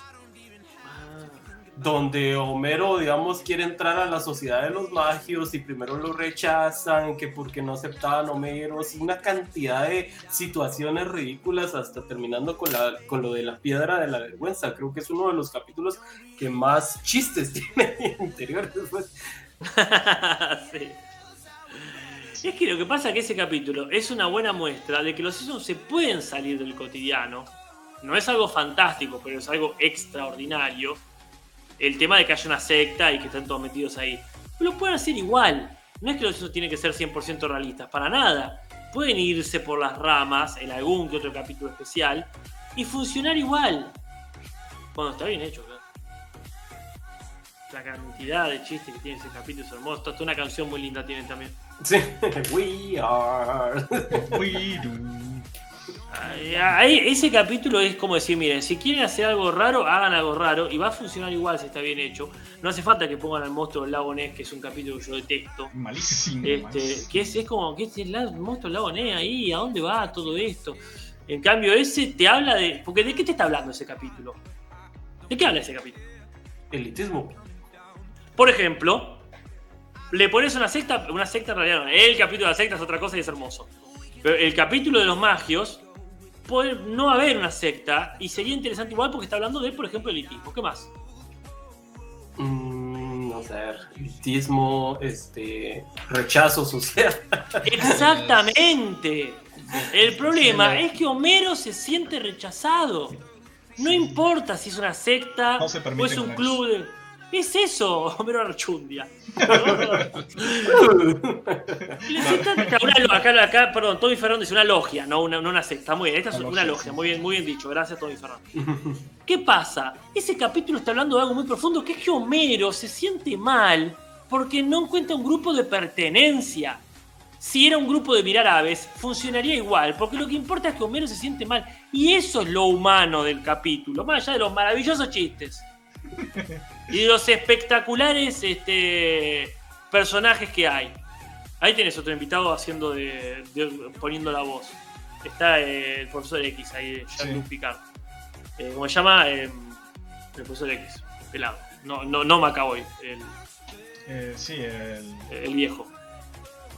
donde Homero, digamos, quiere entrar a la sociedad de los magios y primero lo rechazan, que porque no aceptaban Homeros, una cantidad de situaciones ridículas hasta terminando con, la, con lo de la piedra de la vergüenza. Creo que es uno de los capítulos que más chistes [laughs] tiene interiores. Pues. [laughs] sí. Es que lo que pasa es que ese capítulo es una buena muestra de que los Simpsons se pueden salir del cotidiano. No es algo fantástico, pero es algo extraordinario. El tema de que haya una secta y que estén todos metidos ahí. Lo pueden hacer igual. No es que los Simpsons tienen que ser 100% realistas, para nada. Pueden irse por las ramas en algún que otro capítulo especial y funcionar igual. Cuando está bien hecho. La cantidad de chistes que tiene ese capítulo es hermoso. Hasta una canción muy linda tienen también. Sí, [laughs] we are. [laughs] We do. Ay, ahí- ese capítulo es como decir, miren, si quieren hacer algo raro, hagan algo raro y va a funcionar igual si está bien hecho. No hace falta que pongan al monstruo del lago Ness, que es un capítulo que yo detesto. Malísimo. Este, malísimo. que es, es como, que es el monstruo del lago Ness ahí? ¿A dónde va todo esto? En cambio, ese te habla de... Porque ¿de qué te está hablando ese capítulo? ¿De qué habla ese capítulo? Elitismo. Por ejemplo, le pones una secta, una secta en realidad no, el capítulo de la secta es otra cosa y es hermoso. Pero el capítulo de los magios, puede no haber una secta y sería interesante igual porque está hablando de, por ejemplo, elitismo. ¿Qué más? Mm, no sé, elitismo, este, rechazo social. Exactamente. El problema es que Homero se siente rechazado. No importa si es una secta No se o es un club de... Es eso, [laughs] Homero Archundia. Una lo- acá, acá, perdón, Tommy Ferrón dice una logia, no una, no una secta. Muy bien, esta es Una una logia, muy bien, muy bien dicho. Gracias, Tommy Ferrón. ¿Qué pasa? Ese capítulo está hablando de algo muy profundo, que es que Homero se siente mal porque no encuentra un grupo de pertenencia. Si era un grupo de mirar aves, funcionaría igual, porque lo que importa es que Homero se siente mal. Y eso es lo humano del capítulo, más allá de los maravillosos chistes. Y los espectaculares este, personajes que hay. Ahí tenés otro invitado haciendo de, de- poniendo la voz. Está eh, el profesor X ahí, Jean-Luc Sí. Picard. Eh, ¿Cómo se llama? Eh, el profesor X. Pelado. No, no, no Macaboy, el, sí, el. el viejo.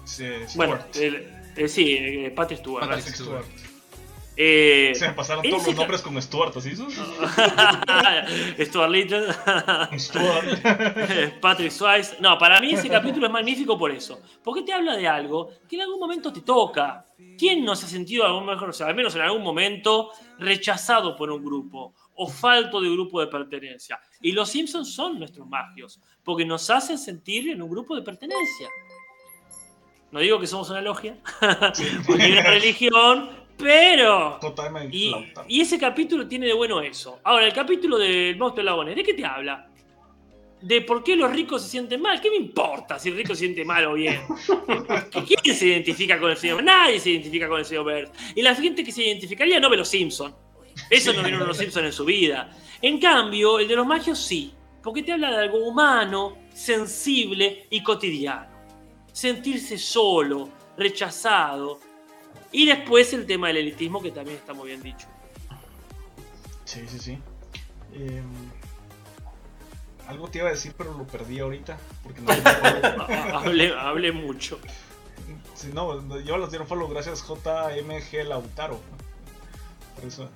sí, Bueno, el- sí, Patrick Stewart. Patrick. Stewart. Eh, Se me pasaron todos los nombres con Stuart, ¿así hizo? [laughs] [laughs] Stuart Little. [laughs] Stuart. Patrick Swayze. No, para mí ese capítulo es magnífico por eso. Porque te habla de algo que en algún momento te toca. ¿Quién no se ha sentido, algún mejor, o sea, al menos en algún momento, rechazado por un grupo o falto de grupo de pertenencia? Y los Simpsons son nuestros magios, porque nos hacen sentir en un grupo de pertenencia. No digo que somos una logia, ni una religión, pero Totalmente. y, y ese capítulo tiene de bueno eso. Ahora, el capítulo del monstruo de Lagones, ¿de qué te habla? De por qué los ricos se sienten mal. ¿Qué me importa si el rico se siente mal o bien? [laughs] ¿Quién se identifica con el señor? Nadie se identifica con el señor Burns. Y la gente que se identificaría no ve los Simpsons. Eso no vieron los Simpsons en su vida. En cambio, el de los magios sí. Porque te habla de algo humano, sensible y cotidiano. Sentirse solo, rechazado. Y después el tema del elitismo, que también está muy bien dicho. Sí, sí, sí. Em, algo te iba a decir, pero lo perdí ahorita. Porque no Ha- Hablé, hablé mucho. Sí, no, yo los dieron follow gracias JMG Lautaro. Por eso.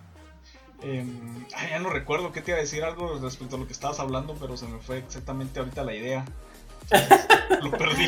Em, ay, ya no recuerdo qué te iba a decir algo respecto a lo que estabas hablando, pero se me fue exactamente ahorita la idea. [laughs] lo perdí.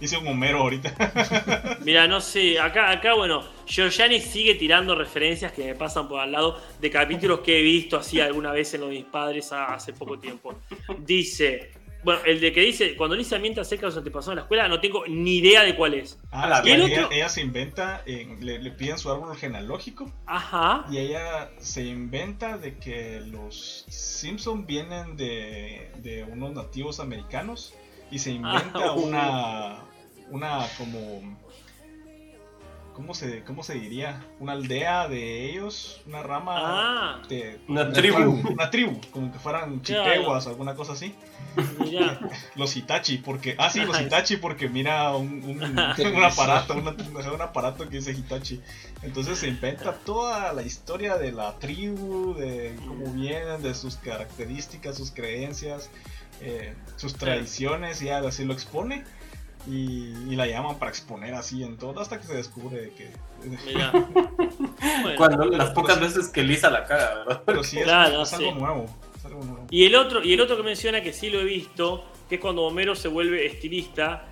Hice un Homero ahorita. [laughs] Mira, no sé, acá, acá bueno, Giorgiani sigue tirando referencias que me pasan por al lado de capítulos que he visto así alguna vez en los de mis padres hace poco tiempo. Dice, bueno, el de que dice, cuando Lisa miente acerca de los antepasados en la escuela, no tengo ni idea de cuál es. Ah, la el ella, se inventa, en- le, le piden su árbol genealógico Ajá. y ella se inventa de que los Simpson vienen de, de unos nativos americanos y se inventa Ah, uh. una, una como, ¿cómo se, ¿cómo se diría? Una aldea de ellos, una rama Ah, de... Una de- tribu. Una tribu, como que fueran Claro. chiteguas o alguna cosa así. mira. [laughs] Los Hitachi, porque. Ah, sí, los. Hitachi, porque mira un, un, [laughs] un aparato, una- un aparato que dice Hitachi. Entonces se inventa toda la historia de la tribu, de cómo vienen, de sus características, sus creencias, eh, sus tradiciones, y algo así lo expone. Y, y la llaman para exponer así en todo, hasta que se descubre que. Mira. [laughs] Bueno, Cuando pero- las pocas veces que Lisa la caga, ¿verdad? Pero sí, es, Claro, es algo sí. nuevo. Es algo nuevo. Y el otro, y el otro que menciona que sí lo he visto, que es cuando Homero se vuelve estilista.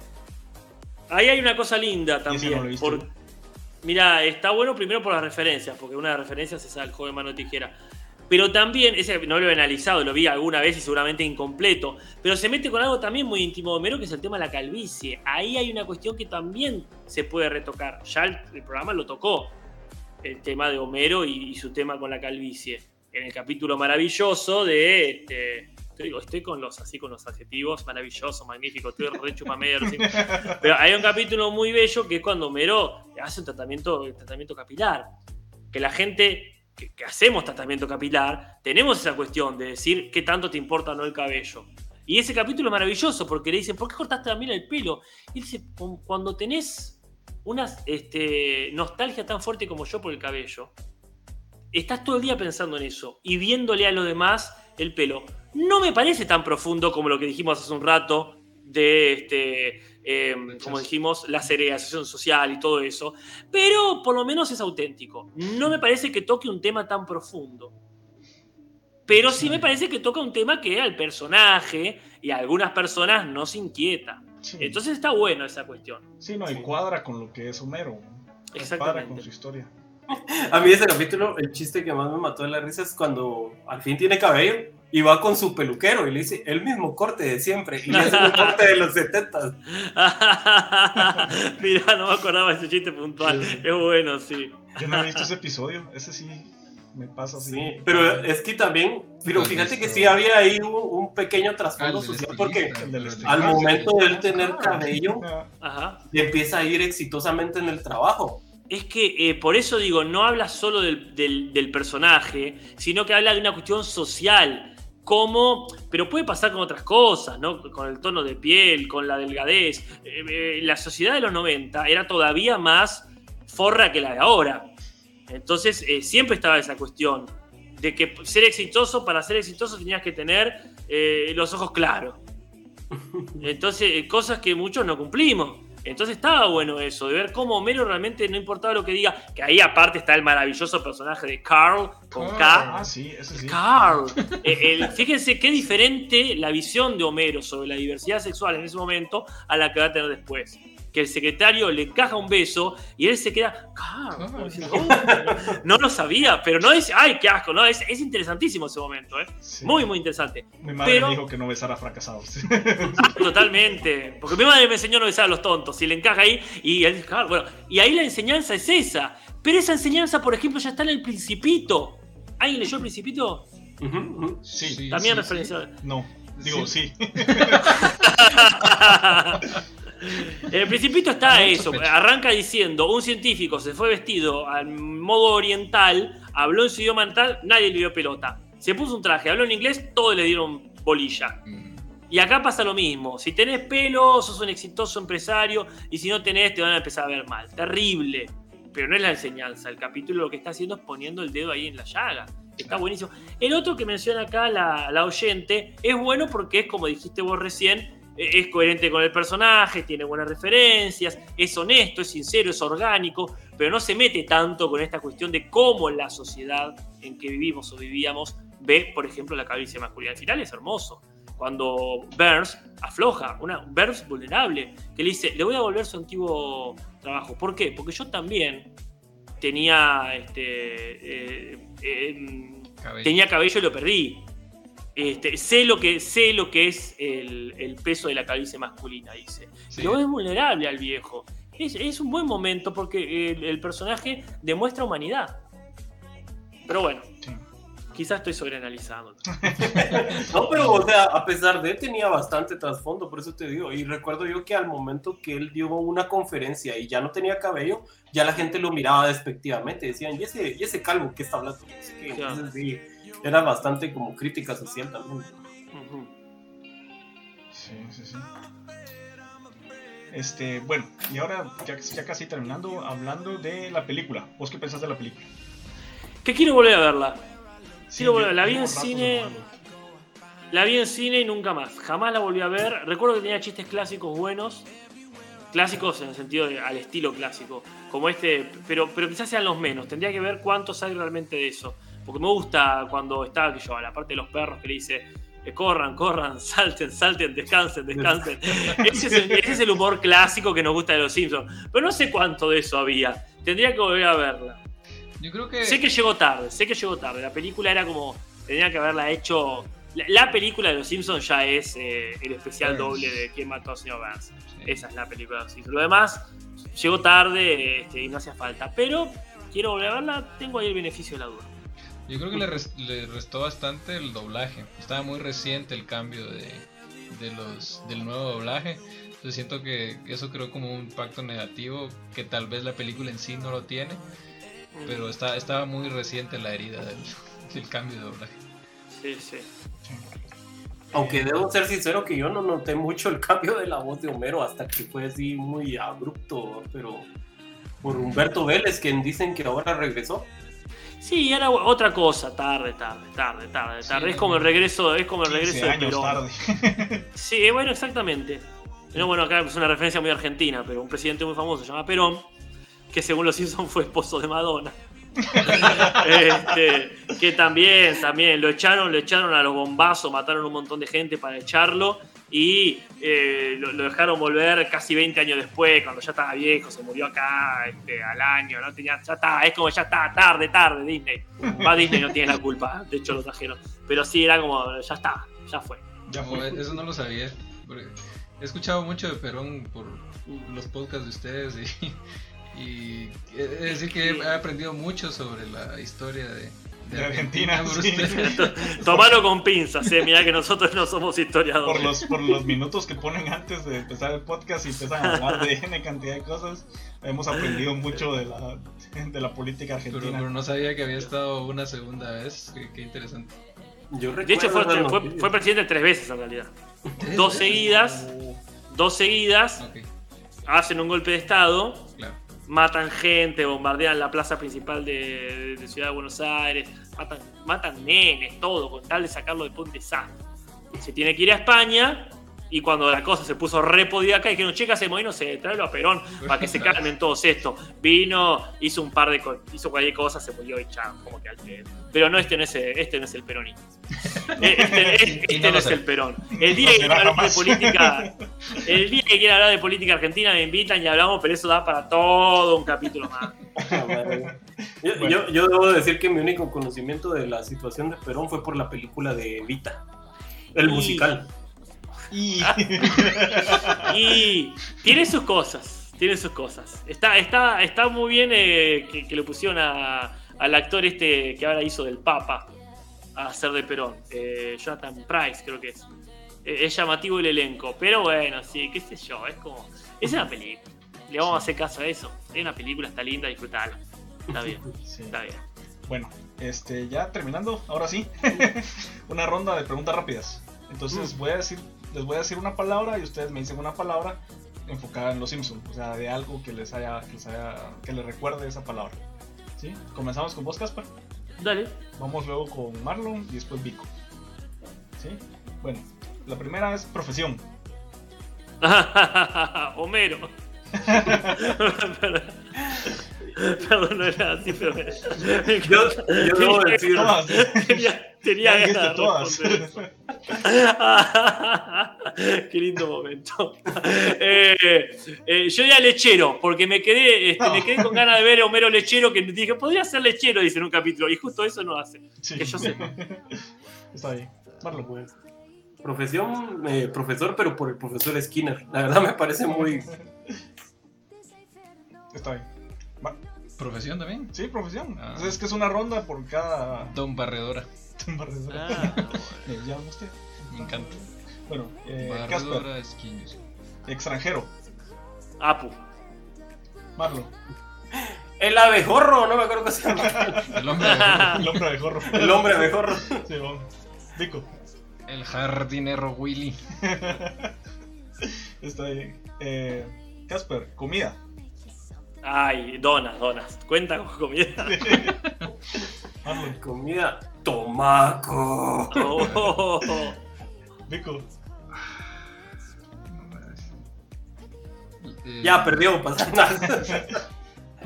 Ahí hay una cosa linda también. no por- mira, está bueno primero por las referencias, porque una de las referencias es al joven mano de tijera. Pero también, ese no lo he analizado, lo vi alguna vez y seguramente incompleto. Pero se mete con algo también muy íntimo de Homero, que es el tema de la calvicie. Ahí hay una cuestión que también se puede retocar. Ya el, el programa lo tocó. El tema de Homero y, y su tema con la calvicie. En el capítulo maravilloso de este. Estoy, estoy con los así con los adjetivos, maravilloso, magnífico, estoy re sí. [laughs] Pero hay un capítulo muy bello que es cuando Homero hace un tratamiento, un tratamiento capilar. Que la gente que, hacemos tratamiento capilar, tenemos esa cuestión de decir qué tanto te importa o no el cabello. Y ese capítulo es maravilloso porque le dicen, ¿por qué cortaste también el pelo? Y dice, "Cu- cuando tenés una este, nostalgia tan fuerte como yo por el cabello, estás todo el día pensando en eso y viéndole a los demás el pelo. No me parece tan profundo como lo que dijimos hace un rato de, este, eh, como dijimos, la segregación social y todo eso, pero por lo menos es auténtico. No me parece que toque un tema tan profundo. Pero sí me parece que toca un tema que al personaje y a algunas personas no se inquieta. Sí. Entonces está bueno esa cuestión. sí, no, y Sí. cuadra con lo que es Homero. Exactamente. Cuadra con su historia. A mí ese capítulo, el chiste que más me mató de la risa es cuando al fin tiene cabello y va con su peluquero y le dice el mismo corte de siempre y le hace un [laughs] corte de los 70. [laughs] Mira, no me acordaba ese chiste puntual. Sí. Es bueno, sí. Yo no he visto ese episodio, ese sí me pasa así. Sí, pero es que también, pero Pues, fíjate que sí había ahí un, un pequeño Ah, trasfondo del social porque al Ah, momento de él tener cabello Ah, Ajá. le empieza a ir exitosamente en el trabajo. Es que eh, por eso digo, no habla solo del, del- del personaje, sino que habla de una cuestión social. Cómo, pero puede pasar con otras cosas, ¿no? Con el tono de piel, con la delgadez. Eh, eh, la sociedad de los 90 era todavía más forra que la de ahora. Entonces, eh, siempre estaba esa cuestión de que ser exitoso, para ser exitoso tenías que tener los ojos claros. [laughs] Entonces, cosas que muchos no cumplimos. Entonces estaba bueno eso, de ver cómo Homero realmente no importaba lo que diga, que ahí aparte está el maravilloso personaje de Carl con K. Ah, sí, ese sí. Carl. [laughs] Eh, fíjense qué diferente la visión de Homero sobre la diversidad sexual en ese momento a la que va a tener después que el secretario le encaja un beso y él se queda, no lo sabía, pero no dice, ay, qué asco, no, es, interesantísimo ese momento, ¿eh? Muy, muy interesante. Mi madre me dijo que no besara fracasados. [laughs] Ah, totalmente, porque mi madre me enseñó a no besar a los tontos, y le encaja ahí, y él dice, bueno, y ahí la enseñanza es esa, pero esa enseñanza, por ejemplo, ya está en el Principito. ¿Alguien leyó el Principito? Sí. También referencia. No, digo, sí. [laughs] [laughs] En el principito está eso, arranca diciendo, un científico se fue vestido al modo oriental, habló en su idioma natal, nadie le dio pelota. Se puso un traje, habló en inglés, todos le dieron bolilla. Mm. Y acá pasa lo mismo, si tenés pelo, sos un exitoso empresario, y si no tenés, te van a empezar a ver mal. Terrible. Pero no es la enseñanza, el capítulo lo que está haciendo es poniendo el dedo ahí en la llaga. Está buenísimo. El otro que menciona acá la, la oyente es bueno porque es como dijiste vos recién, es coherente con el personaje, tiene buenas referencias, es honesto, es sincero, es orgánico, pero no se mete tanto con esta cuestión de cómo la sociedad en que vivimos o vivíamos ve, por ejemplo, la cabeza masculina. Al final es hermoso. Cuando Burns afloja, una Burns vulnerable, que le dice, le voy a volver su antiguo trabajo. ¿Por qué? Porque yo también tenía, este, eh, eh, tenía cabello y lo perdí. Este, sé, lo que, sé lo que es el, peso de la calvicie masculina, dice. Lo es vulnerable al viejo. Es, un buen momento porque el, personaje demuestra humanidad. Pero bueno, quizás estoy sobreanalizando. [laughs] no, pero o sea, a pesar de tenía bastante trasfondo, por eso te digo. Y recuerdo yo que al momento que él dio una conferencia y ya no tenía cabello, ya la gente lo miraba despectivamente. Decían, ¿y ese, y ese calvo que está hablando? Era bastante como crítica social también. Sí, sí, sí. Este, bueno, y ahora ya, ya casi terminando, hablando de la película. ¿Vos qué pensás de la película? Que quiero volver a verla. quiero volver. La vi en cine. La vi en cine y nunca más. Jamás la volví a ver. Recuerdo que tenía chistes clásicos buenos. Clásicos en el sentido de, al estilo clásico. Como este. Pero, pero quizás sean los menos. Tendría que ver cuántos hay realmente de eso. Porque me gusta cuando está, que yo, a la parte de los perros que le dice, que corran, corran, [laughs] salten, salten, descansen, descansen. [laughs] ese, es el, humor clásico que nos gusta de los Simpsons. Pero no sé cuánto de eso había. Tendría que volver a verla. Yo creo que... Sé que llegó tarde, sé que llegó tarde. La película era como, tenía que haberla hecho... La, película de los Simpsons ya es eh, el especial doble de quién mató a señor Vance. Esa es la película de los Simpsons. Lo demás llegó tarde este, y no hacía falta. Pero quiero volver a verla, tengo ahí el beneficio de la duda. Yo creo que le, restó bastante el doblaje. Estaba muy reciente el cambio de, los, del nuevo doblaje. Entonces siento que eso creó como un impacto negativo que tal vez la película en sí no lo tiene. Pero está, estaba muy reciente la herida del, cambio de doblaje. Sí, sí. Aunque debo ser sincero que yo no noté mucho el cambio de la voz de Homero hasta que fue así muy abrupto, pero por Humberto Vélez, quien dicen que ahora regresó. Sí, era otra cosa, tarde, tarde, tarde, tarde, tarde. es como el regreso, es como el regreso de Perón. Tarde. [laughs] sí, bueno, exactamente. No, bueno, acá es una referencia muy argentina, pero un presidente muy famoso se llama Perón, que según los Simpsons fue esposo de Madonna. [laughs] este, que también, también lo echaron, lo echaron a los bombazos, mataron un montón de gente para echarlo y eh, lo, dejaron volver casi 20 años después, cuando ya estaba viejo, se murió acá este, al año, ¿no? Tenía, ya está, es como ya está, tarde, tarde, Disney. Va Disney no tiene la culpa, de hecho lo trajeron. Pero sí, era como, ya está, ya fue. Ya fue. eso no lo sabía. He escuchado mucho de Perón por los podcasts de ustedes y, y es decir que he aprendido mucho sobre la historia de, de, Argentina. [laughs] Tomalo con pinzas, eh. mira que nosotros no somos historiadores. Por los, por los minutos que ponen antes de empezar el podcast y empiezan a hablar de N cantidad de cosas, hemos aprendido mucho de la, de la política argentina. Pero, no sabía que había estado una segunda vez, qué, interesante. Yo De hecho, fue, presidente tres veces en realidad. ¿Tres Dos veces? seguidas, dos seguidas, hacen un golpe de Estado. Matan gente, bombardean la plaza principal de, Ciudad de Buenos Aires, matan, matan nenes, todo, con tal de sacarlo de un desastre. Se tiene que ir a España y cuando la cosa se puso re podida acá, dijeron, che, ¿qué hacemos? Y no sé, tráelo a Perón para que se [laughs] calmen todos esto. Vino, hizo un par de co- hizo cualquier cosa, se murió y chao, como que al. Pero no, este no es, el- este no es el peronismo. [laughs] Este, este- Y este no es el perón. El día No que quiera hablar de política, [laughs] el día que quiera hablar de política argentina me invitan y hablamos, pero eso da para todo un capítulo más. Ah, madre. Yo, Bueno. yo- yo debo decir que mi único conocimiento de la situación de Perón fue por la película de Vita, el Y- musical. Y [laughs] Y tiene sus cosas, tiene sus cosas. Está, está, está muy bien eh, que, que le pusieron a- al actor este que ahora hizo del Papa a hacer de Perón, eh, Jonathan Price creo que es. Eh, es llamativo el elenco, pero bueno, sí, qué sé yo, es como... Es una película, le vamos a hacer caso a eso. Es una película, está linda, disfrutala. Está bien, Sí. está bien. Bueno, este, ya terminando, ahora sí, [laughs] una ronda de preguntas rápidas. Entonces Mm. voy a decir, les voy a decir una palabra y ustedes me dicen una palabra enfocada en los Simpsons, o sea, de algo que les haya, que les haya, que les recuerde esa palabra. ¿Sí? Comenzamos con vos, Casper. Dale. Vamos luego con Marlon y después Vico. ¿Sí? Bueno, la primera es profesión. [laughs] Homero. [laughs] [laughs] [laughs] Perdón, no era así, pero Yo, yo debo decir, Todas. tenía, tenía ganas de todas. responder eso. [laughs] Qué lindo momento. [laughs] Eh, eh, yo ya lechero, porque me quedé, este, No. me quedé con ganas de ver a Homero lechero, que dije, podría ser lechero, dice en un capítulo, y justo eso no hace. Sí. Que yo sepa. Está bien. Marlon. pues, profesión, eh, profesor, pero por el profesor Skinner. La verdad me parece muy... Está bien. ¿Profesión también? Sí, profesión. Ah. Es que es una ronda por cada Don Barredora. barredora. Ah, [laughs] Eh, ya usted. Me encanta. Bueno, eh, Esquiños. extranjero. Apu. Marlon, El abejorro, no me acuerdo qué se llama. El hombre de gorro. [laughs] el hombre de gorro. El hombre abejorro. Sí, vamos. Vico, El jardinero Willy. [laughs] está bien. Eh, Casper, comida. Ay, donas, donas. Cuenta con comida. Comida, tomaco. Oh. Vico, Eh, Ya perdió, pasa [laughs] nada.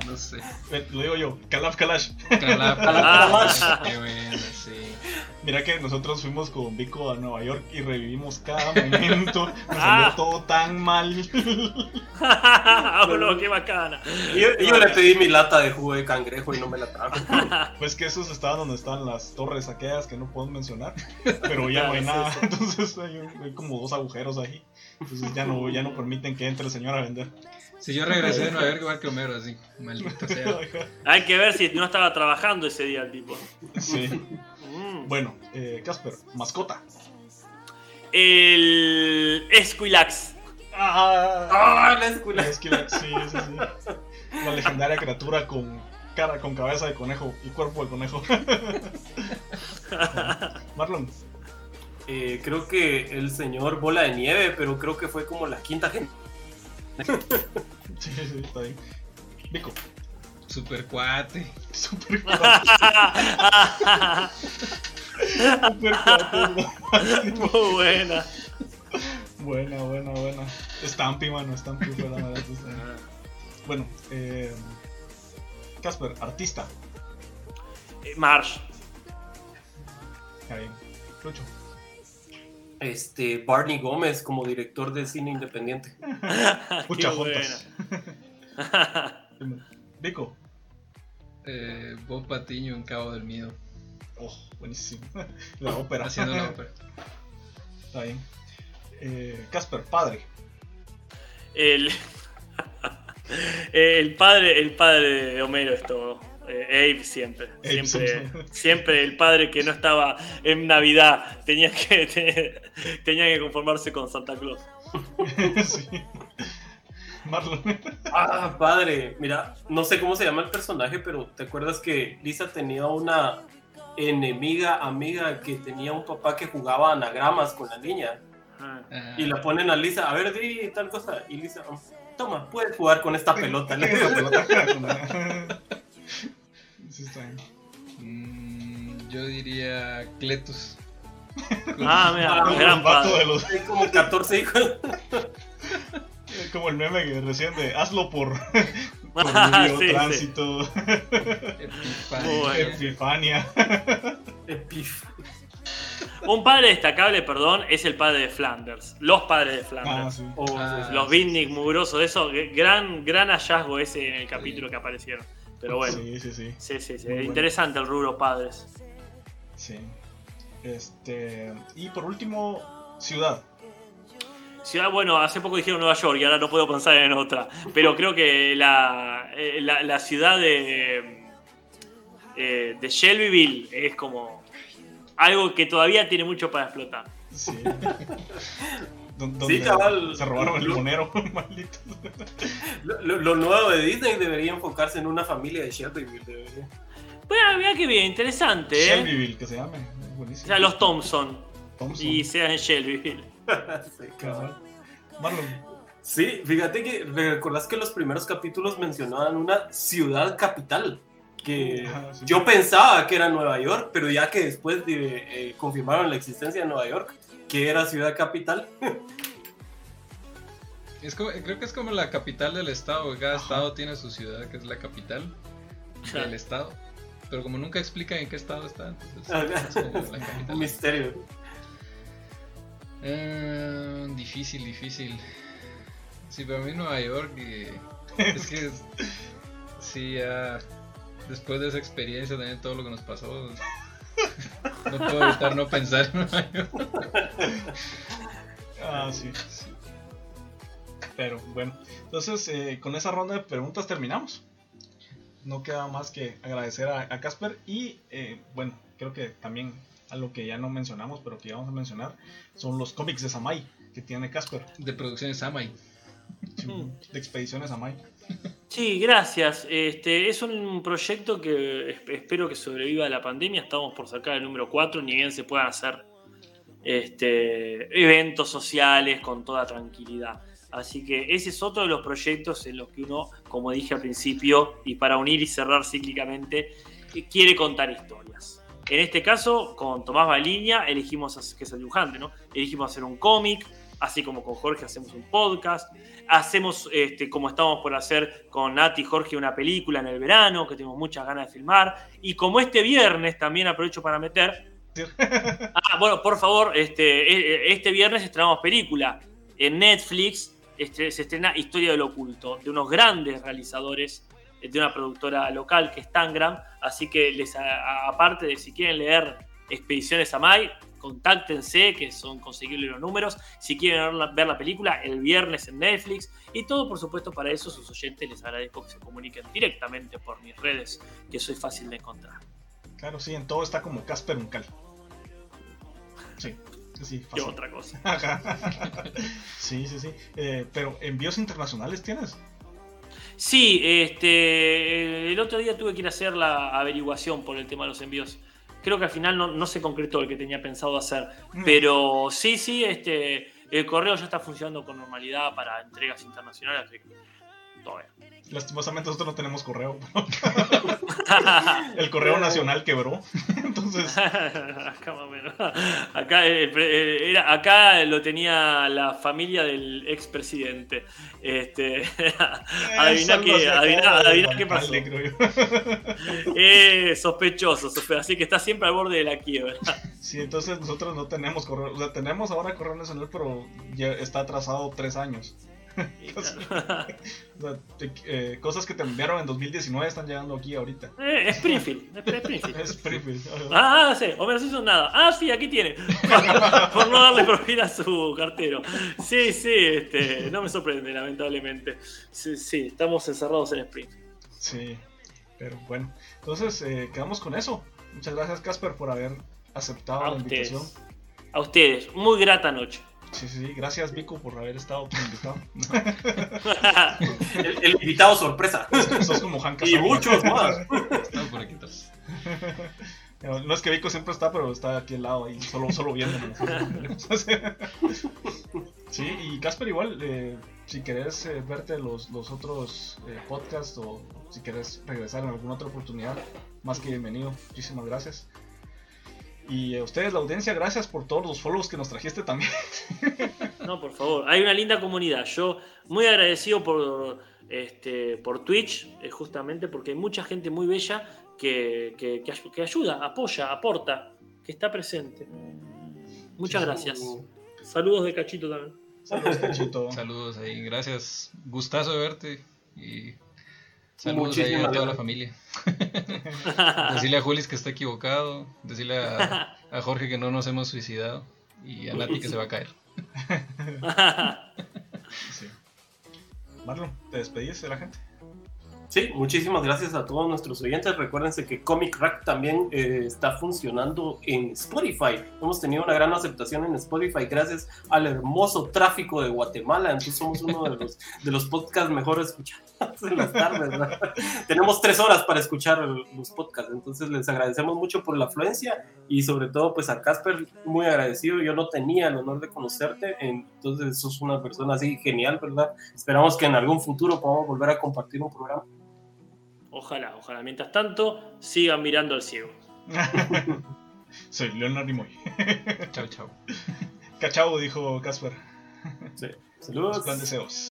No sé. eh, lo digo yo, Calaf Kalash. Calapa. Qué bueno, sí. [laughs] Mira que nosotros fuimos con Vico a Nueva York y revivimos cada momento. Nos Ah. salió todo tan mal. Ah, no, qué bacana. Yo, yo le pedí mi lata de jugo de cangrejo y no me la trajo. [laughs] Pues que esos estaban donde están las torres aquellas que no puedo mencionar. Pero ya no hay nada. [laughs] Entonces hay, un- hay como dos agujeros ahí. Entonces ya no, ya no permiten que entre el señor a vender. Si yo regresé de Nueva York igual que Homero, así. Maldito sea. [laughs] Hay que ver si no estaba trabajando ese día el tipo. Sí. Mm. Bueno, eh, Casper, mascota. El Esquilax. Ah, ¡Ah, la escuela! es que la, sí, sí, sí. La legendaria criatura con cara, con cabeza de conejo y cuerpo de conejo. [laughs] Marlon, Eh, creo que el señor Bola de Nieve, pero creo que fue como la quinta gente. Sí, sí, está bien. Vico, Super cuate. super cuate, super cuate. Muy buena. Buena, buena, buena. Stampy, mano, Stampy fue la verdad. Bueno, eh, Casper, artista. Eh, Marsh. Está bien. Lucho. Este, Barney Gómez como director de cine independiente. [laughs] Mucha Qué juntas. [laughs] Vico. Eh, Bob Patiño en Cabo del Miedo. Oh, buenísimo. [laughs] La ópera. Haciendo la ópera. Está bien. Eh, Casper, padre. El, el padre, el padre de Homero es todo. Eh, Abe siempre, Abe siempre, siempre el padre que no estaba en Navidad tenía que [laughs] tenía que conformarse con Santa Claus. [laughs] sí. Marlon. Ah, padre. Mira, no sé cómo se llama el personaje, pero ¿te acuerdas que Lisa tenía una enemiga, amiga que tenía un papá que jugaba anagramas con la niña. Ah. Ah, Y la ponen a Lisa, a ver, di tal cosa. Y Lisa, "Oh, toma, puedes jugar con esta pelota. Pelota. [laughs] Sí, está bien. mm, yo diría Cletus. [laughs] Ah, mira, Ah, gran padre. de los- Hay como 14 hijos. [laughs] como el meme que recién de hazlo por, [laughs] por Ah, sí, tránsito, Epifania. Epif. Un padre destacable, perdón, es el padre de Flanders. Los padres de Ah, Flanders. sí. Oh, Ah, Los Bitnik mugrosos, eso, gran, gran hallazgo ese en el capítulo que aparecieron. Pero bueno, Sí, sí, sí. sí, sí, sí. Muy bueno. Interesante el rubro padres. Sí. Este. Y por último, ciudad. Ciudad, bueno, hace poco dijeron Nueva York y ahora no puedo pensar en otra. Pero [laughs] creo que la, eh, la, la ciudad de, eh, de Shelbyville es como algo que todavía tiene mucho para explotar. Sí. [laughs] Sí, cabal. Se robaron el Lo- monero, [laughs] maldito. [laughs] Lo, lo- lo nuevo de Disney debería enfocarse en una familia de Shelbyville. debería. Bueno, mira que bien, interesante, ¿eh? Shelbyville, que se llame. O Buenísimo. sea, los Thompson Thompson. y sea en Shelbyville. [laughs] Sí, cabal. Cabal. Marlon. Sí, fíjate que recordás que los primeros capítulos mencionaban una ciudad capital. Que sí. yo pensaba que era Nueva York, pero ya que después de, eh, confirmaron la existencia de Nueva York, que era ciudad capital. Es como- creo que es como la capital del estado. Cada estado tiene su ciudad, que es la capital del estado. Pero como nunca explican en qué estado está, entonces Ajá. es como la [laughs] Un capital. misterio. Eh, difícil, difícil. Sí, para mí Nueva York eh, es que es- [laughs] sí, ya después de esa experiencia también todo lo que nos pasó, no puedo evitar no pensar. Ah, sí. Pero bueno, entonces eh, con esa ronda de preguntas terminamos. No queda más que agradecer a, a Casper y eh, bueno, creo que también algo que ya no mencionamos, pero que ya vamos a mencionar, son los cómics de Samai que tiene Casper, De producciones Samai. de expediciones Samai. Sí, gracias. Este, es un proyecto que es- espero que sobreviva a la pandemia. Estamos por sacar el número 4, ni bien se puedan hacer este, eventos sociales con toda tranquilidad. Así que ese es otro de los proyectos en los que uno, como dije al principio, y para unir y cerrar cíclicamente, quiere contar historias. En este caso, con Tomás Baliña, elegimos, que es el dibujante, ¿no? Elegimos hacer un cómic, así como con Jorge hacemos un podcast, hacemos, este, como estamos por hacer con Nati y Jorge, una película en el verano, que tenemos muchas ganas de filmar, y como este viernes también aprovecho para meter... [laughs] Ah, bueno, por favor, este, eh, este viernes estrenamos película en Netflix, este, se estrena Historia del Oculto, de unos grandes realizadores eh, de una productora local que es Tangram, así que les aparte de si quieren leer Expediciones a Mai, contáctense, que son conseguibles los números, si quieren ver la, película el viernes en Netflix, y todo por supuesto para eso sus oyentes les agradezco que se comuniquen directamente por mis redes, que soy fácil de encontrar. Claro, sí, en todo está como Casper Uncal. Sí, sí, Yo fácil. otra cosa. [laughs] Sí, sí, sí. Eh, pero envíos internacionales tienes. Sí, este, el otro día tuve que ir a hacer la averiguación por el tema de los envíos. Creo que al final no, no se concretó el que tenía pensado hacer. Mm. Pero sí, sí, este, el correo ya está funcionando con normalidad para entregas internacionales. Así que todo bien. Lastimosamente nosotros no tenemos correo. [laughs] El correo nacional quebró. [laughs] Entonces, acá. Acá, eh, eh, era, acá lo tenía la familia del expresidente. Este, [laughs] adivina qué, adivina, adivina qué pasó. Eh, sospechoso, sospe- así que está siempre al borde de la quiebra. Sí, entonces nosotros no tenemos correo. O sea, tenemos ahora correo nacional, pero ya está atrasado tres años. [laughs] Entonces, [laughs] o sea, te- eh, cosas que te enviaron en 2019 están llegando aquí ahorita. Eh, Springfield, Springfield. Ah, sí, Homero Simpson nada. Ah, sí, aquí tiene. [laughs] Por no darle propina a su cartero. Sí, sí, este, no me sorprende, lamentablemente. Sí, sí, estamos encerrados en Springfield. Sí, pero bueno. Entonces, eh, quedamos con eso. Muchas gracias, Casper, por haber aceptado A la invitación. A ustedes, muy grata noche. Sí, sí, sí. Gracias, Vico, por haber estado como invitado. [laughs] El, el invitado sorpresa. Sos como Hank [laughs] Y muchos más. Estamos por aquí. No, es que Vico siempre está, pero está aquí al lado ahí, solo, solo viéndonos. [laughs] sí, y Casper igual, eh, si querés eh, verte los, los otros eh, podcasts o si querés regresar en alguna otra oportunidad, más que bienvenido. Muchísimas gracias. Y a ustedes, la audiencia, gracias por todos los follows que nos trajiste también. [laughs] No, por favor. Hay una linda comunidad. Yo muy agradecido por, este, por Twitch, eh, justamente porque hay mucha gente muy bella que, que, que, que ayuda, apoya, aporta, que está presente. Muchas Sí, gracias. Saludos de Cachito también. Saludos, Cachito. Saludos ahí, gracias. Gustazo de verte. Y saludos ahí a toda la familia. [laughs] Decirle a Julis que está equivocado. Decirle a, a Jorge que no nos hemos suicidado. Y a Nati que se va a caer. [laughs] [laughs] Sí. Marlon, ¿te despedís de la gente? Sí, muchísimas gracias a todos nuestros oyentes. Recuérdense que Comic Rack también eh, está funcionando en Spotify. Hemos tenido una gran aceptación en Spotify gracias al hermoso tráfico de Guatemala. Entonces somos uno de los, de los podcasts mejor escuchados en las tardes. ¿verdad? [laughs] Tenemos tres horas para escuchar los podcasts. Entonces les agradecemos mucho por la afluencia y sobre todo pues a Casper muy agradecido. Yo no tenía el honor de conocerte. Entonces sos una persona así genial, ¿verdad? Esperamos que en algún futuro podamos volver a compartir un programa. Ojalá, ojalá. Mientras tanto, sigan mirando al ciego. [laughs] Soy Leonard Nimoy. Chao, chao. Cachao, dijo Casper. Sí. Saludos. Plan deseos.